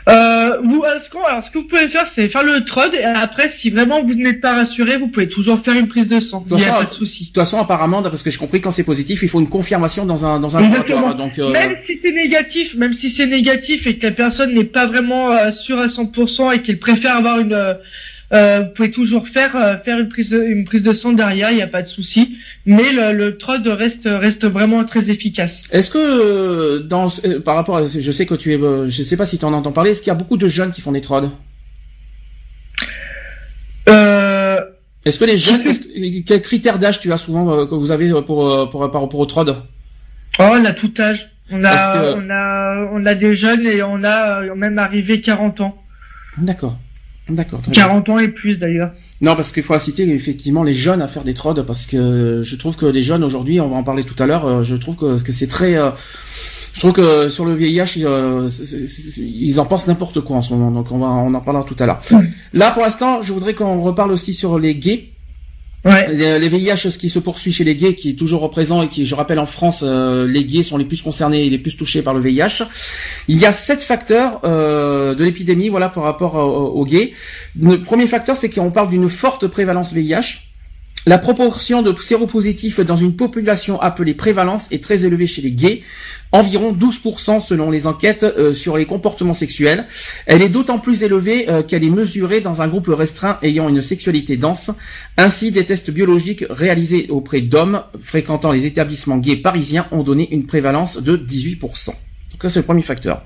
Euh, vous, ce, alors, ce que vous pouvez faire, c'est faire le trod et après, si vraiment vous n'êtes pas rassuré, vous pouvez toujours faire une prise de sang. Il n'y a pas de souci. De toute façon, apparemment, parce que j'ai compris quand c'est positif, il faut une confirmation dans un dans un laboratoire. Donc euh... même si c'est négatif, même si c'est négatif et que la personne n'est pas vraiment euh, sûre à 100% et qu'elle préfère avoir une euh, vous pouvez toujours faire euh, faire une prise de, une prise de sang derrière, il n'y a pas de souci. Mais le, le trod reste reste vraiment très efficace. Est-ce que dans par rapport à je sais que tu es je sais pas si tu en entends parler, est-ce qu'il y a beaucoup de jeunes qui font des trods? Euh, Est-ce que les jeunes quels critères d'âge tu as souvent que vous avez pour pour par rapport au trod? Oh, on a tout âge. On a, on a, on a des jeunes et on a même arrivé 40 ans. D'accord. D'accord. 40 ans et plus d'ailleurs. Non, parce qu'il faut inciter effectivement les jeunes à faire des trods parce que je trouve que les jeunes aujourd'hui, on va en parler tout à l'heure, euh, je trouve que, que c'est très, euh, je trouve que sur le VIH, ils, euh, ils en pensent n'importe quoi en ce moment. Donc on va, on en parlera tout à l'heure. Là, pour l'instant, je voudrais qu'on reparle aussi sur les gays Les, VIH, ce qui se poursuit chez les gays, qui est toujours représent et qui, je rappelle, en France, euh, les gays sont les plus concernés et les plus touchés par le VIH. Il y a sept facteurs euh, de l'épidémie, voilà, par rapport aux gays. Le premier facteur, c'est qu'on parle d'une forte prévalence VIH. La proportion de séropositifs dans une population appelée prévalence est très élevée chez les gays, environ 12% selon les enquêtes euh, sur les comportements sexuels. Elle est d'autant plus élevée euh, qu'elle est mesurée dans un groupe restreint ayant une sexualité dense. Ainsi, des tests biologiques réalisés auprès d'hommes fréquentant les établissements gays parisiens ont donné une prévalence de 18%. Donc ça c'est le premier facteur.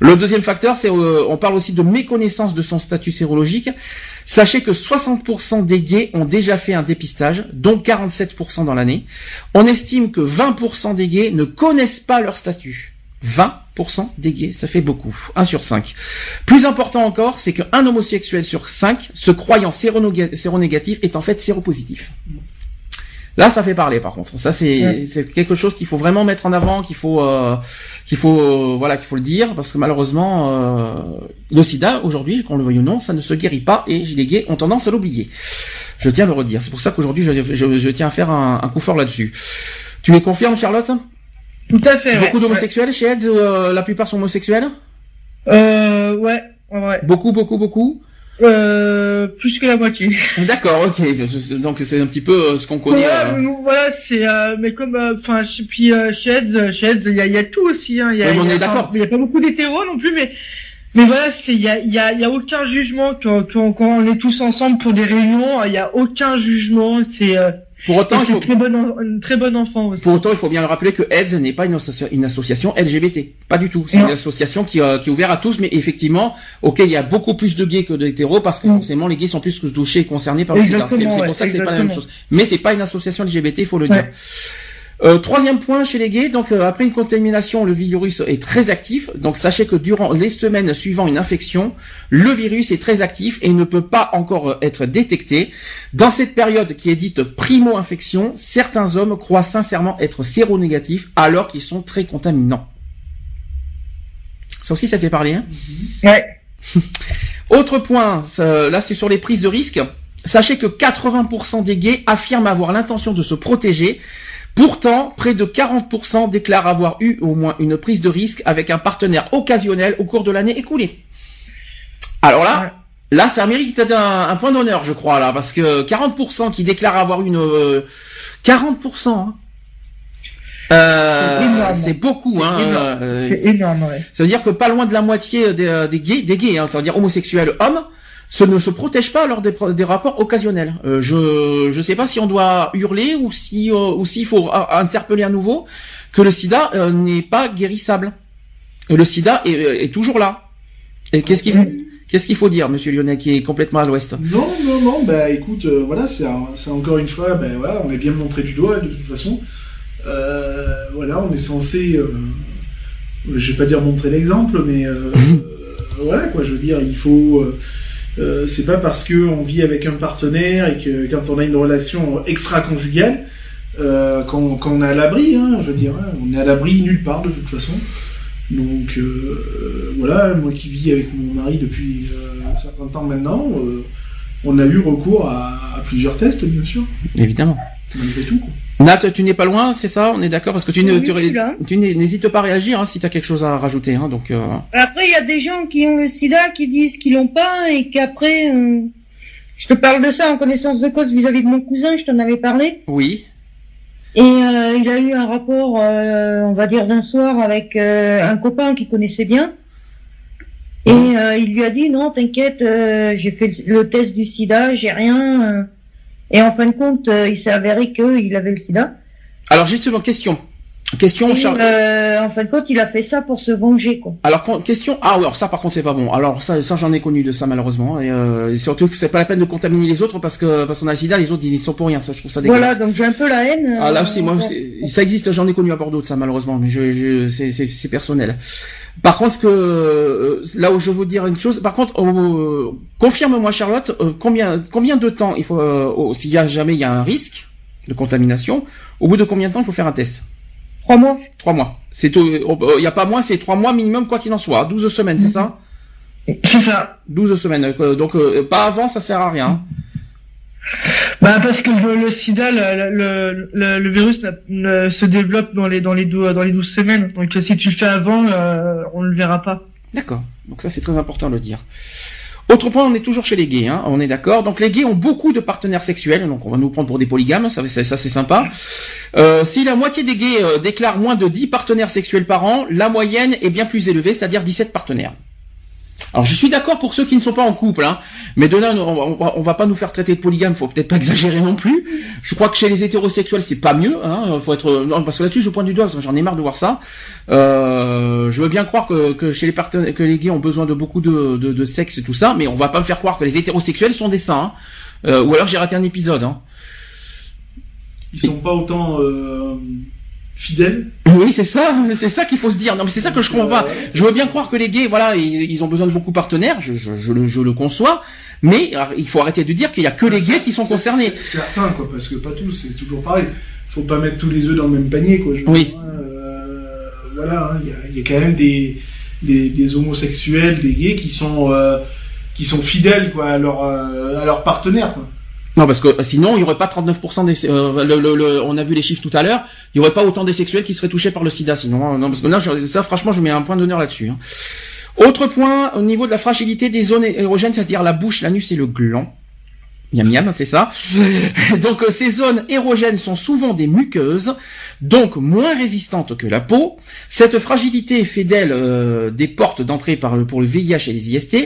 Le deuxième facteur, c'est euh, on parle aussi de méconnaissance de son statut sérologique. Sachez que 60% des gays ont déjà fait un dépistage, dont 47% dans l'année. On estime que 20% des gays ne connaissent pas leur statut. 20% des gays, ça fait beaucoup. 1 sur 5. Plus important encore, c'est qu'un homosexuel sur 5, se croyant séronégatif, est en fait séropositif. Là, ça fait parler, par contre. Ça, c'est quelque chose qu'il faut vraiment mettre en avant, qu'il faut, euh, qu'il faut, euh, voilà, qu'il faut le dire, parce que malheureusement, euh, le SIDA aujourd'hui, qu'on le veuille ou non, ça ne se guérit pas, et les gays ont tendance à l'oublier. Je tiens à le redire. C'est pour ça qu'aujourd'hui, je, je, tiens à faire un, un coup fort là-dessus. Tu les confirmes, Charlotte? Tout à fait. Beaucoup d'homosexuels chez Ed, la plupart sont homosexuels? Euh, ouais, ouais. Beaucoup, beaucoup, beaucoup. Euh, plus que la moitié. [LAUGHS] D'accord, ok. Donc c'est un petit peu euh, ce qu'on connaît. Euh. Voilà, c'est mais comme enfin puis chez Ed, chez Ed, il y a, y a, tout aussi. Hein. Y a, on est d'accord. Il y a pas beaucoup d'hétéros non plus, mais mais voilà, c'est il y a, y, a, y a aucun jugement quand, quand, on est tous ensemble pour des réunions. Il y a aucun jugement. C'est pour autant, c'est très bon, une très bonne enfant aussi. Pour autant, il faut bien le rappeler que AIDS n'est pas une, une, association LGBT, pas du tout. C'est une association qui, euh, qui est ouverte à tous, mais effectivement, ok, il y a beaucoup plus de gays que d'hétéros parce que forcément les gays sont plus touchés et concernés par le sida. C'est pour ça que c'est pas la même chose. Mais c'est pas une association LGBT, il faut le dire. Euh, troisième point chez les gays, donc euh, après une contamination, le virus est très actif. Donc sachez que durant les semaines suivant une infection, le virus est très actif et ne peut pas encore euh, être détecté. Dans cette période qui est dite primo-infection, certains hommes croient sincèrement être séronégatifs alors qu'ils sont très contaminants. Ça aussi, ça fait parler. Hein ouais. [LAUGHS] Autre point, là c'est sur les prises de risque. Sachez que 80% des gays affirment avoir l'intention de se protéger Pourtant, près de 40% déclarent avoir eu au moins une prise de risque avec un partenaire occasionnel au cours de l'année écoulée. Alors là, là, ça mérite un, un point d'honneur, je crois, là, parce que 40% qui déclarent avoir une... 40%, euh, hein. Euh, c'est beaucoup, hein. Euh, c'est énorme, ouais. Ça veut dire que pas loin de la moitié des, des gays, des gays, hein, ça veut dire homosexuels hommes, ce ne se protège pas lors des, des rapports occasionnels. Euh, je ne sais pas si on doit hurler ou si euh, ou s'il faut interpeller à nouveau que le SIDA euh, n'est pas guérissable. Le SIDA est, est toujours là. Et qu'est-ce qu'il qu'est-ce qu'il faut dire, Monsieur Lyonnais, qui est complètement à l'ouest? Non, non, non. Bah écoute, voilà, c'est encore une fois, ben voilà, on est bien montré du doigt de toute façon. voilà, on est censé, je vais pas dire montrer l'exemple, mais [LAUGHS] voilà quoi, je veux dire, il faut euh, c'est pas parce que on vit avec un partenaire et que quand on a une relation extra-conjugale euh, qu'on est à l'abri, hein, je veux dire, hein. on est à l'abri nulle part de toute façon. Donc euh, voilà, moi qui vis avec mon mari depuis un certain temps maintenant, on a eu recours à, à, plusieurs tests, bien sûr. Évidemment. Malgré tout. Quoi. Nat, tu n'es pas loin, c'est ça? On est d'accord? Parce que tu, n'hésites pas à réagir hein, si tu as quelque chose à rajouter. Hein, donc, euh. Après, il y a des gens qui ont le sida qui disent qu'ils l'ont pas et qu'après... Euh, je te parle de ça en connaissance de cause vis-à-vis de mon cousin, je t'en avais parlé. Oui. Et euh, il a eu un rapport, on va dire, d'un soir avec un copain qu'il connaissait bien. Et il lui a dit non, t'inquiète, j'ai fait le test du sida, j'ai rien. Et en fin de compte, il s'est avéré qu'il avait le sida. Alors justement, question. Question, Charles. Euh, en fin de compte, il a fait ça pour se venger, quoi. Alors, question. Ah, alors ça, par contre, c'est pas bon. Alors ça, ça, j'en ai connu de ça malheureusement, et, euh, et surtout que c'est pas la peine de contaminer les autres parce que parce qu'on a le sida, les autres ils sont pour rien. Ça, je trouve ça dégueulasse. Voilà, donc j'ai un peu la haine. Ah là, c'est moi, ça existe. J'en ai connu à Bordeaux de ça malheureusement, mais je, je c'est personnel. Par contre, ce que euh, là où je veux dire une chose, par contre, euh, confirme-moi Charlotte, combien combien de temps il faut s'il y a jamais il y a un risque de contamination, au bout de combien de temps il faut faire un test? Trois mois. Trois mois. C'est il n'y a pas moins, c'est trois mois minimum quoi qu'il en soit. 12 semaines, c'est ça? C'est ça. 12 semaines. Euh, donc euh, pas avant, ça sert à rien. Bah parce que le, sida, le, virus se développe dans les dans les 12, dans les 12 semaines. Donc si tu le fais avant, euh, on le verra pas. D'accord. Donc ça c'est très important de le dire. Autre point, on est toujours chez les gays, hein, on est d'accord. Donc les gays ont beaucoup de partenaires sexuels, donc on va nous prendre pour des polygames, ça, ça, c'est sympa. Euh, si la moitié des gays euh, déclarent moins de 10 partenaires sexuels par an, la moyenne est bien plus élevée, c'est-à-dire 17 partenaires. Alors je suis d'accord pour ceux qui ne sont pas en couple, hein, mais de là on, va pas nous faire traiter de polygame, faut peut-être pas [LAUGHS] exagérer non plus. Je crois que chez les hétérosexuels c'est pas mieux, hein, faut être non, parce que là-dessus je pointe du doigt, j'en ai marre de voir ça. Euh, je veux bien croire que, que chez les partenaires, que les gays ont besoin de beaucoup de, de, sexe et tout ça, mais on va pas me faire croire que les hétérosexuels sont des saints, hein. euh, ou alors j'ai raté un épisode. Hein. Ils sont pas autant euh, fidèles. Oui, c'est ça, c'est ça qu'il faut se dire. Non, mais c'est ça que je comprends pas. Je veux bien croire que les gays, voilà, ils, ont besoin de beaucoup de partenaires, je, je, je, le, je le conçois, mais il faut arrêter de dire qu'il y a que les gays qui sont concernés. C'est certain, quoi, parce que pas tous, c'est toujours pareil. Faut pas mettre tous les œufs dans le même panier, quoi. oui. Euh, voilà, hein, il y, a, quand même des, des, homosexuels, des gays qui sont euh, qui sont fidèles, quoi, à leur euh, à leur partenaire, quoi. Non, parce que euh, sinon, il y aurait pas 39% des. Euh, on a vu les chiffres tout à l'heure. Il y aurait pas autant des sexuels qui seraient touchés par le SIDA. Sinon, hein. non, parce que là, ça, franchement, je mets un point d'honneur là-dessus. Hein. Autre point au niveau de la fragilité des zones érogènes, c'est-à-dire la bouche, l'anus et le gland. Miam miam, c'est ça. [LAUGHS] donc euh, ces zones érogènes sont souvent des muqueuses, donc moins résistantes que la peau. Cette fragilité fait d'elles euh, des portes d'entrée pour le VIH et les IST.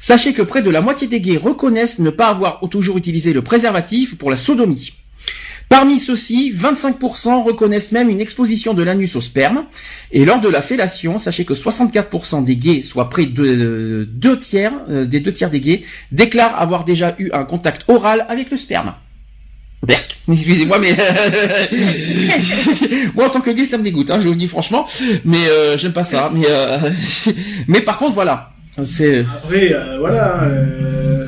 Sachez que près de la moitié des gays reconnaissent ne pas avoir toujours utilisé le préservatif pour la sodomie. Parmi ceux-ci, 25% reconnaissent même une exposition de l'anus au sperme. Et lors de la fellation, sachez que 64% des gays, soit près de deux tiers, euh, des deux tiers des gays, déclarent avoir déjà eu un contact oral avec le sperme. [LAUGHS] Excusez-moi, mais [LAUGHS] moi en tant que gay, ça me dégoûte. Hein, je vous le dis franchement, mais euh, j'aime pas ça. Euh, [LAUGHS] mais par contre, voilà, c'est après voilà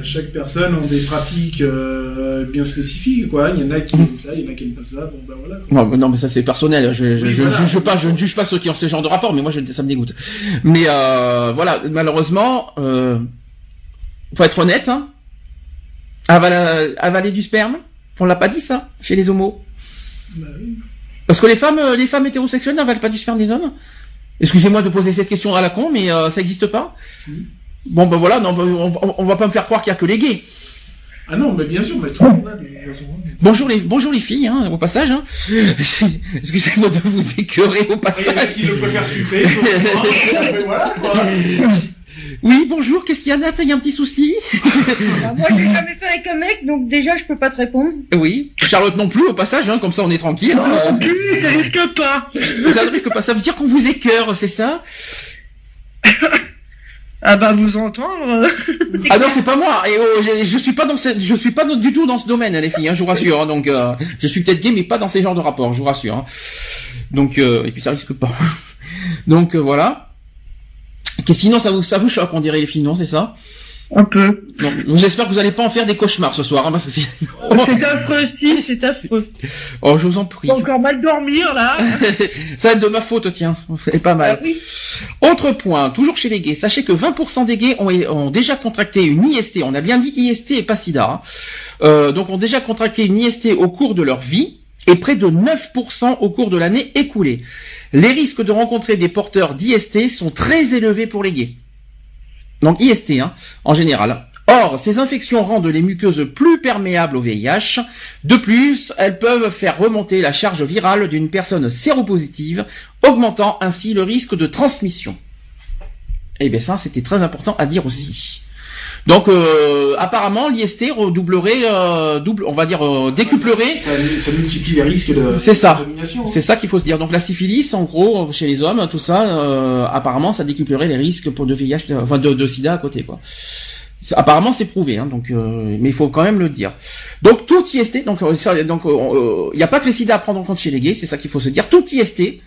chaque personne a des pratiques euh, bien spécifiques, quoi. Il y en a qui aiment ça, il y en a qui n'aiment pas ça. Bon, ben voilà. Non, mais ça c'est personnel. Je, je, je, ne juge pas, je ne juge pas ceux qui ont ce genre de rapport, mais moi, je, ça me dégoûte. Mais euh, voilà, malheureusement, euh, faut être honnête. Hein. Avaler, avaler du sperme, on l'a pas dit ça chez les homos. Bah oui. Parce que les femmes, euh, les femmes hétérosexuelles n'avalent pas du sperme des hommes. Excusez-moi de poser cette question à la con, mais euh, ça n'existe pas. Bon ben voilà, non, ben, on, on, va pas me faire croire qu'il y a que les gays. Ah non, mais bien sûr, mais tout le monde Bonjour les, bonjour les filles, hein, au passage. Hein. [LAUGHS] Excusez-moi de vous écœurer au passage. Il y a qui le préfère sucré, voilà quoi. Oui, bonjour, qu'est-ce qu'il y a Nat? Il y a un petit souci? Bah, [LAUGHS] Moi, j'ai jamais fait avec un mec, donc déjà, je peux pas te répondre. Oui, Charlotte non plus, au passage, hein, comme ça on est tranquille. Hein. Non plus, ça risque pas. Ça ne risque pas, ça veut dire qu'on vous écœure, c'est ça? Ah bah vous entendre. ah non c'est pas moi. Et oh, je, suis pas dans ce, je suis pas du tout dans ce domaine les filles. Hein, je vous rassure. Hein, donc euh, je suis peut-être gay mais pas dans ces genres de rapports. Je vous rassure. Hein. Donc euh, et puis ça risque pas. donc euh, voilà. Que sinon ça vous ça vous choque on dirait les filles non c'est ça. Un peu. J'espère que vous allez pas en faire des cauchemars ce soir, hein, parce que c'est. [LAUGHS] c'est affreux, si, c'est affreux. Oh, je vous en prie. encore mal dormir là. [LAUGHS] Ça va être de ma faute, tiens. C'est pas mal. Ah Autre point, toujours chez les gays, sachez que 20% des gays ont, ont, déjà contracté une IST. On a bien dit IST et pas SIDA. Hein. Euh, donc ont déjà contracté une IST au cours de leur vie et près de 9% au cours de l'année écoulée. Les risques de rencontrer des porteurs d'IST sont très élevés pour les gays. Donc IST hein, en général. Or, ces infections rendent les muqueuses plus perméables au VIH. De plus, elles peuvent faire remonter la charge virale d'une personne séropositive, augmentant ainsi le risque de transmission. Eh bien ça, c'était très important à dire aussi. Donc euh, apparemment l'IST redoublerait, euh, double, on va dire euh, décuplerait. Ça, ça, multiplie les risques de. C'est ça. Hein. C'est ça qu'il faut se dire. Donc la syphilis, en gros, chez les hommes, tout ça, euh, apparemment, ça décuplerait les risques pour de VIH, enfin de, de SIDA à côté, quoi. Apparemment, c'est prouvé, hein, donc, euh, mais il faut quand même le dire. Donc tout IST, donc donc il n'y a pas que le SIDA à prendre en compte chez les gays, c'est ça qu'il faut se dire. Tout IST,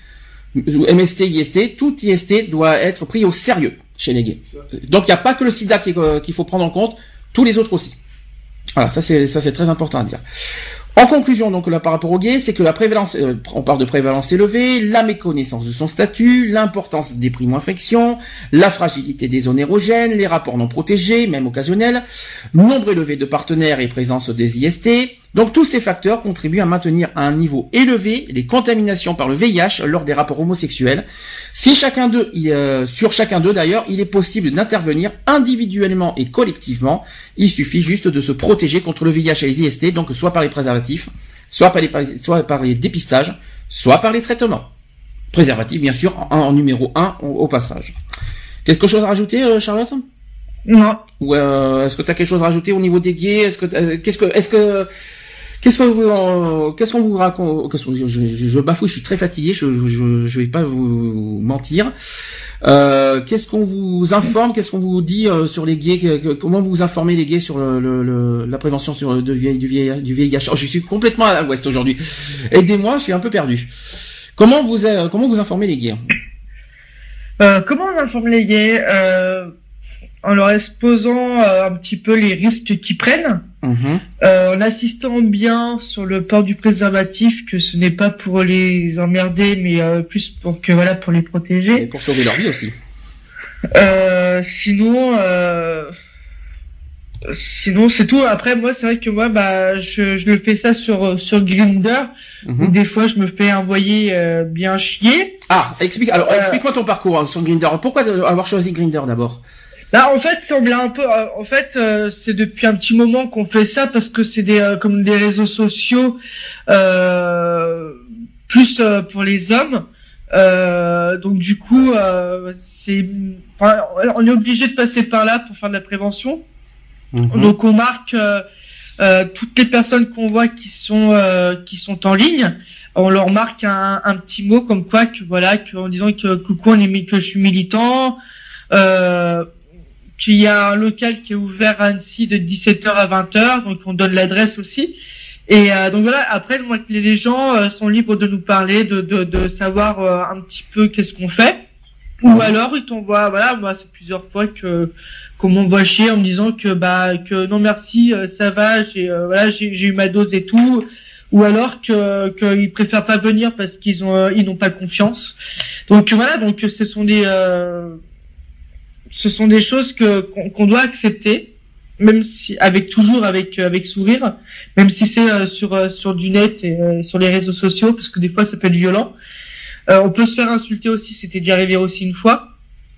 MST, IST, tout IST doit être pris au sérieux chez les gays. Donc il n'y a pas que le sida euh, qu'il faut prendre en compte, tous les autres aussi. Voilà, ça c'est ça c'est très important à dire. En conclusion, donc là par rapport aux gays, c'est que la prévalence, euh, on parle de prévalence élevée, la méconnaissance de son statut, l'importance des primo-infections, la fragilité des zones érogènes, les rapports non protégés, même occasionnels, nombre élevé de partenaires et présence des IST. Donc tous ces facteurs contribuent à maintenir à un niveau élevé les contaminations par le VIH lors des rapports homosexuels. Si chacun d'eux, euh, sur chacun d'eux d'ailleurs, il est possible d'intervenir individuellement et collectivement. Il suffit juste de se protéger contre le VIH et les IST, donc soit par les préservatifs, soit par les, soit par les dépistages, soit par les traitements. Préservatifs, bien sûr, en, numéro 1 au, passage. Quelque chose à rajouter, euh, Charlotte? Non. Ou euh, est-ce que tu as quelque chose à rajouter au niveau des gays? Est-ce que qu'est-ce que est-ce que Qu'est-ce que vous, qu'est-ce qu'on vous raconte je, je, je, bafouille, je suis très fatigué, je, je, je vais pas vous mentir. Euh, qu'est-ce qu'on vous informe, qu'est-ce qu'on vous dit euh, sur les gays, comment vous informez les gays sur le, le, la prévention sur du, VIH, du oh, Je suis complètement à l'ouest aujourd'hui. Aidez-moi, je suis un peu perdu. Comment vous euh, comment vous informez les gays? Euh, Comment on informe les gays? Euh, En leur exposant un petit peu les risques qu'ils prennent. Mhm. Euh, en assistant bien sur le port du préservatif, que ce n'est pas pour les emmerder, mais euh, plus pour que voilà pour les protéger. Et pour sauver leur vie aussi. Euh, sinon, euh, sinon c'est tout. Après moi, c'est vrai que moi, bah, je, je le fais ça sur sur Grinder. Mhm. des fois, je me fais envoyer euh, bien chier. Ah, explique. Alors, explique-moi ton parcours hein, sur Grinder. Pourquoi avoir choisi Grinder d'abord? Là, en fait, comme un peu, euh, en fait, euh, c'est depuis un petit moment qu'on fait ça parce que c'est des euh, comme des réseaux sociaux euh, plus pour les hommes. donc du coup, c'est, on est obligé de passer par là pour faire de la prévention. Mhm. Donc on marque toutes les personnes qu'on voit qui sont qui sont en ligne. On leur marque un, un petit mot comme quoi que voilà, que, en disant que coucou, on est, que je suis militant. Euh, qu'il y a un local qui est ouvert à Annecy de 17h à 20h, donc on donne l'adresse aussi. Et euh, donc voilà, après, moi, les gens euh, sont libres de nous parler, de, de, de savoir euh, un petit peu qu'est-ce qu'on fait. Ou alors ils t'envoient, voilà, moi c'est plusieurs fois que qu'on m'envoie chier en me disant que bah que non merci, ça va, j'ai voilà j'ai eu ma dose et tout. Ou alors que qu'ils préfèrent pas venir parce qu'ils ont ils n'ont pas confiance. Donc voilà, donc ce sont des ce sont des choses que qu'on doit accepter, même si avec toujours avec avec sourire, même si c'est euh, sur euh, sur du net et euh, sur les réseaux sociaux, parce que des fois ça peut être violent. on peut se faire insulter aussi, c'était déjà arrivé aussi une fois.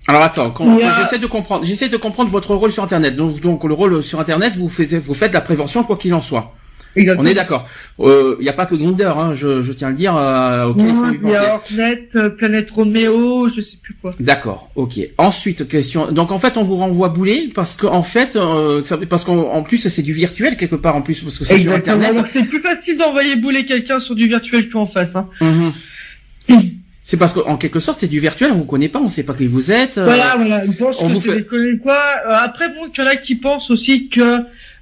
Alors attends, j'essaie de comprendre, j'essaie de comprendre votre rôle sur Internet. Donc, donc le rôle sur Internet, vous faites vous faites la prévention quoi qu'il en soit. On est d'accord. Il euh, n'y a pas que Grinder, hein, je, je, tiens à le dire. Euh, il y a Orknet, euh, Planète Roméo, je sais plus quoi. D'accord, ok. Ensuite, question. Donc en fait, on vous renvoie bouler parce que en fait, euh, parce qu'en plus c'est du virtuel quelque part en plus parce que c'est sur Internet. C'est plus facile d'envoyer bouler quelqu'un sur du virtuel qu'en face. Hein. Mhm. C'est parce qu'en quelque sorte, c'est du virtuel, on vous connaît pas, on sait pas qui vous êtes. Voilà, voilà. on vous fait... quoi. après, bon, il y en a qui pensent aussi que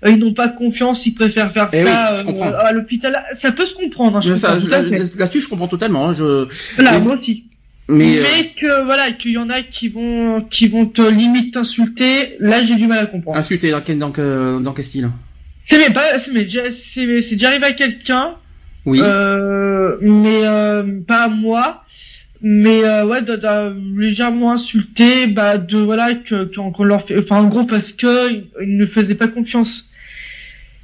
ils n'ont pas confiance, ils préfèrent faire eh ça euh, à l'hôpital. Ça peut se comprendre. Hein, je Là-dessus, je comprends totalement. Hein, je... Là, moi aussi. Mais, euh, mais que voilà, qu'il y en a qui vont qui vont te limite t'insulter. Là, j'ai du mal à comprendre. Insulter dans quel dans, dans quel style? C'est mais pas c'est mais c'est déjà arrivé à quelqu'un. Oui. Euh, mais euh, pas à moi mais euh, ouais de, de, légèrement insulté bah de voilà que qu'on leur fait enfin en gros parce que ils ne faisaient pas confiance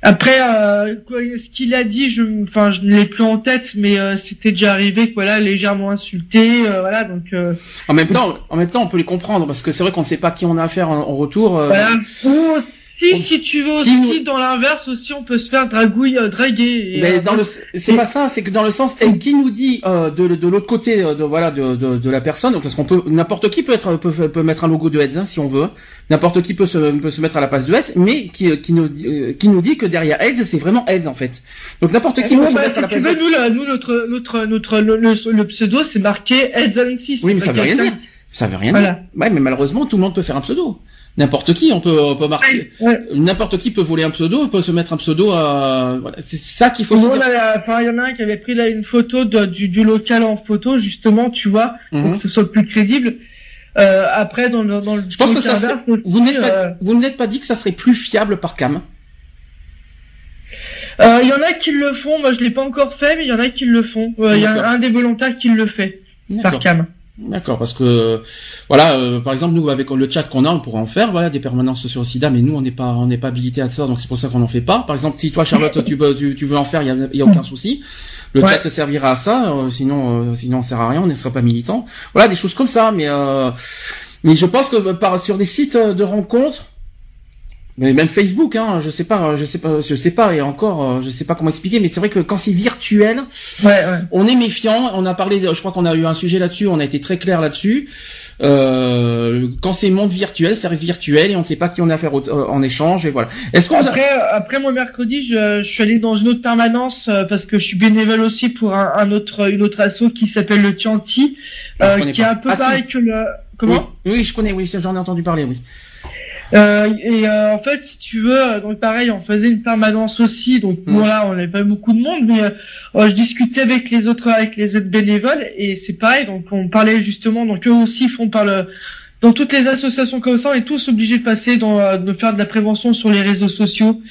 après, euh, ce qu'il a dit, je, enfin, je ne l'ai plus en tête, mais euh, c'était déjà arrivé, voilà, légèrement insulté, euh, voilà, donc. Euh, en même temps, en même temps, on peut les comprendre parce que c'est vrai qu'on ne sait pas qui on a affaire en, retour. Voilà. Si, si tu veux aussi, dans l'inverse aussi, on peut se faire dragouille, euh, draguer. Mais dans le, c'est pas ça, c'est que dans le sens, et qui nous dit euh, de, de l'autre côté, de voilà, de, de, de la personne, parce qu'on peut, n'importe qui peut être, peut, peut mettre un logo de Heads, hein, si on veut. N'importe qui peut se, peut se mettre à la place de Heads, mais qui, qui nous, qui nous dit que derrière Heads, c'est vraiment Heads en fait. Donc n'importe qui peut se bah, mettre à la place de Nous, nous, notre, notre, notre, le, le, pseudo, c'est marqué Heads 6. Oui, mais ça veut rien dire. Ça veut rien dire. Ouais, mais malheureusement, tout le monde peut faire un pseudo. N'importe qui, on peut, on peut marquer. N'importe qui peut voler un pseudo, on peut se mettre un pseudo à. Voilà, c'est ça qu'il faut. il y en a un qui avait pris là une photo du, du local en photo, justement, tu vois, pour mhm. que ce soit plus crédible. Euh, après, dans le, dans le. Je pense que ça. Serait... Vous n'êtes pas, euh, vous n'êtes pas dit que ça serait plus fiable par cam. Euh, il y en a qui le font. Moi, je l'ai pas encore fait, mais il y en a qui le font. Il y a un des volontaires qui le fait par cam. D'accord, parce que voilà, euh, par exemple nous avec le chat qu'on a, on pourrait en faire, voilà, des permanences sur le SIDA, mais nous on n'est pas on n'est pas habilité à ça, donc c'est pour ça qu'on n'en fait pas. Par exemple, si toi Charlotte tu veux tu, veux en faire, il y a, y a, aucun souci. Le chat te servira à ça, euh, sinon euh, sinon on sert à rien, on ne sera pas militant. Voilà, des choses comme ça, mais mais je pense que par sur des sites de rencontres mais même Facebook, hein, je sais pas, je sais pas, je sais pas, et encore, euh, je sais pas comment expliquer, mais c'est vrai que quand c'est virtuel, ouais, ouais. on est méfiant. On a parlé, je crois qu'on a eu un sujet là-dessus, on a été très clair là-dessus. Euh, quand c'est monde virtuel, ça reste virtuel et on ne sait pas qui on a affaire euh, en échange et voilà. Est-ce qu'on après, après moi mercredi, je, je, suis allé dans une autre permanence euh, parce que je suis bénévole aussi pour un, un autre une autre asso qui s'appelle le Tianti, ah, qui est un peu ah, pareil que le comment? Oui, oui, je connais, oui, j'en ai entendu parler, oui. Euh, et euh, en fait, si tu veux, euh, donc pareil, on faisait une permanence aussi. Donc mmh. voilà, on n'avait pas beaucoup de monde, mais je discutais avec les autres, avec les aides bénévoles, et c'est pareil. Donc on parlait justement, donc eux aussi font par le dans toutes les associations comme ça, on est tous obligés de passer dans de faire de la prévention sur les réseaux sociaux.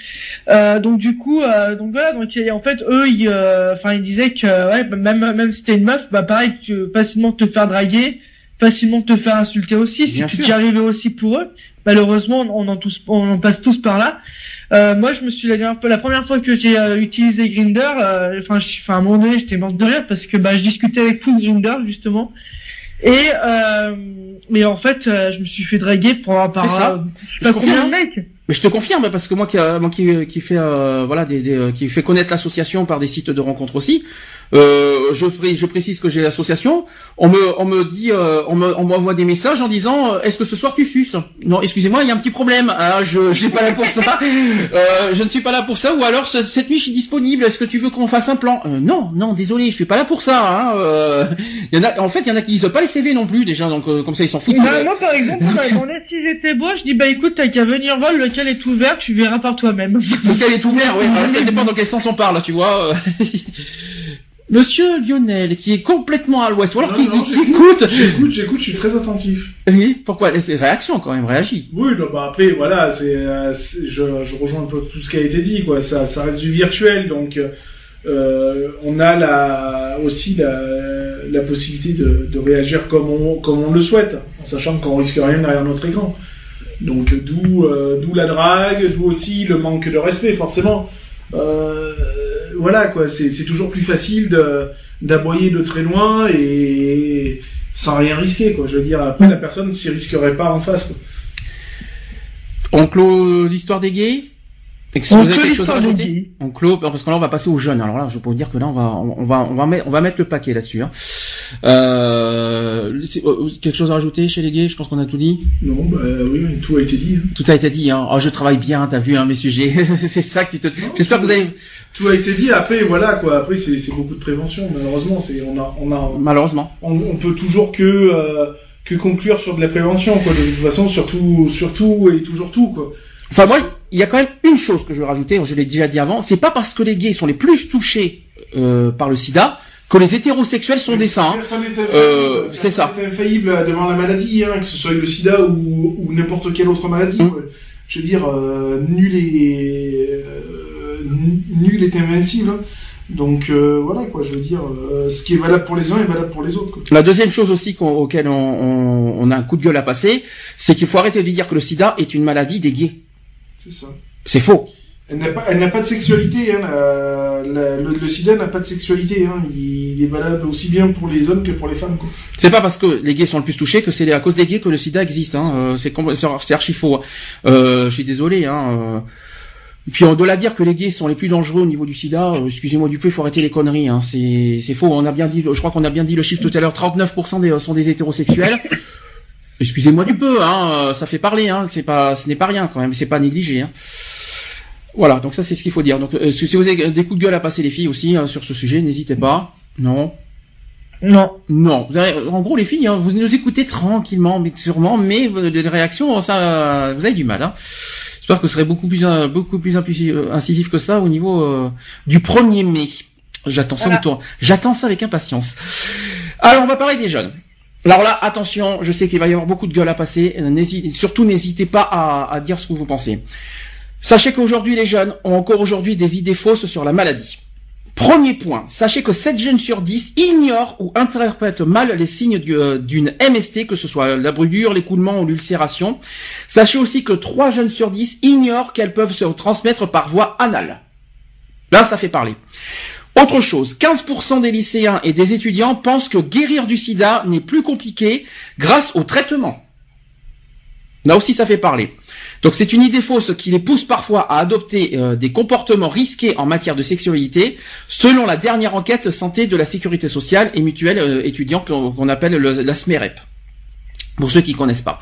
Euh, donc du coup, euh, donc voilà, donc en fait eux, ils, enfin ils disaient que ouais, même même si t'es une meuf, bah pareil, tu facilement te faire draguer, facilement te faire insulter aussi, si tu t'y arrivais aussi pour eux malheureusement, on en, tous, on en passe tous par là. Euh, moi, je me suis la, la première fois que j'ai euh, utilisé Grinder, euh, enfin, enfin, à un moment donné, j'étais morte de rire parce que bah, je discutais avec tout Grinder justement, et euh, mais en fait, je me suis fait draguer pour par ça. je, confirme, mec. Mais je te confirme parce que moi qui, moi qui, qui fait voilà des, des, qui fait connaître l'association par des sites de rencontres aussi. Euh, je, je, précise que j'ai l'association. On me, on me dit, euh, on me, on m'envoie des messages en disant, euh, est-ce que ce soir tu suces? Non, excusez-moi, il y a un petit problème. Ah, je, je suis pas là pour ça. Euh, je ne suis pas là pour ça. Ou alors cette nuit je suis disponible. Est-ce que tu veux qu'on fasse un plan? Euh, Non, non, désolé, je suis pas là pour ça. Hein. Euh, y en a, en fait, il y en a qui lisent pas les CV non plus déjà, donc comme ça ils s'en foutent. Bah, moi, par exemple, on si j'étais beau, je dis bah écoute, t'as qu'à venir voir lequel est ouvert, tu verras par toi-même. lequel est ouvert, oui. [LAUGHS] ça dépend dans quel sens on parle, tu vois. Monsieur Lionel, qui est complètement à l'ouest, ou alors qui, écoute. J'écoute, j'écoute, je suis très attentif. Oui, pourquoi? Réaction quand même, réagit. Oui, non, bah après, voilà, c'est, euh, je, je rejoins un peu tout ce qui a été dit, quoi. Ça, ça reste du virtuel, donc euh, on a la, aussi la, la possibilité de, de réagir comme on, comme on le souhaite, en sachant qu'on risque rien derrière notre écran. Donc d'où, euh, d'où la drague, d'où aussi le manque de respect, forcément. Euh, voilà quoi, c'est toujours plus facile d'aboyer de très loin et sans rien risquer quoi. Je veux dire, après la personne s'y risquerait pas en face. Quoi. On clôt l'histoire des gays? Est-ce que vous avez quelque chose à rajouter On clôt parce que là on va passer aux jeunes. Alors là, je peux vous dire que là on va on va on va mettre on va mettre le paquet là-dessus. Hein. Euh, euh quelque chose à rajouter chez les gays? Je pense qu'on a tout dit. Non, bah oui, tout a été dit. Hein. Tout a été dit. Hein. Oh, je travaille bien. T'as vu hein, mes sujets. [LAUGHS] c'est ça qui te. J'espère que vous avez. Tout a été dit. Après voilà quoi. Après c'est c'est beaucoup de prévention. Malheureusement, c'est on a on a. Malheureusement. On, on peut toujours que euh, que conclure sur de la prévention quoi. De toute façon, surtout surtout et toujours tout quoi. Enfin moi il y a quand même une chose que je veux rajouter, je l'ai déjà dit avant, c'est pas parce que les gays sont les plus touchés euh, par le sida que les hétérosexuels sont des saints. Euh, c'est ça. infaillible devant la maladie, hein, que ce soit le sida ou, ou n'importe quelle autre maladie. Mmh. Je veux dire, euh, nul est euh, nul est invincible. Hein. Donc euh, voilà quoi, je veux dire, euh, ce qui est valable pour les uns est valable pour les autres. Quoi. La deuxième chose aussi qu auquel on, on, on, a un coup de gueule à passer, c'est qu'il faut arrêter de dire que le SIDA est une maladie des gays. C'est ça. C'est faux. Elle n'a pas, elle n'a pas de sexualité. Hein, le, sida n'a pas de sexualité. Hein, il, est valable aussi bien pour les hommes que pour les femmes. C'est pas parce que les gays sont le plus touchés que c'est à cause des gays que le sida existe. Hein. Euh, c'est, c'est archi faux. Euh, je suis désolé. Hein. Euh. Et puis de la dire que les gays sont les plus dangereux au niveau du sida, excusez-moi du peu, il faut arrêter les conneries. Hein. C'est, c'est faux. On a bien dit, je crois qu'on a bien dit le chiffre tout à l'heure. 39% des, sont des hétérosexuels. Excusez-moi du peu, hein, ça fait parler, hein, c'est pas, ce n'est pas rien quand même, c'est pas négligé. Hein. Voilà, donc ça c'est ce qu'il faut dire. Donc euh, si vous avez des coups de gueule à passer les filles aussi hein, sur ce sujet, n'hésitez pas. Non? Non. Non. en gros les filles, hein, vous nous écoutez tranquillement, mais sûrement, mais les réactions, ça, vous avez du mal. Hein. J'espère que ce serait beaucoup plus euh, beaucoup plus euh, incisif que ça au niveau du 1er mai. J'attends ça J'attends ça avec impatience. Alors on va parler des jeunes. Alors là, attention, je sais qu'il va y avoir beaucoup de gueule à passer. surtout, n'hésitez pas à, à dire ce que vous pensez. Sachez qu'aujourd'hui les jeunes ont encore aujourd'hui des idées fausses sur la maladie. Premier point, sachez que 7 jeunes sur 10 ignorent ou interprètent mal les signes euh, d'une MST, que ce soit la brûlure, l'écoulement ou l'ulcération. Sachez aussi que 3 jeunes sur 10 ignorent qu'elles peuvent se transmettre par voie anale. Là, ça fait parler. Autre chose, 15% des lycéens et des étudiants pensent que guérir du sida n'est plus compliqué grâce au traitement. Là aussi, ça fait parler. Donc c'est une idée fausse qui les pousse parfois à adopter euh, des comportements risqués en matière de sexualité, selon la dernière enquête santé de la sécurité sociale et mutuelle euh, étudiant qu'on appelle la SMEREP. Pour ceux qui ne connaissent pas.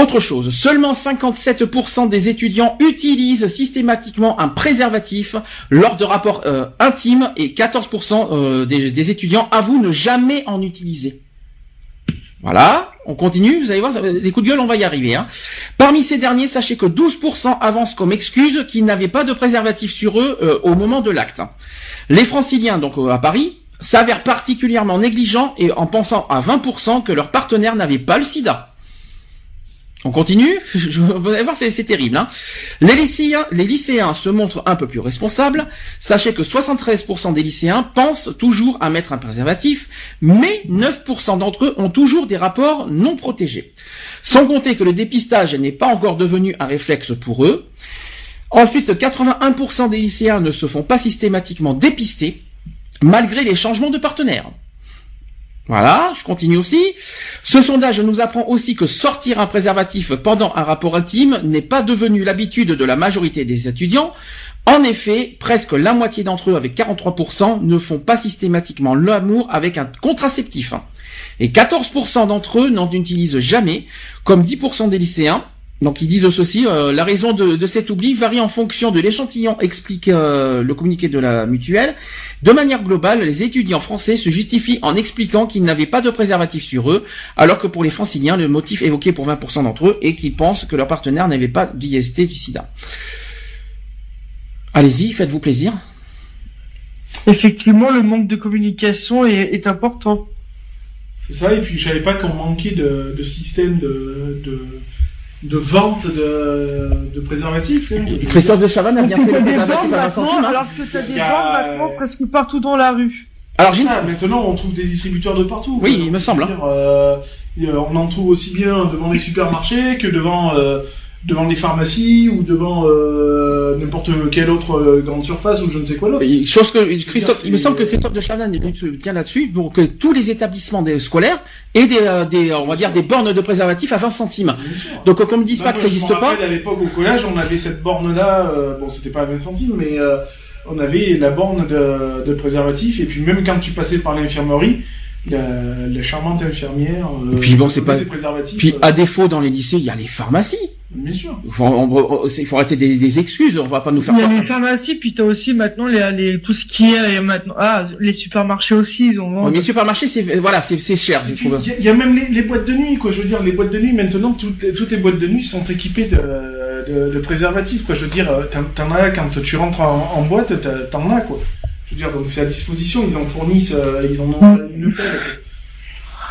Autre chose, seulement 57% des étudiants utilisent systématiquement un préservatif lors de rapports euh, intimes et 14% des, des étudiants avouent ne jamais en utiliser. Voilà, on continue, vous allez voir, les coups de gueule, on va y arriver. Hein. Parmi ces derniers, sachez que 12% avancent comme excuse qu'ils n'avaient pas de préservatif sur eux euh, au moment de l'acte. Les franciliens, donc euh, à Paris, s'avèrent particulièrement négligents et en pensant à 20% que leur partenaire n'avait pas le sida. On continue? [LAUGHS] Vous allez voir, c'est terrible. Hein les, lycéens, se montrent un peu plus responsables. Sachez que 73% des lycéens pensent toujours à mettre un préservatif, mais 9% d'entre eux ont toujours des rapports non protégés. Sans compter que le dépistage n'est pas encore devenu un réflexe pour eux. Ensuite, 81% des lycéens ne se font pas systématiquement dépister, malgré les changements de partenaires. Voilà, je continue aussi. Ce sondage nous apprend aussi que sortir un préservatif pendant un rapport intime n'est pas devenu l'habitude de la majorité des étudiants. En effet, presque la moitié d'entre eux, avec 43%, ne font pas systématiquement l'amour avec un contraceptif. Et 14% d'entre eux n'en utilisent jamais, comme 10% des lycéens, donc ils disent ceci, euh, la raison de, cet oubli varie en fonction de l'échantillon, explique euh, le communiqué de la mutuelle. De manière globale, les étudiants français se justifient en expliquant qu'ils n'avaient pas de préservatif sur eux, alors que pour les franciliens, le motif évoqué pour 20% d'entre eux est qu'ils pensent que leur partenaire n'avait pas d'IST du sida. Allez-y, faites-vous plaisir. Effectivement, le manque de communication est, important. C'est ça, et puis je savais pas qu'on manquait de, de système de de vente de, de préservatifs. Hein. Christophe de Chavannes a bien fait le préservatif à 20 centimes. Hein. Alors que tu as des ventes maintenant presque partout dans la rue. Alors ça, maintenant on trouve des distributeurs de partout. Oui, il me semble. Hein. Euh, on en trouve aussi bien devant les supermarchés que devant euh, devant les pharmacies ou devant euh, n'importe quelle autre euh, grande surface ou je ne sais quoi d'autre. Chose que Christophe, il me semble que Christophe de Chavannes bien là-dessus, donc que tous les établissements des scolaires aient des, euh, des on va dire des bornes de préservatifs à 20 centimes. Donc qu'on me dise pas bah, que ça n'existe pas. À l'époque au collège, on avait cette borne là, bon c'était pas à 20 centimes, mais on avait la borne de, de préservatifs et puis même quand tu passais par l'infirmerie la, charmante infirmière. Euh, puis bon, c'est pas. Puis à défaut dans les lycées, il y a les pharmacies. Bien sûr. Il faut, il faut arrêter des, des, excuses. On va pas nous faire. Il y a les pharmacies, puis t'as aussi maintenant les, les, tout ce qui est maintenant. Ah, les supermarchés aussi, ils ont. Les supermarchés, c'est voilà, c'est cher, je trouve. Il y, a même les, les, boîtes de nuit, quoi. Je veux dire, les boîtes de nuit maintenant, toutes, toutes les boîtes de nuit sont équipées de, de, de préservatifs, quoi. Je veux dire, t'en as quand tu rentres en, en boîte, t'en as, quoi. Je veux dire, donc c'est à disposition, ils en fournissent, euh, ils en ont une pelle.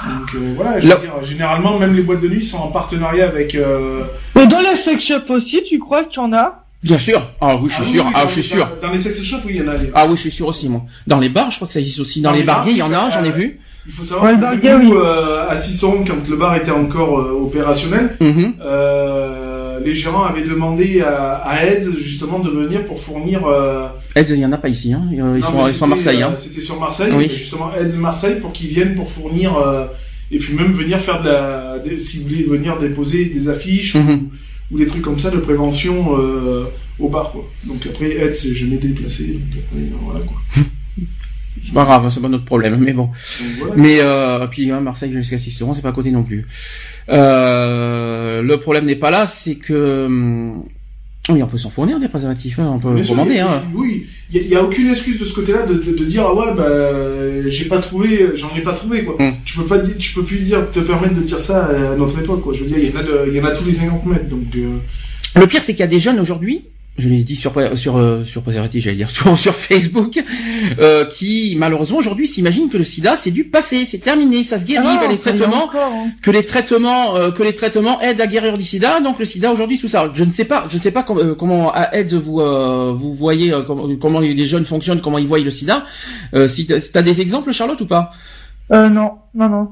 Donc euh, voilà, je veux dire, généralement, même les boîtes de nuit sont en partenariat avec. Euh... Mais dans les sex shops aussi, tu crois qu'il y en a? Bien sûr. Ah oui, je suis ah sûr. ah, je suis sûr. Dans, les sex shops, oui, il y en a. Ah oui, je suis sûr aussi, moi. Dans les bars, je crois que ça existe aussi. Dans, les, bars, il y en a, j'en ai vu. Il faut savoir que nous, oui. euh, à quand le bar était encore euh, opérationnel, mm -hmm. Les gérants avaient demandé à, à Eds justement de venir pour fournir. Euh... Eds, il y en a pas ici, hein. Ils, sont, ils sont à Marseille. Hein. C'était sur Marseille, oui. justement Eds Marseille pour qu'ils viennent pour fournir et puis même venir faire de la, si vous voulez venir déposer des affiches mhm. ou, des trucs comme ça de prévention au bar quoi. Donc après Eds, c'est jamais déplacé, donc après voilà quoi. [LAUGHS] C'est pas grave, c'est pas notre problème, mais bon. Mais euh, puis hein, Marseille jusqu'à 6 c'est pas à côté non plus. Euh, le problème n'est pas là, c'est que hum, oui, on peut s'en fournir des préservatifs, hein, on peut commander. Hein. Oui, il y, a aucune excuse de ce côté-là de, de, dire ah ouais bah j'ai pas trouvé, j'en ai pas trouvé quoi. Hum. Tu peux pas dire, tu peux plus dire te permettre de dire ça à notre époque quoi. Je veux dire, il y en a, il y en a tous les 50 mètres donc. Euh... Le pire c'est qu'il y a des jeunes aujourd'hui je l'ai dit sur sur euh, sur préservatif, j'allais dire [LAUGHS] sur sur Facebook, euh, qui malheureusement aujourd'hui s'imaginent que le SIDA c'est du passé, c'est terminé, ça se guérit, ah, les traitements, hein. que les traitements, euh, que les traitements aident à guérir du SIDA, donc le SIDA aujourd'hui tout ça. Je ne sais pas, je ne sais pas comment à AIDS vous vous voyez comment, comment les jeunes fonctionnent, comment ils voient le SIDA. si t'as des exemples, Charlotte ou pas? Euh, Non, non, non.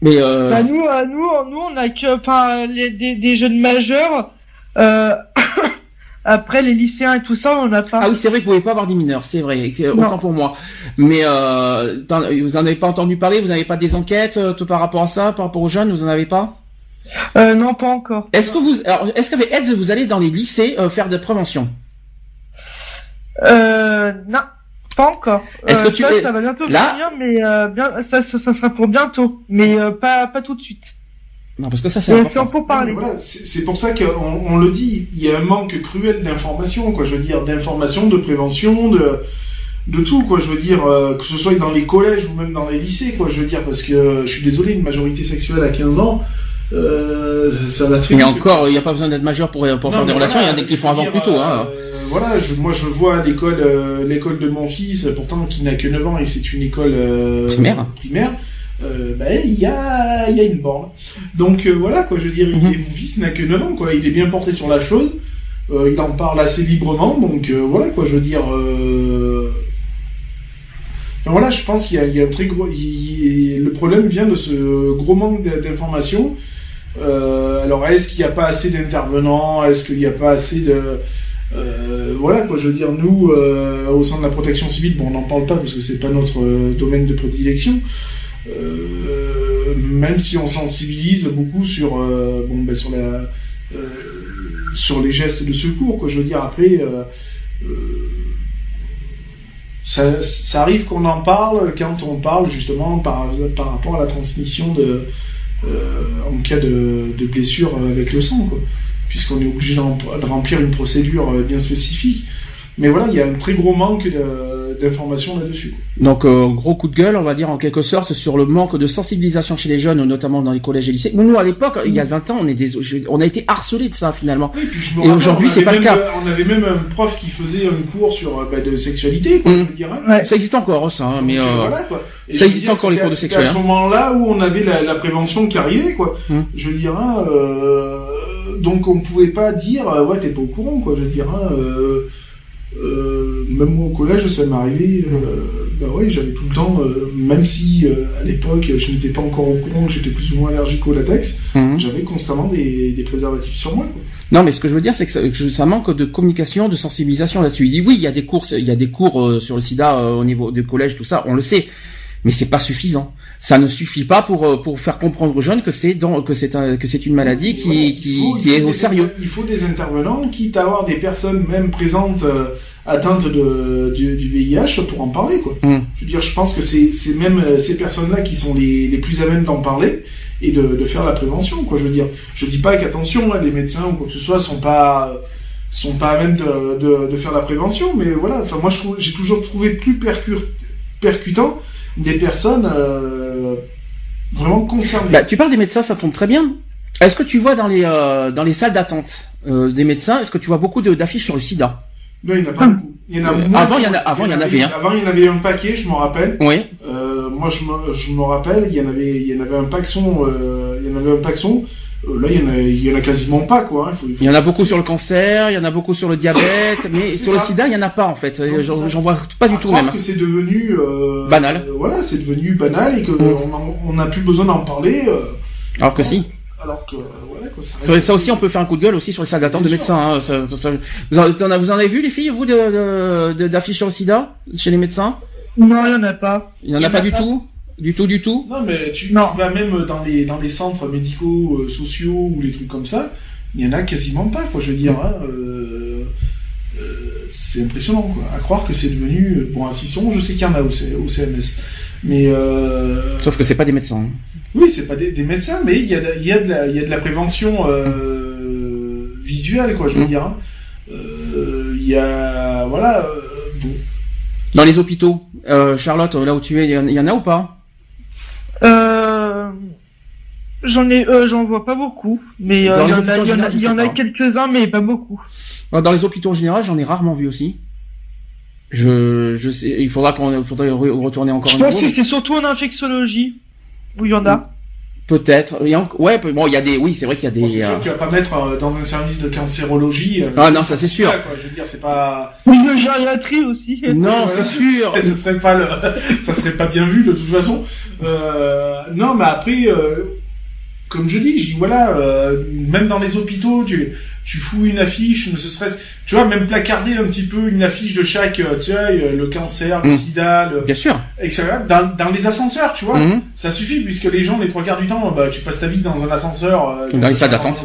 Mais bah, nous, nous, nous, on a que, enfin, des, des jeunes majeurs. Euh, Après, les lycéens et tout ça, on n'a pas. Ah oui, c'est vrai que vous pouvez pas avoir des mineurs, c'est vrai. Autant pour moi. Mais euh, vous en avez pas entendu parler Vous n'avez pas des enquêtes euh, tout par rapport à ça, par rapport aux jeunes Vous en avez pas? Euh, Non, pas encore. Est-ce que vous, alors, est-ce qu'avec AIDS, vous allez dans les lycées euh, faire de prévention Euh, non. Pas encore. Est-ce que tu ça, ça va bientôt Là... venir, mais euh, bien, ça, ça, ça, sera pour bientôt, mais euh, pas, pas tout de suite. Non, parce que ça, c'est important. Pour parler. Voilà, c'est pour ça qu'on on le dit, il y a un manque cruel d'informations, quoi. Je veux dire, d'informations, de prévention, de de tout, quoi. Je veux dire, euh, que ce soit dans les collèges ou même dans les lycées, quoi. Je veux dire, parce que je suis désolé, une majorité sexuelle à 15 ans, euh, ça va très. Et encore, il n'y a pas besoin d'être majeur pour, pour faire des relations. Il y en a des qui font avant plus tôt, hein. Euh, voilà, je, moi je vois l'école, euh, l'école de mon fils, pourtant qui n'a que 9 ans et c'est une école primaire. primaire euh, ben, il y a, y a une borne. Donc euh, voilà, quoi, je veux dire, il, mhm. mon fils n'a que 9 ans, quoi, il est bien porté sur la chose, euh, il en parle assez librement, donc voilà, quoi, je veux dire... voilà, je pense qu'il y, y, a un très gros... le problème vient de ce gros manque d'informations. alors, est-ce qu'il n'y a pas assez d'intervenants? Est-ce qu'il n'y a pas assez de... voilà quoi, je veux dire, nous, au sein de la protection civile, bon, on n'en parle pas parce que c'est pas notre domaine de prédilection, même si on sensibilise beaucoup sur, euh, bon, ben, sur, la, euh, sur les gestes de secours, quoi. Je veux dire, après, ça, arrive qu'on en parle quand on parle justement par, par rapport à la transmission de, en cas de, de, blessure avec le sang. Puisqu'on est obligé de remplir une procédure bien spécifique. Mais voilà, il y a un très gros manque d'informations là-dessus. Donc, euh, gros coup de gueule, on va dire en quelque sorte, sur le manque de sensibilisation chez les jeunes, notamment dans les collèges et lycées. Nous, à l'époque, il y a 20 ans, on, est des, on a été harcelés de ça finalement. et aujourd'hui, c'est pas le cas. On avait même un prof qui faisait un cours sur euh, bah, de sexualité. Quoi, mmh. ouais. Ça existe encore, ça. Hein, mais euh, voilà, ça existe encore les cours de sexualité. à ce moment-là où on avait la, la prévention qui arrivait, quoi. Mmh. Je veux dire, hein, euh, donc on pouvait pas dire, ouais, t'es pas au courant, quoi. Je veux dire, hein, euh, euh, même moi au collège, ça m'est arrivé. Euh, bah ouais, j'avais tout le temps, euh, même si à l'époque je n'étais pas encore au courant que j'étais plus ou moins allergique au latex, mhm. j'avais constamment des, des, préservatifs sur moi. Quoi. Non, mais ce que je veux dire, c'est que ça, ça, manque de communication, de sensibilisation là-dessus. Il dit oui, il y a des cours, il y a des cours sur le SIDA au niveau du collège, tout ça, on le sait, mais c'est pas suffisant ça ne suffit pas pour pour faire comprendre aux jeunes que c'est que c'est que c'est une maladie qui qui, qui est au sérieux. Il faut des intervenants, quitte à avoir des personnes même présentes atteintes de, du, du, VIH pour en parler quoi. Hmm. Je veux dire, je pense que c'est c'est même ces personnes-là qui sont les les plus à même d'en parler et de, de faire la prévention quoi. Je veux dire, je dis pas qu'attention, hein, les médecins ou quoi que ce soit sont pas sont pas à même de, de, de faire la prévention, mais voilà. Enfin, moi, j'ai toujours trouvé plus percutant des personnes euh, vraiment concernées. Bah, tu parles des médecins, ça tombe très bien. Est-ce que tu vois dans les euh, dans les salles d'attente euh, des médecins, est-ce que tu vois beaucoup d'affiches sur le SIDA? Non, il n'y en a pas beaucoup. Il y en a euh, avant, il y en a, avant, il y en avait, un. Avant, il y en avait un paquet, je m'en rappelle. Oui. Euh, moi, je me, je me rappelle, il y en avait, il y en avait un paxon, il y en avait un paxon. Euh, là, il y, en a, il y en a quasiment pas, quoi. Hein. Il, y en a beaucoup sur le cancer, il y en a beaucoup sur le diabète, mais sur le sida, il y en a pas, en fait. J'en vois pas du tout même. que c'est devenu... Euh, banal. voilà, c'est devenu banal et que mm. on n'a plus besoin d'en parler. Alors que si. alors que voilà quoi. Ça, ça, aussi, on peut faire un coup de gueule aussi sur les salles d'attente de médecins. Hein, vous, en, avez vu les filles, vous, d'affiches sur le SIDA chez les médecins? Non, il n'y en a pas. Il n'y en, a, pas, du tout? Du tout, du tout. Non, mais tu, tu, vas même dans les dans les centres médicaux, sociaux ou les trucs comme ça, il y en a quasiment pas. Quoi, je veux dire. Hein, euh, c'est impressionnant quoi. À croire que c'est devenu bon un Sisson, je sais qu'il y en a au, au CMS, mais euh... sauf que c'est pas des médecins. Hein. Oui, c'est pas des, médecins, mais il y a, de, y, a de la, y a de la prévention euh, visuelle quoi, je veux mmh. dire. Hein. Euh, il y a voilà. Euh, bon. Dans les hôpitaux, Charlotte, là où tu es, il y, en a ou pas? J'en ai, j'en vois pas beaucoup, mais il y, en a, quelques-uns, mais pas beaucoup. Dans les hôpitaux en général, j'en ai rarement vu aussi. Je, je sais, il faudra qu'on retourner encore. Je pense que c'est surtout en infectiologie où il y en a. Peut-être. Ouais, bon, il y a des. Oui, c'est vrai qu'il y a des. c'est sûr euh, que tu vas pas mettre euh, dans un service de cancérologie. Euh, ah non, ça c'est sûr. Je veux dire, c'est pas. Oui, le gériatrie aussi. Non, [LAUGHS] c'est sûr. [LAUGHS] ça serait pas le... ça serait pas bien vu de toute façon. non, mais après, comme je dis, je dis voilà, même dans les hôpitaux, tu tu fous une affiche, ne serait-ce, tu vois, même placarder un petit peu une affiche de chaque, euh, tu vois, euh, le cancer, le mmh. sida, le, bien sûr, etc. Dans, dans les ascenseurs, tu vois, mmh. ça suffit puisque les gens, les trois quarts du temps, bah, tu passes ta vie dans un ascenseur, euh, dans les salles d'attente,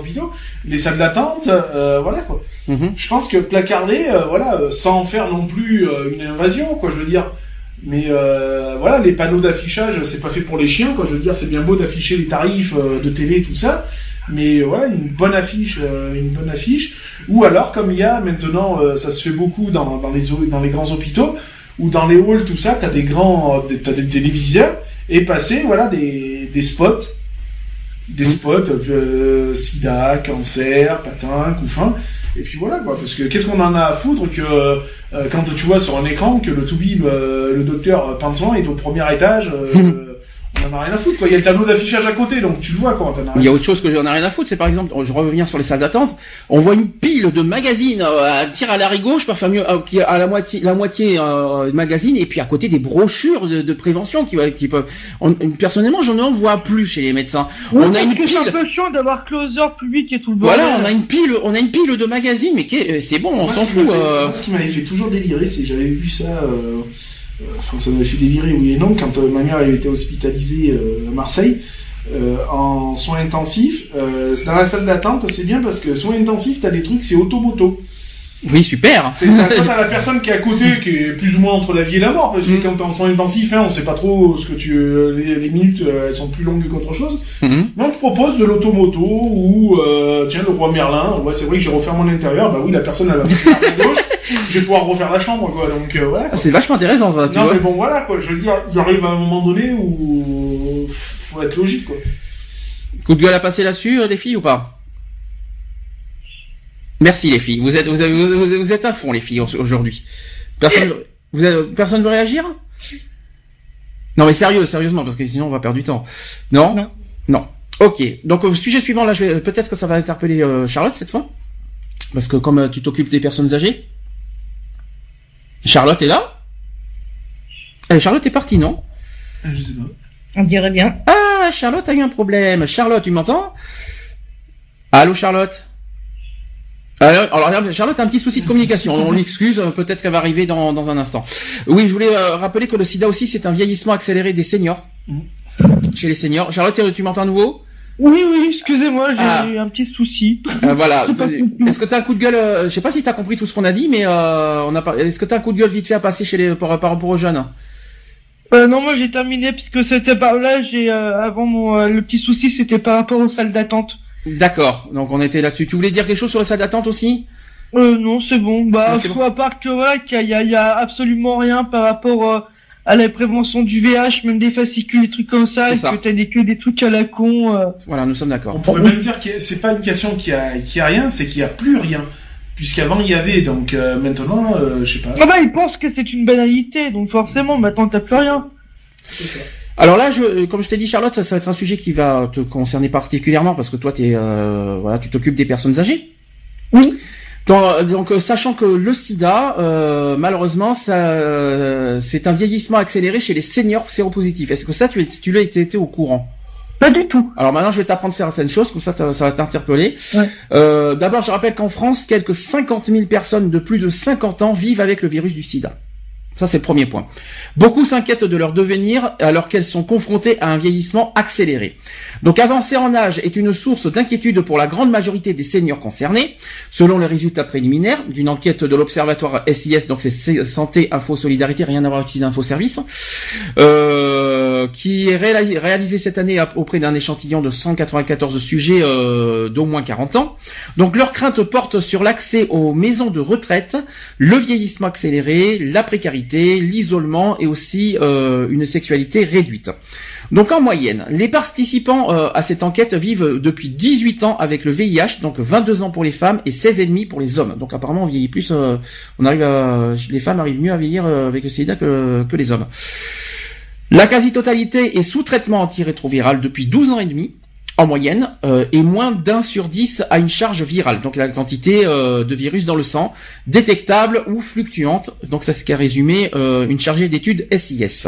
les salles d'attente, voilà quoi. Mmh. Je pense que placarder, voilà, sans faire non plus une invasion, quoi, je veux dire. Mais voilà, les panneaux d'affichage, c'est pas fait pour les chiens, quoi. Je veux dire, c'est bien beau d'afficher les tarifs de télé, tout ça mais voilà une bonne affiche euh, une bonne affiche ou alors comme il y a maintenant euh, ça se fait beaucoup dans, dans les dans les grands hôpitaux ou dans les halls tout ça t'as des grands euh, t'as des téléviseurs et passer voilà des, des spots des mmh. spots euh, sida cancer patin couffin et puis voilà quoi parce que qu'est-ce qu'on en a à foutre que quand tu vois sur un écran que le toubib le docteur Pinson est au premier étage on [LAUGHS] en a rien à foutre, quoi. Il y a le tableau d'affichage à côté, donc tu le vois, quoi. Il y a autre chose que j'en ai rien à foutre, c'est par exemple, je reviens sur les salles d'attente, on voit une pile de magazines euh, à tir à l'arrière gauche, parfois mieux, euh, qui à la moitié, la moitié euh, de magazines, et puis à côté des brochures de, prévention qui, qui peuvent. personnellement, j'en en vois plus chez les médecins. on a une pile. C'est un peu chiant d'avoir closer public et tout le bordel. Voilà, on a une pile, on a une pile de magazines, mais c'est bon, on s'en fout. ce qui m'avait fait toujours délirer, c'est que j'avais vu ça. Euh, enfin ça m'a fait délirer oui et non quand euh, ma mère avait été hospitalisée euh, à Marseille en soins intensifs dans la salle d'attente c'est bien parce que soins intensifs t'as des trucs c'est automoto oui, super. C'est t'as la [LAUGHS] personne qui est à côté, qui est plus ou moins entre la vie et la mort, parce que mm. quand t'es en soins intensifs, hein, on sait pas trop ce que tu, les, minutes, elles sont plus longues qu'autre chose. Mm-hmm. Mais on te propose de l'automoto ou tiens le roi Merlin. Ouais, c'est vrai que j'ai refermé mon intérieur. Bah oui, la personne elle va la gauche je vais pouvoir refaire la chambre, quoi. Donc euh, voilà. C'est vachement intéressant, ça. Tu non, mais bon, voilà, quoi. Je veux dire, il arrive à un moment donné où faut être logique, quoi. Coup de gueule à passer là-dessus, euh, les filles, ou pas? Merci, les filles. Vous êtes, vous, êtes, vous, êtes à fond, les filles, aujourd'hui. Personne, vous êtes, personne veut réagir? Non, mais sérieux, sérieusement, parce que sinon on va perdre du temps. Non? Non. non. Ok. Donc au sujet suivant, là, je peut-être que ça va interpeller euh, Charlotte cette fois, parce que comme tu t'occupes des personnes âgées. Charlotte est là? Eh, Charlotte est partie, non? Ah, Je sais pas. On dirait bien. Ah, Charlotte a eu un problème. Charlotte, tu m'entends? Allô, Charlotte? Alors, alors, Charlotte a un petit souci de communication. On l'excuse, peut-être qu'elle va arriver dans, dans un instant. Oui, je voulais euh, rappeler que le sida aussi, c'est un vieillissement accéléré des seniors. Mm. Chez les seniors. Charlotte, tu m'entends à nouveau? Oui, oui, excusez-moi, j'ai ah. eu un petit souci. Euh, voilà. [LAUGHS] Est-ce que tu as un coup de gueule euh, Je sais pas si tu as compris tout ce qu'on a dit, mais euh, on a. Est-ce que tu as un coup de gueule vite fait à passer chez les par, rapport aux jeunes? Euh, non, moi j'ai terminé puisque c'était par là. J'ai avant mon le petit souci, c'était par rapport aux salles d'attente. D'accord. Donc on était là-dessus. Tu voulais dire quelque chose sur les salles d'attente aussi? Euh, Non, c'est bon. Bah, faut à part que voilà, qu'il y, y, a absolument rien par rapport à la prévention du VH, même des fascicules, des trucs comme ça, et que t'as des, que des trucs à la con. Euh. Voilà, nous sommes d'accord. On pourrait même dire que c'est pas une question qui a, qui a rien, c'est qu'il y a plus rien. Puisqu'avant il y avait, donc euh, maintenant, euh, je sais pas. Ah bah ils pensent que c'est une banalité, donc forcément maintenant t'as plus rien. Alors là, je, comme je t'ai dit, Charlotte, ça, va être un sujet qui va te concerner particulièrement parce que toi, es, voilà, tu t'occupes des personnes âgées. Oui. Donc, euh, sachant que le sida, euh, malheureusement, ça, euh, c'est un vieillissement accéléré chez les seniors séropositifs. Est-ce que ça, tu, tu l'as été, au courant? Pas du tout. Alors maintenant, je vais t'apprendre certaines choses, comme ça, ça va t'interpeller. Euh, D'abord, je rappelle qu'en France, quelques 50 000 personnes de plus de 50 ans vivent avec le virus du sida. Ça, c'est le premier point. Beaucoup s'inquiètent de leur devenir alors qu'elles sont confrontées à un vieillissement accéléré. Donc avancer en âge est une source d'inquiétude pour la grande majorité des seniors concernés, selon les résultats préliminaires d'une enquête de l'Observatoire SIS, donc c'est Santé, Info, Solidarité, rien à voir avec Info Service, euh, qui est réalisé cette année auprès d'un échantillon de 194 sujets euh, d'au moins 40 ans. Donc leurs craintes portent sur l'accès aux maisons de retraite, le vieillissement accéléré, la précarité, l'isolement et aussi euh, une sexualité réduite. Donc en moyenne, les participants euh, à cette enquête vivent depuis 18 ans avec le VIH, donc 22 ans pour les femmes et 16 et demi pour les hommes. Donc apparemment on vieillit plus, euh, on arrive les femmes arrivent mieux à vieillir avec le SIDA que les hommes. La quasi-totalité est sous traitement antirétroviral depuis 12 ans et demi en moyenne, euh, et moins d'un sur dix a une charge virale, donc la quantité euh, de virus dans le sang, détectable ou fluctuante. Donc ça c'est qu'à résumer euh, une chargée d'études SIS.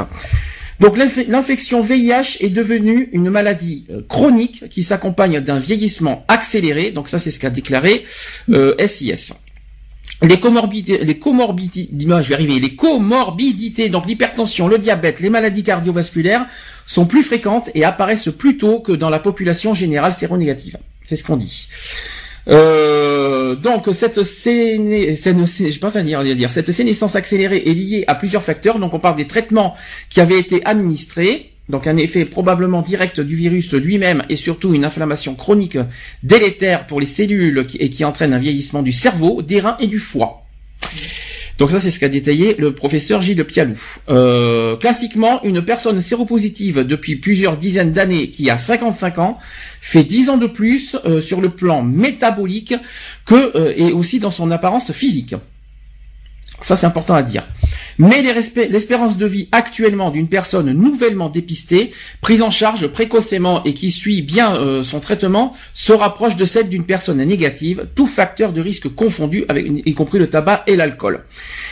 Donc l'infection VIH est devenue une maladie chronique qui s'accompagne d'un vieillissement accéléré. Donc ça c'est ce qu'a déclaré SIS. Les comorbidités, les comorbidités, je vais arriver, les comorbidités, donc l'hypertension, le diabète, les maladies cardiovasculaires sont plus fréquentes et apparaissent plus tôt que dans la population générale séronégative. C'est ce qu'on dit. Euh, donc cette je pas dire, cette sénescence accélérée est liée à plusieurs facteurs. Donc on parle des traitements qui avaient été administrés, donc un effet probablement direct du virus lui-même et surtout une inflammation chronique délétère pour les cellules et qui entraîne un vieillissement du cerveau, des reins et du foie. Donc ça, c'est ce qu'a détaillé le professeur Gilles Pialou. Euh, classiquement, une personne séropositive depuis plusieurs dizaines d'années qui a 55 ans fait 10 ans de plus euh, sur le plan métabolique que euh, et aussi dans son apparence physique. Ça, c'est important à dire. Mais l'espérance de vie actuellement d'une personne nouvellement dépistée, prise en charge précocement et qui suit bien euh, son traitement, se rapproche de celle d'une personne négative, tout facteur de risque confondu, avec, y compris le tabac et l'alcool.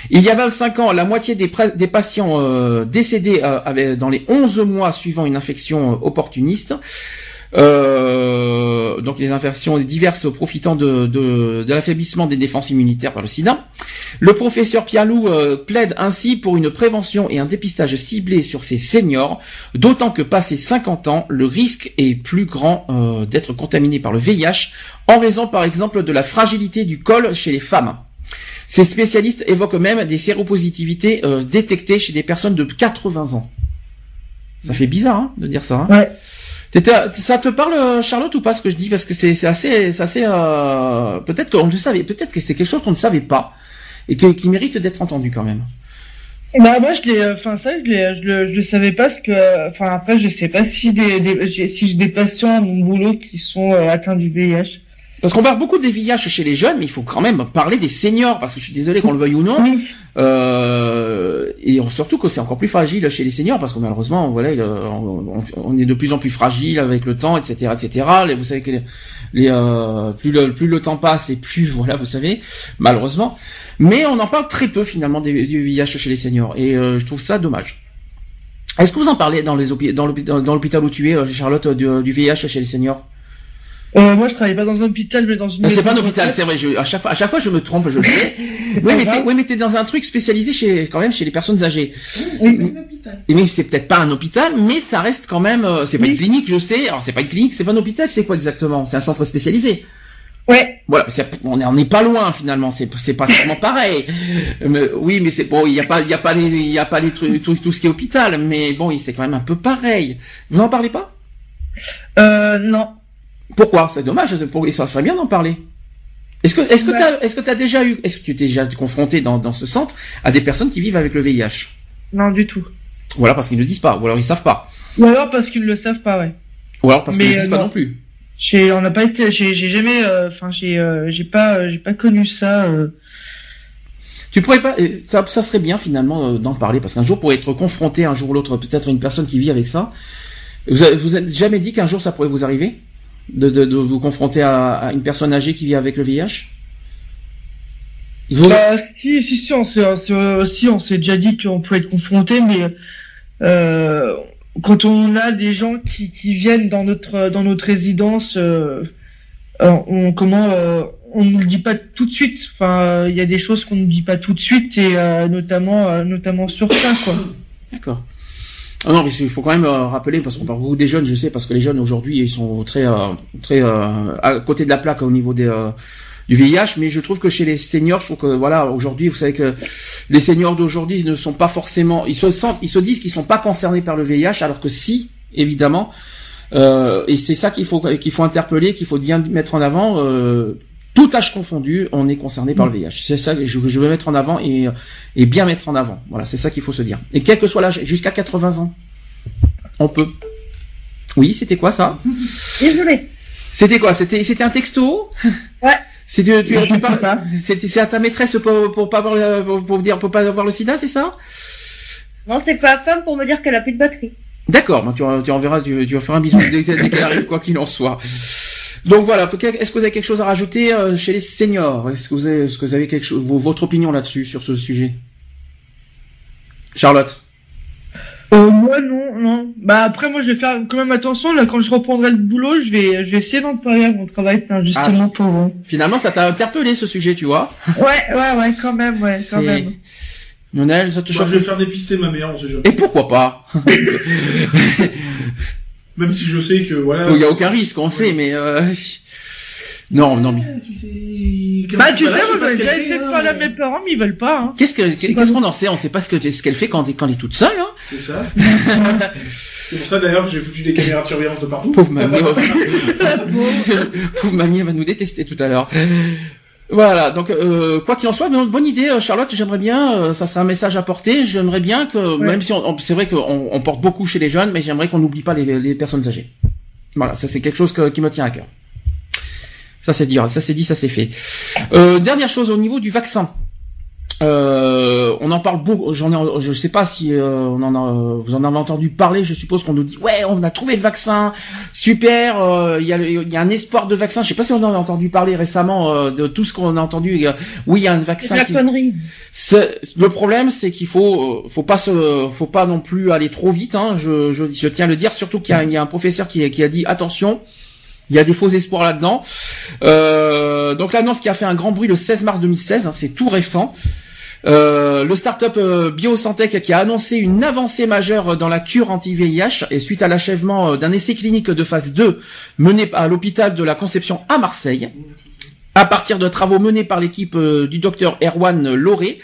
Il y a 25 ans, la moitié des, patients euh, décédés euh, dans les 11 mois suivant une infection opportuniste euh, donc les infections diverses profitant de, de, de l'affaiblissement des défenses immunitaires par le sida. Le professeur Pialou euh, plaide ainsi pour une prévention et un dépistage ciblé sur ces seniors, d'autant que passé 50 ans, le risque est plus grand euh, d'être contaminé par le VIH en raison par exemple de la fragilité du col chez les femmes. Ces spécialistes évoquent même des séropositivités détectées chez des personnes de 80 ans. Ça fait bizarre hein, de dire ça. Hein ouais. Ça te parle, Charlotte, ou pas ce que je dis? Parce que c'est assez, assez. Euh, peut-être qu'on le savait, peut-être que c'était quelque chose qu'on ne savait pas et qui mérite d'être entendu quand même. Bah moi je l'ai, enfin ça je, je, le, je le savais pas parce que, enfin après je sais pas si des, des si j'ai des patients à mon boulot qui sont euh, atteints du VIH. Parce qu'on parle beaucoup des VIH chez les jeunes, mais il faut quand même parler des seniors, parce que je suis désolé qu'on le veuille ou non. Euh, et surtout que c'est encore plus fragile chez les seniors, parce que malheureusement, voilà, on, est de plus en plus fragile avec le temps, etc., etc. Vous savez que les, euh, plus, le, plus le temps passe et plus, [LAUGHS] voilà, vous savez, malheureusement. Mais on en parle très peu finalement du VIH chez les seniors, et euh, je trouve ça dommage. Est-ce que vous en parlez dans les dans l'hôpital où tu es, Charlotte, du, du VIH chez les seniors? Euh, moi, je travaille pas dans un hôpital, mais dans une. c'est pas un hôpital, c'est vrai. Je, à chaque fois, à chaque fois, je me trompe, je le sais. [LAUGHS] oui, mais t'es, oui, mais t'es dans un truc spécialisé chez, quand même, chez les personnes âgées. Oui, c'est un hôpital. Mais c'est peut-être pas un hôpital, mais ça reste quand même. Euh, c'est pas une clinique, je sais. Alors, c'est pas une clinique, c'est pas un hôpital, c'est quoi exactement? C'est un centre spécialisé. Ouais. Voilà, on n'est pas loin finalement. C'est c'est pas vraiment [LAUGHS] pareil. Mais, oui, mais c'est bon. Il y a pas, il y a pas les, il y a pas les trucs, tout, tout ce qui est hôpital. Mais bon, c'est quand même un peu pareil. Vous en parlez pas? Euh, non. Pourquoi? C'est dommage, ça serait bien d'en parler. Est-ce que est-ce que tu est-ce que as déjà eu est-ce que tu t'es déjà confronté dans, dans ce centre à des personnes qui vivent avec le VIH Non du tout. Voilà parce qu'ils ne le disent pas ou alors ils savent pas. Ou alors parce qu'ils le savent pas ouais. Ou alors parce qu'ils ne le disent pas euh, non plus. J'ai on n'a pas été j'ai jamais euh, enfin j'ai euh, j'ai pas j'ai pas connu ça Tu pourrais pas ça ça serait bien finalement d'en parler parce qu'un jour pour être confronté un jour ou l'autre peut-être une personne qui vit avec ça vous vous avez jamais dit qu'un jour ça pourrait vous arriver? De, de, de vous confronter à, une personne âgée qui vit avec le VIH bah, si, si, si, on s'est, si, on s'est déjà dit qu'on pouvait être confronté, mais euh, quand on a des gens qui, qui viennent dans notre dans notre résidence, euh, on comment on nous le dit pas tout de suite. Enfin, il y a des choses qu'on nous dit pas tout de suite et notamment notamment sur ça quoi. D'accord. Ah non, il faut quand même rappeler parce qu'on parle beaucoup des jeunes, je sais, parce que les jeunes aujourd'hui ils sont très très à côté de la plaque au niveau des du VIH, mais je trouve que chez les seniors, je trouve que voilà, aujourd'hui, vous savez que les seniors d'aujourd'hui ne sont pas forcément, ils se sentent, ils se disent qu'ils sont pas concernés par le VIH, alors que si, évidemment, euh, et c'est ça qu'il faut qu'il faut interpeller, qu'il faut bien mettre en avant. Tout âge confondu, on est concerné par le VIH. C'est ça que je, je veux mettre en avant et, et bien mettre en avant. Voilà, c'est ça qu'il faut se dire. Et quel que soit l'âge, jusqu'à 80 ans, on peut. Oui, c'était quoi ça? Désolé. C'était quoi? C'était c'était un texto? Ouais. C'est tu, tu, c'est à ta maîtresse pour, pour pas avoir pour, dire pour pas avoir le sida, c'est ça? Non, c'est pas la femme pour me dire qu'elle a plus de batterie. D'accord, tu, tu enverras, tu, tu vas faire un bisou dès, qu'elle arrive, quoi qu'il en soit. Donc voilà, est-ce que vous avez quelque chose à rajouter euh, chez les seniors? Est-ce que vous avez, est-ce que vous avez quelque chose, votre opinion là-dessus, sur ce sujet? Charlotte? Euh, moi non, non. Bah après moi je vais faire quand même attention là quand je reprendrai le boulot, je vais je vais essayer d'en parler à mon travail justement ah, pour vous. Finalement ça t'a interpellé ce sujet, tu vois Ouais, ouais, ouais, quand même, ouais, quand même. Lionel, ça te choque Je vais faire dépister ma mère, on sait jamais. Et pourquoi pas? [LAUGHS] Même si je sais que voilà. Il y a aucun risque, on sait, mais. Euh... Non, non, mais. Tu sais, bah, tu sais, moi, j'ai déjà été parler à mes parents, mais ils veulent pas, hein. Qu'est-ce que, qu'est-ce qu'on en sait? On sait pas ce que, ce qu'elle fait quand, quand elle est toute seule, hein. C'est ça. [LAUGHS] C'est pour ça d'ailleurs que j'ai foutu des caméras de surveillance de partout. Pauvre mamie. [LAUGHS] [LAUGHS] Pauvre mamie, elle va nous détester tout à l'heure. Voilà, donc euh, quoi qu'il en soit, bonne idée, euh, Charlotte. J'aimerais bien, euh, ça serait un message à porter. J'aimerais bien que, même si on, c'est vrai qu'on on porte beaucoup chez les jeunes, mais j'aimerais qu'on n'oublie pas les, les, personnes âgées. Voilà, ça c'est quelque chose qui me tient à cœur. Ça c'est dit, ça c'est dit, ça c'est fait. Euh, dernière chose au niveau du vaccin. Euh, on en parle beaucoup. J'en ai, je sais pas si euh, on en a, vous en avez entendu parler. Je suppose qu'on nous dit ouais, on a trouvé le vaccin, super. Il y, a, y a un espoir de vaccin. Je sais pas si on en a entendu parler récemment de tout ce qu'on a entendu. oui, il y a un vaccin. C'est la connerie. Le problème, c'est qu'il faut, faut pas se, faut pas non plus aller trop vite. Hein, je, je, je, tiens à le dire. Surtout qu'il y, y, a un professeur qui, qui a dit attention. Il y a des faux espoirs là-dedans. Euh, donc l'annonce qui a fait un grand bruit le 16 mars 2016, hein, c'est tout récent. Euh, le start-up euh, Biosantec qui a annoncé une avancée majeure dans la cure anti-VIH et suite à l'achèvement euh, d'un essai clinique de phase 2 mené à l'hôpital de la Conception à Marseille, à partir de travaux menés par l'équipe du docteur Erwan Lauré,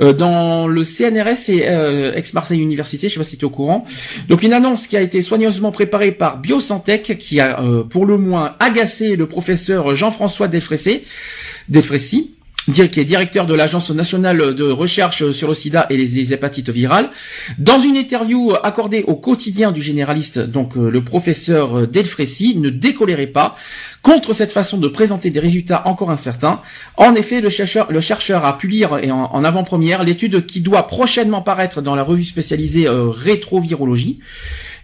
euh, dans le CNRS et euh, ex-Marseille Université, je sais pas si tu es au courant. Donc une annonce qui a été soigneusement préparée par Biosantec, qui a euh, pour le moins agacé le professeur Jean-François Delfrécy qui est directeur de l'Agence nationale de recherche sur le sida et les, hépatites virales. Dans une interview accordée au quotidien du généraliste, donc le professeur Delfrécy ne décolérait pas contre cette façon de présenter des résultats encore incertains. En effet, le chercheur, a pu lire et en, avant-première l'étude qui doit prochainement paraître dans la revue spécialisée euh, Rétrovirologie.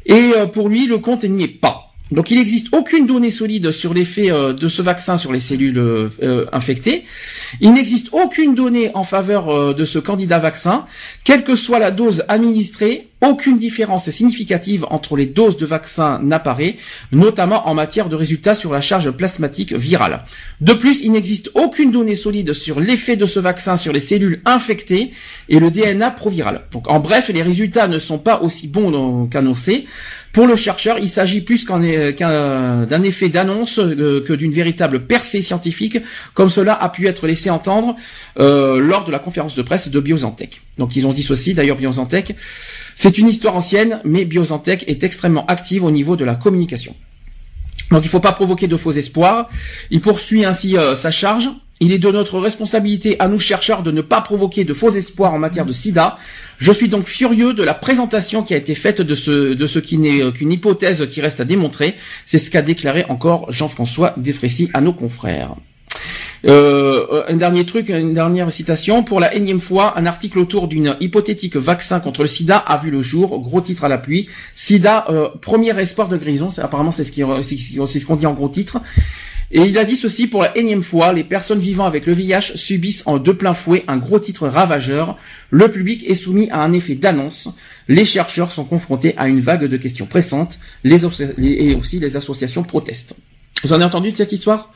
Et euh, pour lui, le compte n'y est pas. Donc il n'existe aucune donnée solide sur l'effet euh, de ce vaccin sur les cellules euh, infectées. Il n'existe aucune donnée en faveur euh, de ce candidat vaccin, quelle que soit la dose administrée. Aucune différence significative entre les doses de vaccin n'apparaît, notamment en matière de résultats sur la charge plasmatique virale. De plus, il n'existe aucune donnée solide sur l'effet de ce vaccin sur les cellules infectées et le DNA proviral. Donc en bref, les résultats ne sont pas aussi bons qu'annoncés. Pour le chercheur, il s'agit plus qu'un effet d'annonce euh, que d'une véritable percée scientifique, comme cela a pu être laissé entendre euh, lors de la conférence de presse de Biosantech. Donc ils ont dit ceci, d'ailleurs Biosantech, c'est une histoire ancienne, mais Biosantech est extrêmement active au niveau de la communication. Donc il ne faut pas provoquer de faux espoirs. Il poursuit ainsi euh, sa charge. Il est de notre responsabilité à nous chercheurs de ne pas provoquer de faux espoirs en matière de sida. Je suis donc furieux de la présentation qui a été faite de ce, de ce qui n'est qu'une hypothèse qui reste à démontrer. C'est ce qu'a déclaré encore Jean-François Desfrécy à nos confrères. Euh, un dernier truc, une dernière citation. Pour la énième fois, un article autour d'une hypothétique vaccin contre le sida a vu le jour. Gros titre à l'appui. Sida, euh, premier espoir de grison. Apparemment, c'est ce qu'on dit en gros titre. Et il a dit ceci pour la énième fois, les personnes vivant avec le VIH subissent en deux plein fouet un gros titre ravageur. Le public est soumis à un effet d'annonce. Les chercheurs sont confrontés à une vague de questions pressantes. Les et aussi les associations protestent. Vous en avez entendu de cette histoire?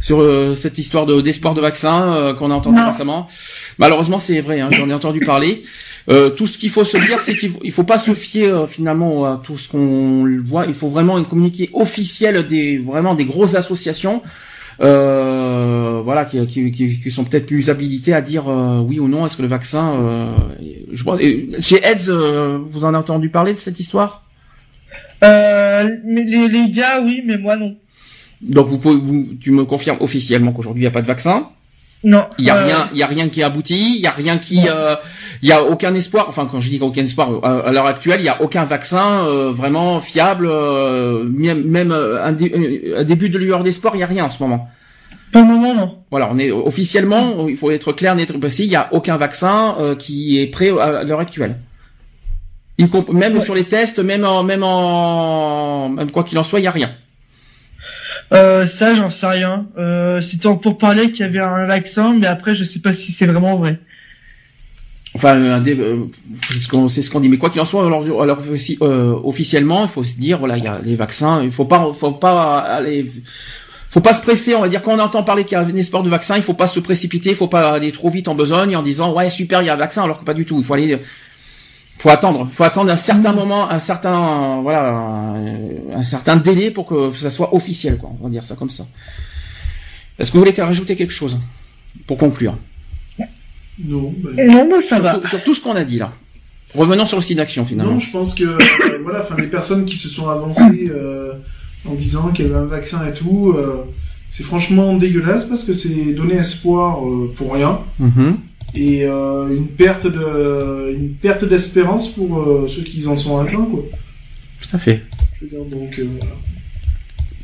Sur euh, cette histoire de d'espoir de vaccin euh, qu'on a entendu récemment. Malheureusement, c'est vrai, hein, j'en ai entendu parler. Euh, tout ce qu'il faut se dire, c'est qu'il faut, faut pas se fier euh, finalement à tout ce qu'on voit. Il faut vraiment une communiqué officiel des vraiment des grosses associations. Euh, voilà, qui, qui, qui, sont peut-être plus habilités à dire oui ou non. Est-ce que le vaccin, je vois, chez AIDS, vous en avez entendu parler de cette histoire? Mais les, les gars, oui, mais moi non. Donc vous, vous tu me confirmes officiellement qu'aujourd'hui il n'y a pas de vaccin? Non. Il y a rien, il y a rien qui aboutit, il y a rien qui, euh, il y a aucun espoir. Enfin, quand je dis aucun espoir, euh, à, l'heure actuelle, il y a aucun vaccin euh, vraiment fiable, même, un, début de lueur d'espoir, il y a rien en ce moment. Pour le moment, non. Voilà, on est officiellement, il faut être clair, net, précis. Il y a aucun vaccin qui est prêt à l'heure actuelle. Il même sur les tests, même en, même en, même quoi qu'il en soit, il y a rien. Euh, ça, j'en sais rien. Euh, C'était pour parler qu'il y avait un vaccin, mais après, je sais pas si c'est vraiment vrai. Enfin, un euh, c'est ce qu'on dit. Mais quoi qu'il en soit, alors, alors euh, officiellement, il faut se dire, voilà, il y a les vaccins. Il faut pas, faut pas aller, faut pas se presser. On va dire quand on entend parler qu'il y a un espoir de vaccin, il faut pas se précipiter, il faut pas aller trop vite en besogne en disant ouais super, il y a un vaccin, alors que pas du tout. Il faut aller faut attendre, faut attendre un certain moment, un certain voilà, un, certain délai pour que ça soit officiel, quoi. On va dire ça comme ça. Est-ce que vous voulez rajouter quelque chose pour conclure? Non. Ben... Non, ça va. Sur tout ce qu'on a dit là. Revenons sur le site d'action finalement. Non, je pense que euh, voilà, enfin les personnes qui se sont avancées euh, en disant qu'il y avait un vaccin et tout, euh, c'est franchement dégueulasse parce que c'est donner espoir pour rien. Mm et euh, une perte de une perte d'espérance pour euh, ceux qui en sont atteints quoi. Tout à fait. Je veux dire, donc euh,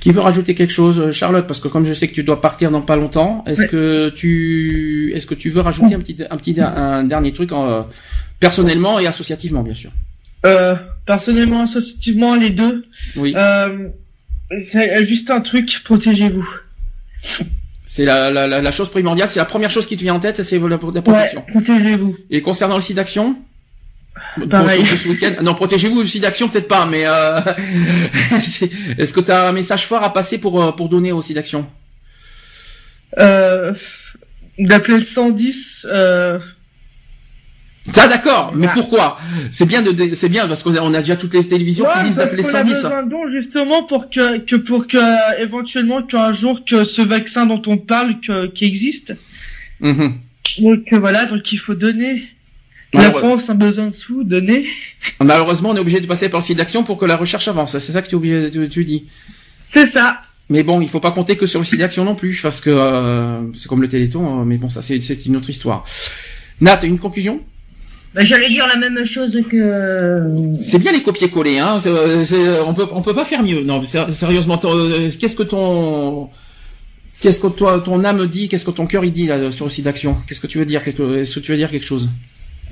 Qui veut rajouter quelque chose, Charlotte? Parce que comme je sais que tu dois partir dans pas longtemps, est-ce que tu est-ce que tu veux rajouter un petit un petit un dernier truc en, personnellement et associativement bien sûr? Personnellement, associativement, les deux. Oui. juste un truc, protégez-vous. C'est la, la, la, chose primordiale, c'est la première chose qui te vient en tête, c'est la, protection. protégez-vous. Et concernant le site d'action? Pareil. non, protégez-vous, le site d'action peut-être pas, mais euh, [LAUGHS] est-ce que tu as un message fort à passer pour, euh, pour donner au site d'action? Euh, D'appeler le 110, euh, ah d'accord, mais pourquoi? C'est bien de, c'est bien parce qu'on a, on a déjà toutes les télévisions qui disent d'appeler 110. On a besoin don justement pour que, que pour que éventuellement qu'un jour que ce vaccin dont on parle que, qui existe. Mm Donc euh, voilà, donc il faut donner. La France a besoin de sous, donner. Malheureusement, on est obligé de passer par le site d'action pour que la recherche avance. C'est ça que tu obligé, tu, tu dis. C'est ça. Mais bon, il faut pas compter que sur le site d'action non plus, parce que euh, c'est comme le Téléthon. Hein, mais bon, ça c'est une autre histoire. Nat, une conclusion? Bah, J'allais dire la même chose que. C'est bien les copier-coller, hein. on peut on peut pas faire mieux. Non, sérieusement, euh, qu'est-ce que ton qu'est-ce que toi ton âme dit, qu'est-ce que ton cœur il dit là sur le site d'action? Qu'est-ce que tu veux dire Est-ce que tu veux dire quelque chose?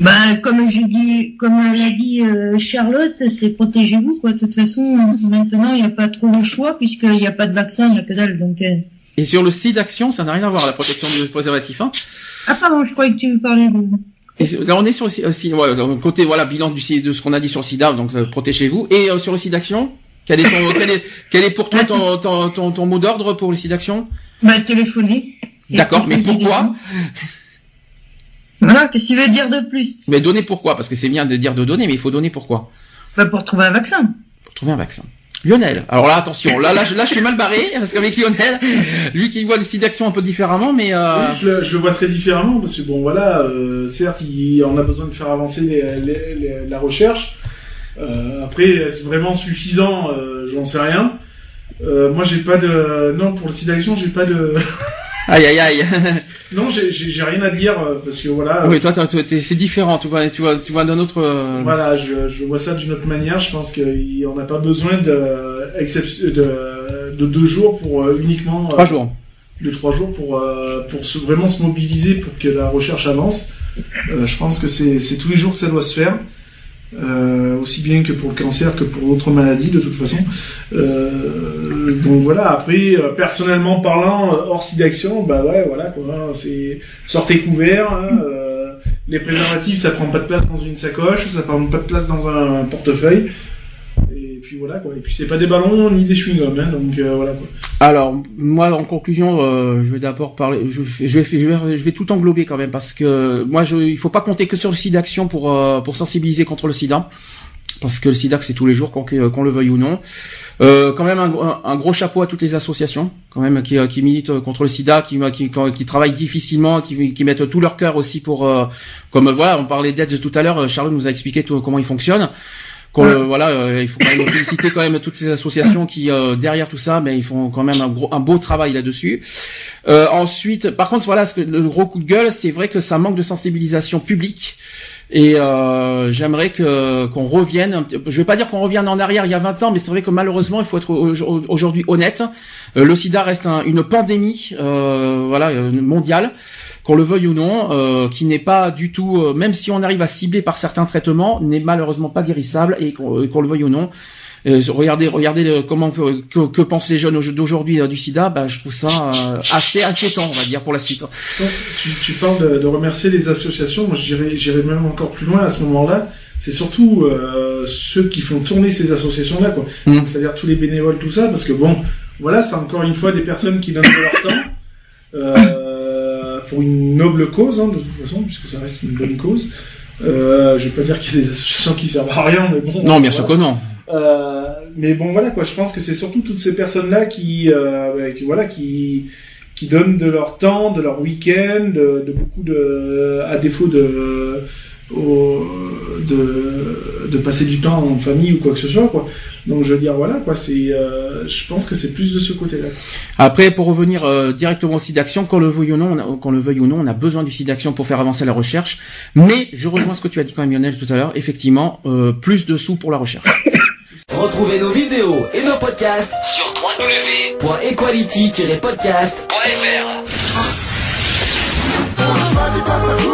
Bah, comme j'ai dit, comme l'a dit euh, Charlotte, c'est protégez-vous quoi. De toute façon, maintenant il n'y a pas trop le choix puisqu'il n'y a pas de vaccin, il n'y a que dalle. Donc. Euh. Et sur le site d'action, ça n'a rien à voir la protection du préservatif, hein Ah pardon, je croyais que tu parlais de. Et là, on est sur le voilà, côté voilà bilan du de ce qu'on a dit sur le SIDA, donc euh, protégez-vous. Et euh, sur le site d'action, quel est ton, [LAUGHS] quel est, quel est pour toi ton, ton, ton, ton mot d'ordre pour le site d'action? Bah téléphoner. D'accord, mais pourquoi? Voilà, qu'est-ce que tu veux dire de plus? Mais donner pourquoi? Parce que c'est bien de dire de donner, mais il faut donner pourquoi? Bah pour trouver un vaccin. Pour trouver un vaccin. Lionel. Alors là, attention, là, là, je, là, je suis mal barré parce qu'avec Lionel, lui qui voit le site d'action un peu différemment, mais euh... oui, je, le, je, le, vois très différemment parce que bon, voilà, euh, certes, il, on a besoin de faire avancer les, les, les, la recherche. Euh, après, est-ce vraiment suffisant euh, J'en sais rien. Euh, moi, j'ai pas de, non, pour le site d'action, j'ai pas de. [LAUGHS] Aïe aïe aïe. [LAUGHS] non, j'ai rien à dire euh, parce que voilà. Oui, toi, c'est différent. Tu vois, tu vois, tu vois d'un autre. Euh, voilà, je, je vois ça d'une autre manière. Je pense qu'on n'a pas besoin de, de, de deux jours pour euh, uniquement. Trois jours. De trois jours pour pour se, vraiment se mobiliser pour que la recherche avance. je pense que c'est tous les jours que ça doit se faire. Euh, aussi bien que pour le cancer que pour d'autres maladies de toute façon. Euh, donc voilà. Après, personnellement parlant, hors d'action, bah ouais, voilà quoi. Hein, c'est sortez couvert. Hein, les préservatifs, ça prend pas de place dans une sacoche, ça prend pas de place dans un portefeuille voilà quoi. Et puis c'est pas des ballons ni des chewing-gums, hein, donc euh, voilà quoi. Alors moi en conclusion, euh, je vais d'abord parler, je, vais, je, vais, je vais tout englober quand même parce que moi je, il faut pas compter que sur le sida action pour euh, pour sensibiliser contre le sida parce que le sida c'est tous les jours qu'on le veuille ou non. Euh, quand même un, un, gros chapeau à toutes les associations quand même qui, qui militent contre le sida, qui, qui, qui travaillent difficilement, qui, qui mettent tout leur cœur aussi pour comme voilà on parlait d'aides tout à l'heure, Charles nous a expliqué tout, comment il fonctionne voilà, euh, il faut quand même féliciter quand même toutes ces associations qui euh, derrière tout ça, mais ils font quand même un gros, un beau travail là-dessus. Euh, ensuite, par contre, voilà, ce que, le gros coup de gueule, c'est vrai que ça manque de sensibilisation publique. Et j'aimerais que qu'on revienne. Je vais pas dire qu'on revienne en arrière il y a 20 ans, mais c'est vrai que malheureusement, il faut être aujourd'hui honnête. le SIDA reste une pandémie, voilà, mondiale qu'on le veuille ou non, euh, qui n'est pas du tout, euh, même si on arrive à cibler par certains traitements, n'est malheureusement pas guérissable et qu'on le veuille ou non. Euh, regardez, regardez comment que, que, pensent les jeunes d'aujourd'hui du SIDA. Bah, je trouve ça assez inquiétant, on va dire, pour la suite. Tu, tu parles de, de, remercier les associations. Moi, j'irais même encore plus loin à ce moment-là. C'est surtout ceux qui font tourner ces associations-là, quoi. Mmh. C'est-à-dire tous les bénévoles, tout ça, parce que bon, voilà, c'est encore une fois des personnes qui donnent de leur temps. Euh, pour une noble cause, hein, de toute façon, puisque ça reste une bonne cause. Euh, je vais pas dire qu'il y a des [LAUGHS] associations qui servent à rien, mais bon. Non, bien sûr que non. Euh, mais bon, voilà quoi. Je pense que c'est surtout toutes ces personnes-là qui, euh, bah, qui, voilà, qui, qui donnent de leur temps, de leur week-end, de, de, beaucoup de, à défaut de, au, de, de passer du temps en famille ou quoi que ce soit, quoi. Donc je veux dire voilà quoi, c'est, euh, je pense que c'est plus de ce côté-là. Après pour revenir euh, directement au site d'action, qu'on le veuille ou non, on a, le veuille ou non, on a besoin du site d'action pour faire avancer la recherche. Mais je rejoins ce que tu as dit quand même Lionel tout à l'heure. Effectivement, euh, plus de sous pour la recherche. Retrouvez nos vidéos et nos podcasts sur www.equality-podcast.fr.